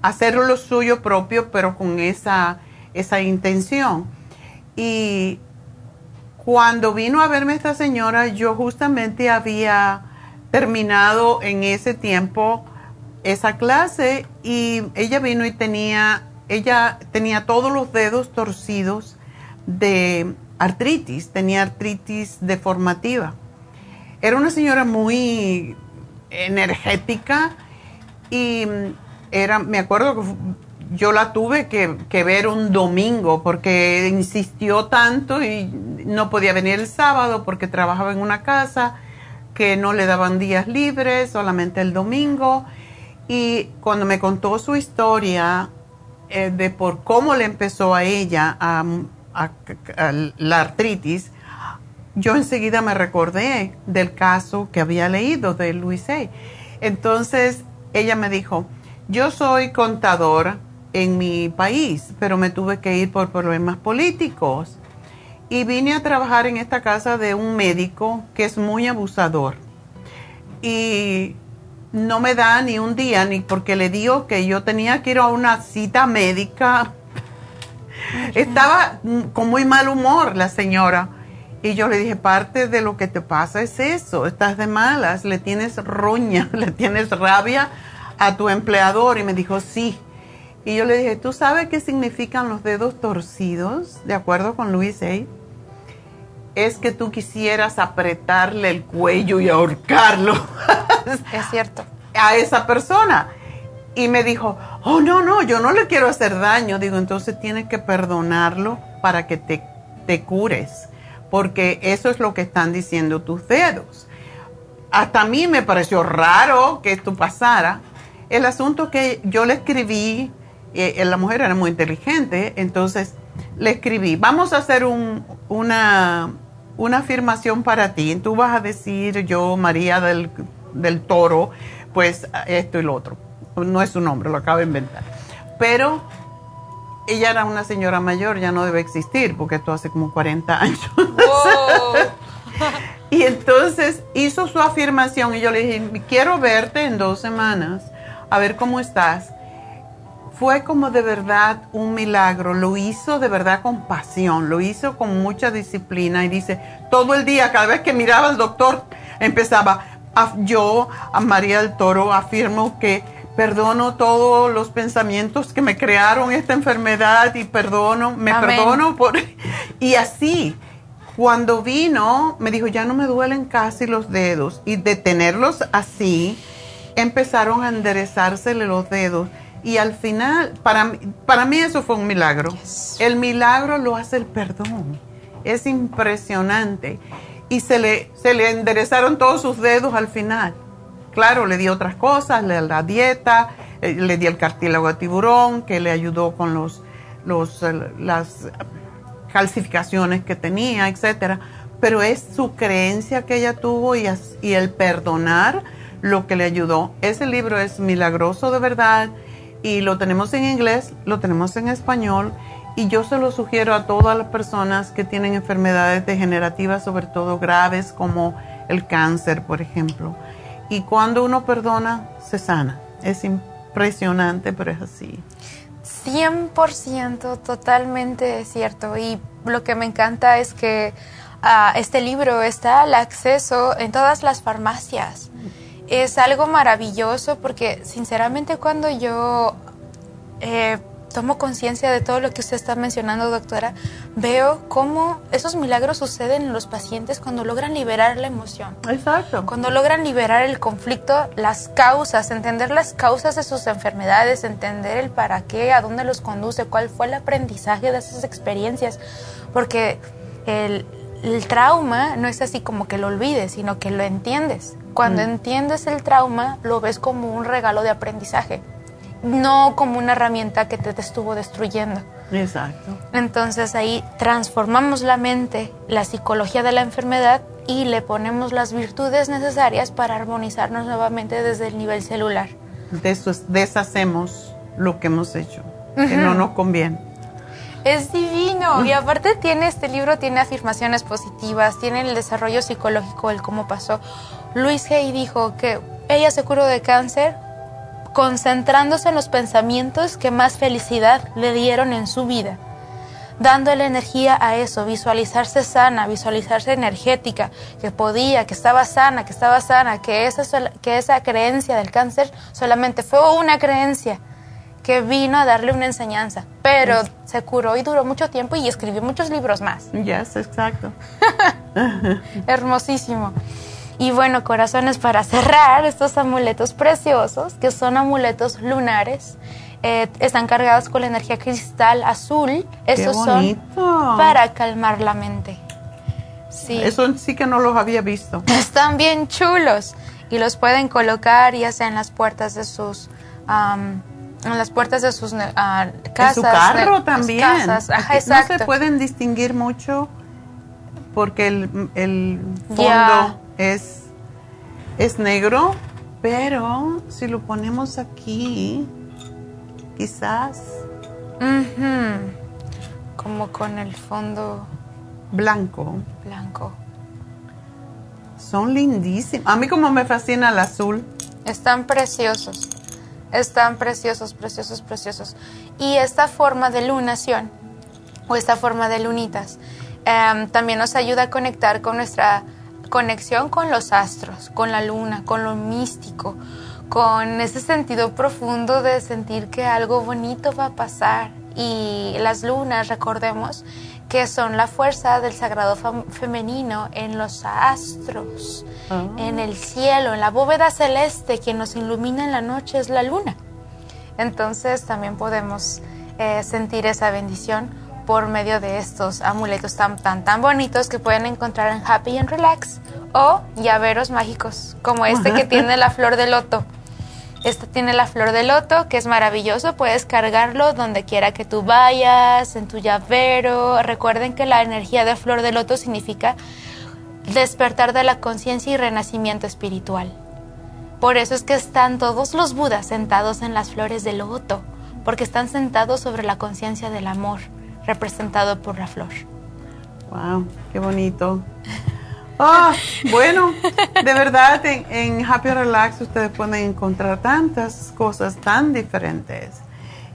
hacerlo lo suyo propio, pero con esa, esa intención. Y cuando vino a verme esta señora, yo justamente había terminado en ese tiempo esa clase y ella vino y tenía, ella tenía todos los dedos torcidos de artritis, tenía artritis deformativa. Era una señora muy energética y era, me acuerdo que yo la tuve que, ver un domingo porque insistió tanto y no podía venir el sábado porque trabajaba en una casa que no le daban días libres, solamente el domingo. Y cuando me contó su historia eh, de por cómo le empezó a ella la artritis, yo enseguida me recordé del caso que había leído de Luis A. Entonces ella me dijo, yo soy contadora en mi país, pero me tuve que ir por problemas políticos y vine a trabajar en esta casa de un médico que es muy abusador y no me da ni un día ni porque le digo que yo tenía que ir a una cita médica. Estaba con muy mal humor la señora y yo le dije, parte de lo que te pasa es eso, estás de malas, le tienes roña, *laughs* le tienes rabia a tu empleador. Y me dijo, sí. Y yo le dije, ¿tú sabes qué significan los dedos torcidos? De acuerdo con Luis A. Es que tú quisieras apretarle el cuello y ahorcarlo. *laughs* Es cierto. A esa persona. Y me dijo, oh, no, no, yo no le quiero hacer daño. Digo, entonces tienes que perdonarlo para que te, te cures porque eso es lo que están diciendo tus dedos. Hasta a mí me pareció raro que esto pasara. El asunto que yo le escribí, eh, la mujer era muy inteligente, entonces le escribí, vamos a hacer una, una afirmación para ti. Tú vas a decir, yo, María del, del Toro, pues esto y lo otro. No es su nombre, lo acabo de inventar. Pero ella era una señora mayor, ya no debe existir, porque esto hace como 40 años. *laughs* y entonces hizo su afirmación y yo le dije, quiero verte en dos semanas, a ver cómo estás. Fue como de verdad un milagro, lo hizo de verdad con pasión, lo hizo con mucha disciplina y dice, todo el día, cada vez que miraba al doctor, empezaba, yo, a María del Toro, afirmo que perdono todos los pensamientos que me crearon esta enfermedad y perdono, me perdono por... *laughs* Y así, cuando vino, me dijo, ya no me duelen casi los dedos. Y de tenerlos así, empezaron a enderezársele los dedos. Y al final, para, para mí eso fue un milagro. El milagro lo hace el perdón. Es impresionante. Y se le, se le enderezaron todos sus dedos al final. Claro, le di otras cosas, le la dieta, eh, le di el cartílago de tiburón, que le ayudó con los, los, eh, las calcificaciones que tenía, etcétera. Pero es su creencia que ella tuvo y, y el perdonar lo que le ayudó. Ese libro es milagroso de verdad y lo tenemos en inglés, lo tenemos en español y yo se lo sugiero a todas las personas que tienen enfermedades degenerativas, sobre todo graves como el cáncer, por ejemplo. Y cuando uno perdona, se sana. Es impresionante, pero es así. 100% totalmente cierto. Y lo que me encanta es que uh, este libro está al acceso en todas las farmacias. Es algo maravilloso porque sinceramente cuando yo eh, tomo conciencia de todo lo que usted está mencionando, doctora, veo cómo esos milagros suceden en los pacientes cuando logran liberar la emoción. Exacto. Cuando logran liberar el conflicto, las causas, entender las causas de sus enfermedades, entender el para qué, a dónde los conduce, cuál fue el aprendizaje de esas experiencias. Porque el, trauma no es así como que lo olvides, sino que lo entiendes. Cuando mm. entiendes el trauma, lo ves como un regalo de aprendizaje no como una herramienta que te, estuvo destruyendo. Exacto. Entonces ahí transformamos la mente, la psicología de la enfermedad y le ponemos las virtudes necesarias para armonizarnos nuevamente desde el nivel celular. deshacemos lo que hemos hecho, que no nos conviene. Es divino. Y aparte tiene este libro, tiene afirmaciones positivas, tiene el desarrollo psicológico, el cómo pasó. Luis Hay dijo que ella se curó de cáncer concentrándose en los pensamientos que más felicidad le dieron en su vida, dándole energía a eso, visualizarse sana, visualizarse energética, que podía, que estaba sana, que estaba sana, que esa, que esa creencia del cáncer solamente fue una creencia que vino a darle una enseñanza, pero se curó y duró mucho tiempo y escribió muchos libros más. Yes, exacto. *laughs* Hermosísimo. Y bueno, corazones, para cerrar, estos amuletos preciosos, que son amuletos lunares, eh, están cargados con la energía cristal azul. Esos son para calmar la mente. Sí. Eso sí que no los había visto. *laughs* Están bien chulos y los pueden colocar ya sea en las puertas de sus en las puertas de sus casas. En su carro también. Casas. no se pueden distinguir mucho porque el, el fondo es, es negro, pero si lo ponemos aquí, quizás. Como con el fondo blanco. Blanco. Son lindísimos. A mí como me fascina el azul. Están preciosos. Están preciosos, preciosos, preciosos. Y esta forma de lunación o esta forma de lunitas em, también nos ayuda a conectar con nuestra conexión con los astros, con la luna, con lo místico, con ese sentido profundo de sentir que algo bonito va a pasar. Y las lunas, recordemos, que son la fuerza del sagrado femenino en los astros, ah. en el cielo, en la bóveda celeste, que nos ilumina en la noche es la luna. Entonces también podemos eh, sentir esa bendición por medio de estos amuletos tan, tan, tan bonitos que pueden encontrar en Happy and Relax o llaveros mágicos, como este que *laughs* tiene la flor de loto. Este tiene la flor de loto, que es maravilloso. Puedes cargarlo donde quiera que tú vayas, en tu llavero. Recuerden que la energía de flor de loto significa despertar de la conciencia y renacimiento espiritual. Por eso es que están todos los budas sentados en las flores de loto, porque están sentados sobre la conciencia del amor, representado por la flor. ¡Wow! ¡Qué bonito! Ah, bueno, de verdad en, Happy Relax ustedes pueden encontrar tantas cosas tan diferentes.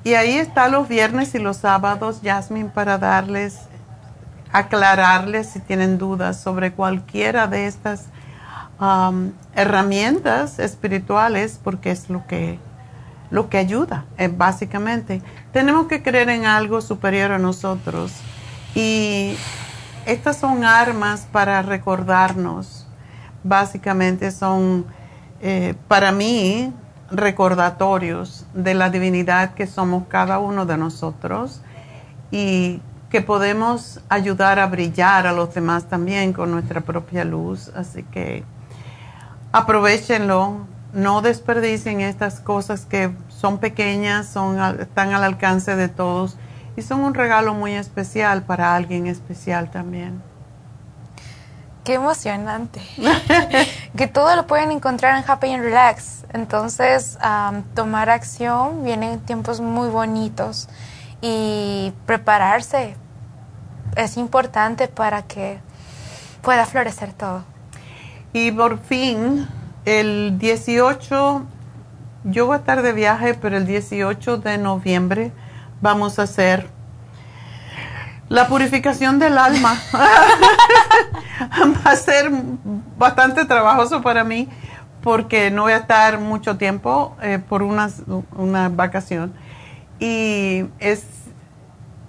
Y ahí está los viernes y los sábados, Jasmine, para darles, aclararles si tienen dudas sobre cualquiera de estas herramientas espirituales, porque es lo que, lo que ayuda, eh, básicamente. Tenemos que creer en algo superior a nosotros. Y estas son armas para recordarnos. Básicamente son, eh, para mí, recordatorios de la divinidad que somos cada uno de nosotros y que podemos ayudar a brillar a los demás también con nuestra propia luz. Así que aprovechenlo, no desperdicien estas cosas que son pequeñas, son, están al alcance de todos y son un regalo muy especial para alguien especial también. Qué emocionante. *laughs* que todo lo pueden encontrar en Happy and Relax. Entonces, tomar acción vienen tiempos muy bonitos y prepararse es importante para que pueda florecer todo. Y por fin, el 18, yo voy a estar de viaje, pero el 18 de noviembre vamos a hacer la purificación del alma. *laughs* Va a ser bastante trabajoso para mí porque no voy a estar mucho tiempo eh, por una, una vacación. Y es,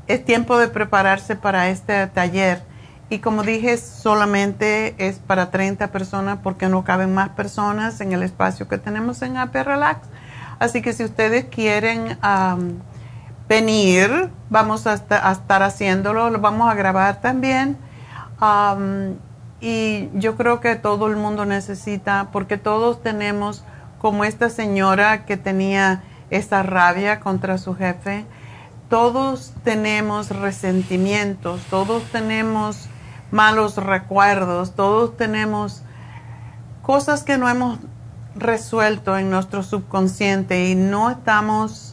es tiempo de prepararse para este taller. Y como dije, solamente es para 30 personas porque no caben más personas en el espacio que tenemos en AP Relax. Así que si ustedes quieren venir, vamos a, estar haciéndolo, lo vamos a grabar también. y yo creo que todo el mundo necesita, porque todos tenemos, como esta señora que tenía esa rabia contra su jefe, todos tenemos resentimientos, todos tenemos malos recuerdos, todos tenemos cosas que no hemos resuelto en nuestro subconsciente y no estamos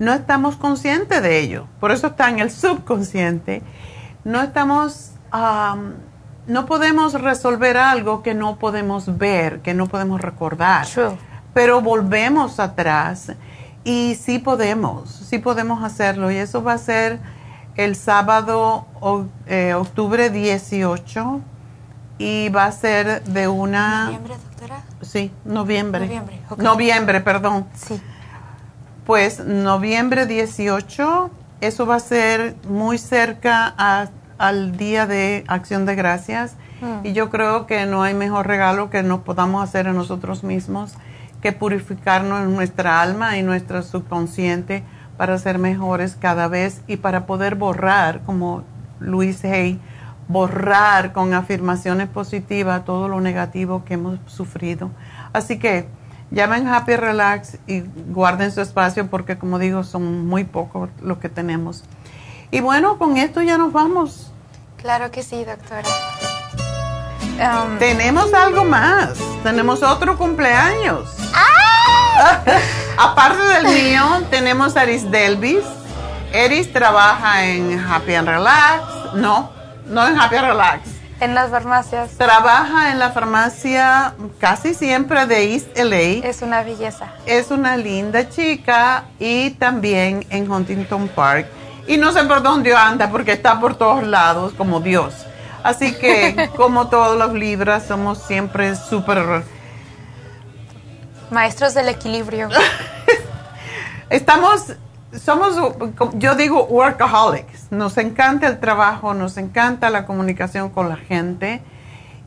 no estamos conscientes de ello. Por eso está en el subconsciente. No estamos, no podemos resolver algo que no podemos ver, que no podemos recordar. Pero volvemos atrás y sí podemos, sí podemos hacerlo. Y eso va a ser el sábado, eh, octubre 18. Y va a ser de una... ¿Noviembre, doctora? Sí, noviembre. Noviembre, Noviembre, perdón. Sí pues noviembre 18, eso va a ser muy cerca al Día de Acción de Gracias. Mm. Y yo creo que no hay mejor regalo que nos podamos hacer a nosotros mismos que purificarnos en nuestra alma y nuestro subconsciente para ser mejores cada vez y para poder borrar, como Luis Hay, borrar con afirmaciones positivas todo lo negativo que hemos sufrido. Así que Llamen Happy Relax y guarden su espacio porque como digo son muy pocos los que tenemos. Y bueno, con esto ya nos vamos. Claro que sí, doctora. Um, tenemos algo más. Tenemos otro cumpleaños. ¡Ah! *laughs* Aparte del mío, tenemos a Eris Delvis. Eris trabaja en Happy and Relax. No, no en Happy and Relax. En las farmacias. Trabaja en la farmacia casi siempre de East LA. Es una belleza. Es una linda chica y también en Huntington Park. Y no sé por dónde anda porque está por todos lados como Dios. Así que, *laughs* como todos los libras, somos siempre súper... Maestros del equilibrio. *laughs* Estamos, somos, yo digo, workaholics. Nos encanta el trabajo, nos encanta la comunicación con la gente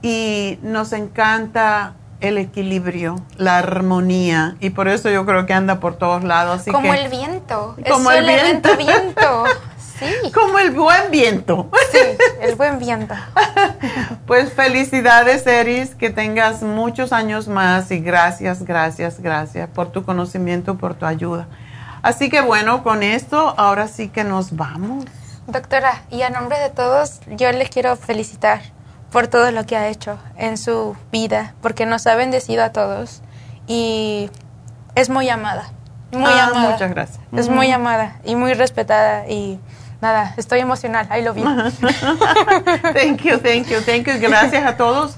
y nos encanta el equilibrio, la armonía y por eso yo creo que anda por todos lados. como el viento. Como el viento. viento. *laughs* Como el buen viento. Sí, el buen viento. *laughs* Pues felicidades, Eris, que tengas muchos años más y gracias, gracias, gracias por tu conocimiento, por tu ayuda. Así que bueno, con esto ahora sí que nos vamos. Doctora, y a nombre de todos, yo le quiero felicitar por todo lo que ha hecho en su vida, porque nos ha bendecido a todos y es muy amada. Muy ah, amada. Muchas gracias. Es muy amada y muy respetada y nada, estoy emocional. Ahí lo vi. *laughs* thank you, thank you, thank you. Gracias a todos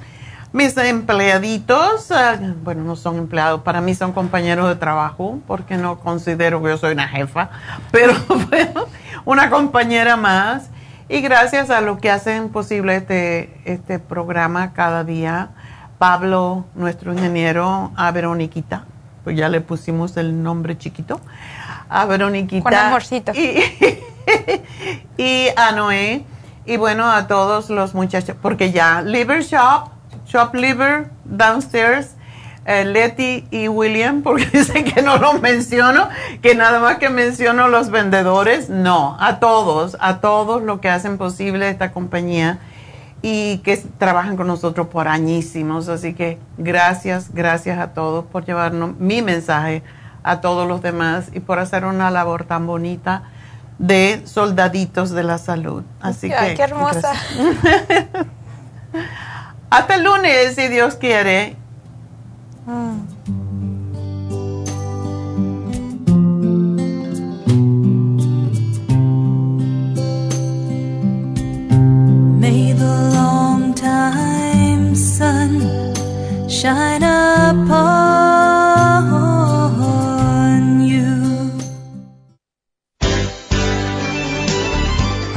mis empleaditos. Ah, bueno, no son empleados, para mí son compañeros de trabajo, porque no considero que yo soy una jefa, *laughs* pero *laughs* bueno, una compañera más. Y gracias a lo que hacen posible este, este programa cada día, Pablo, nuestro ingeniero, a Veroniquita, pues ya le pusimos el nombre chiquito, a Veroniquita. Con amorcito. y *laughs* a Noé y bueno, a todos los muchachos, porque ya Liver Shop, Shop Liver, Downstairs, eh, Letty y William, porque *laughs* dicen que no los menciono, que nada más que menciono los vendedores, no, a todos, a todos lo que hacen posible esta compañía y que trabajan con nosotros por añísimos, así que gracias, gracias a todos por llevarnos mi mensaje a todos los demás y por hacer una labor tan bonita de soldaditos de la salud. Así que. ¡Qué hermosa! *laughs* Hasta el lunes, si Dios quiere. May the long time sun shine upon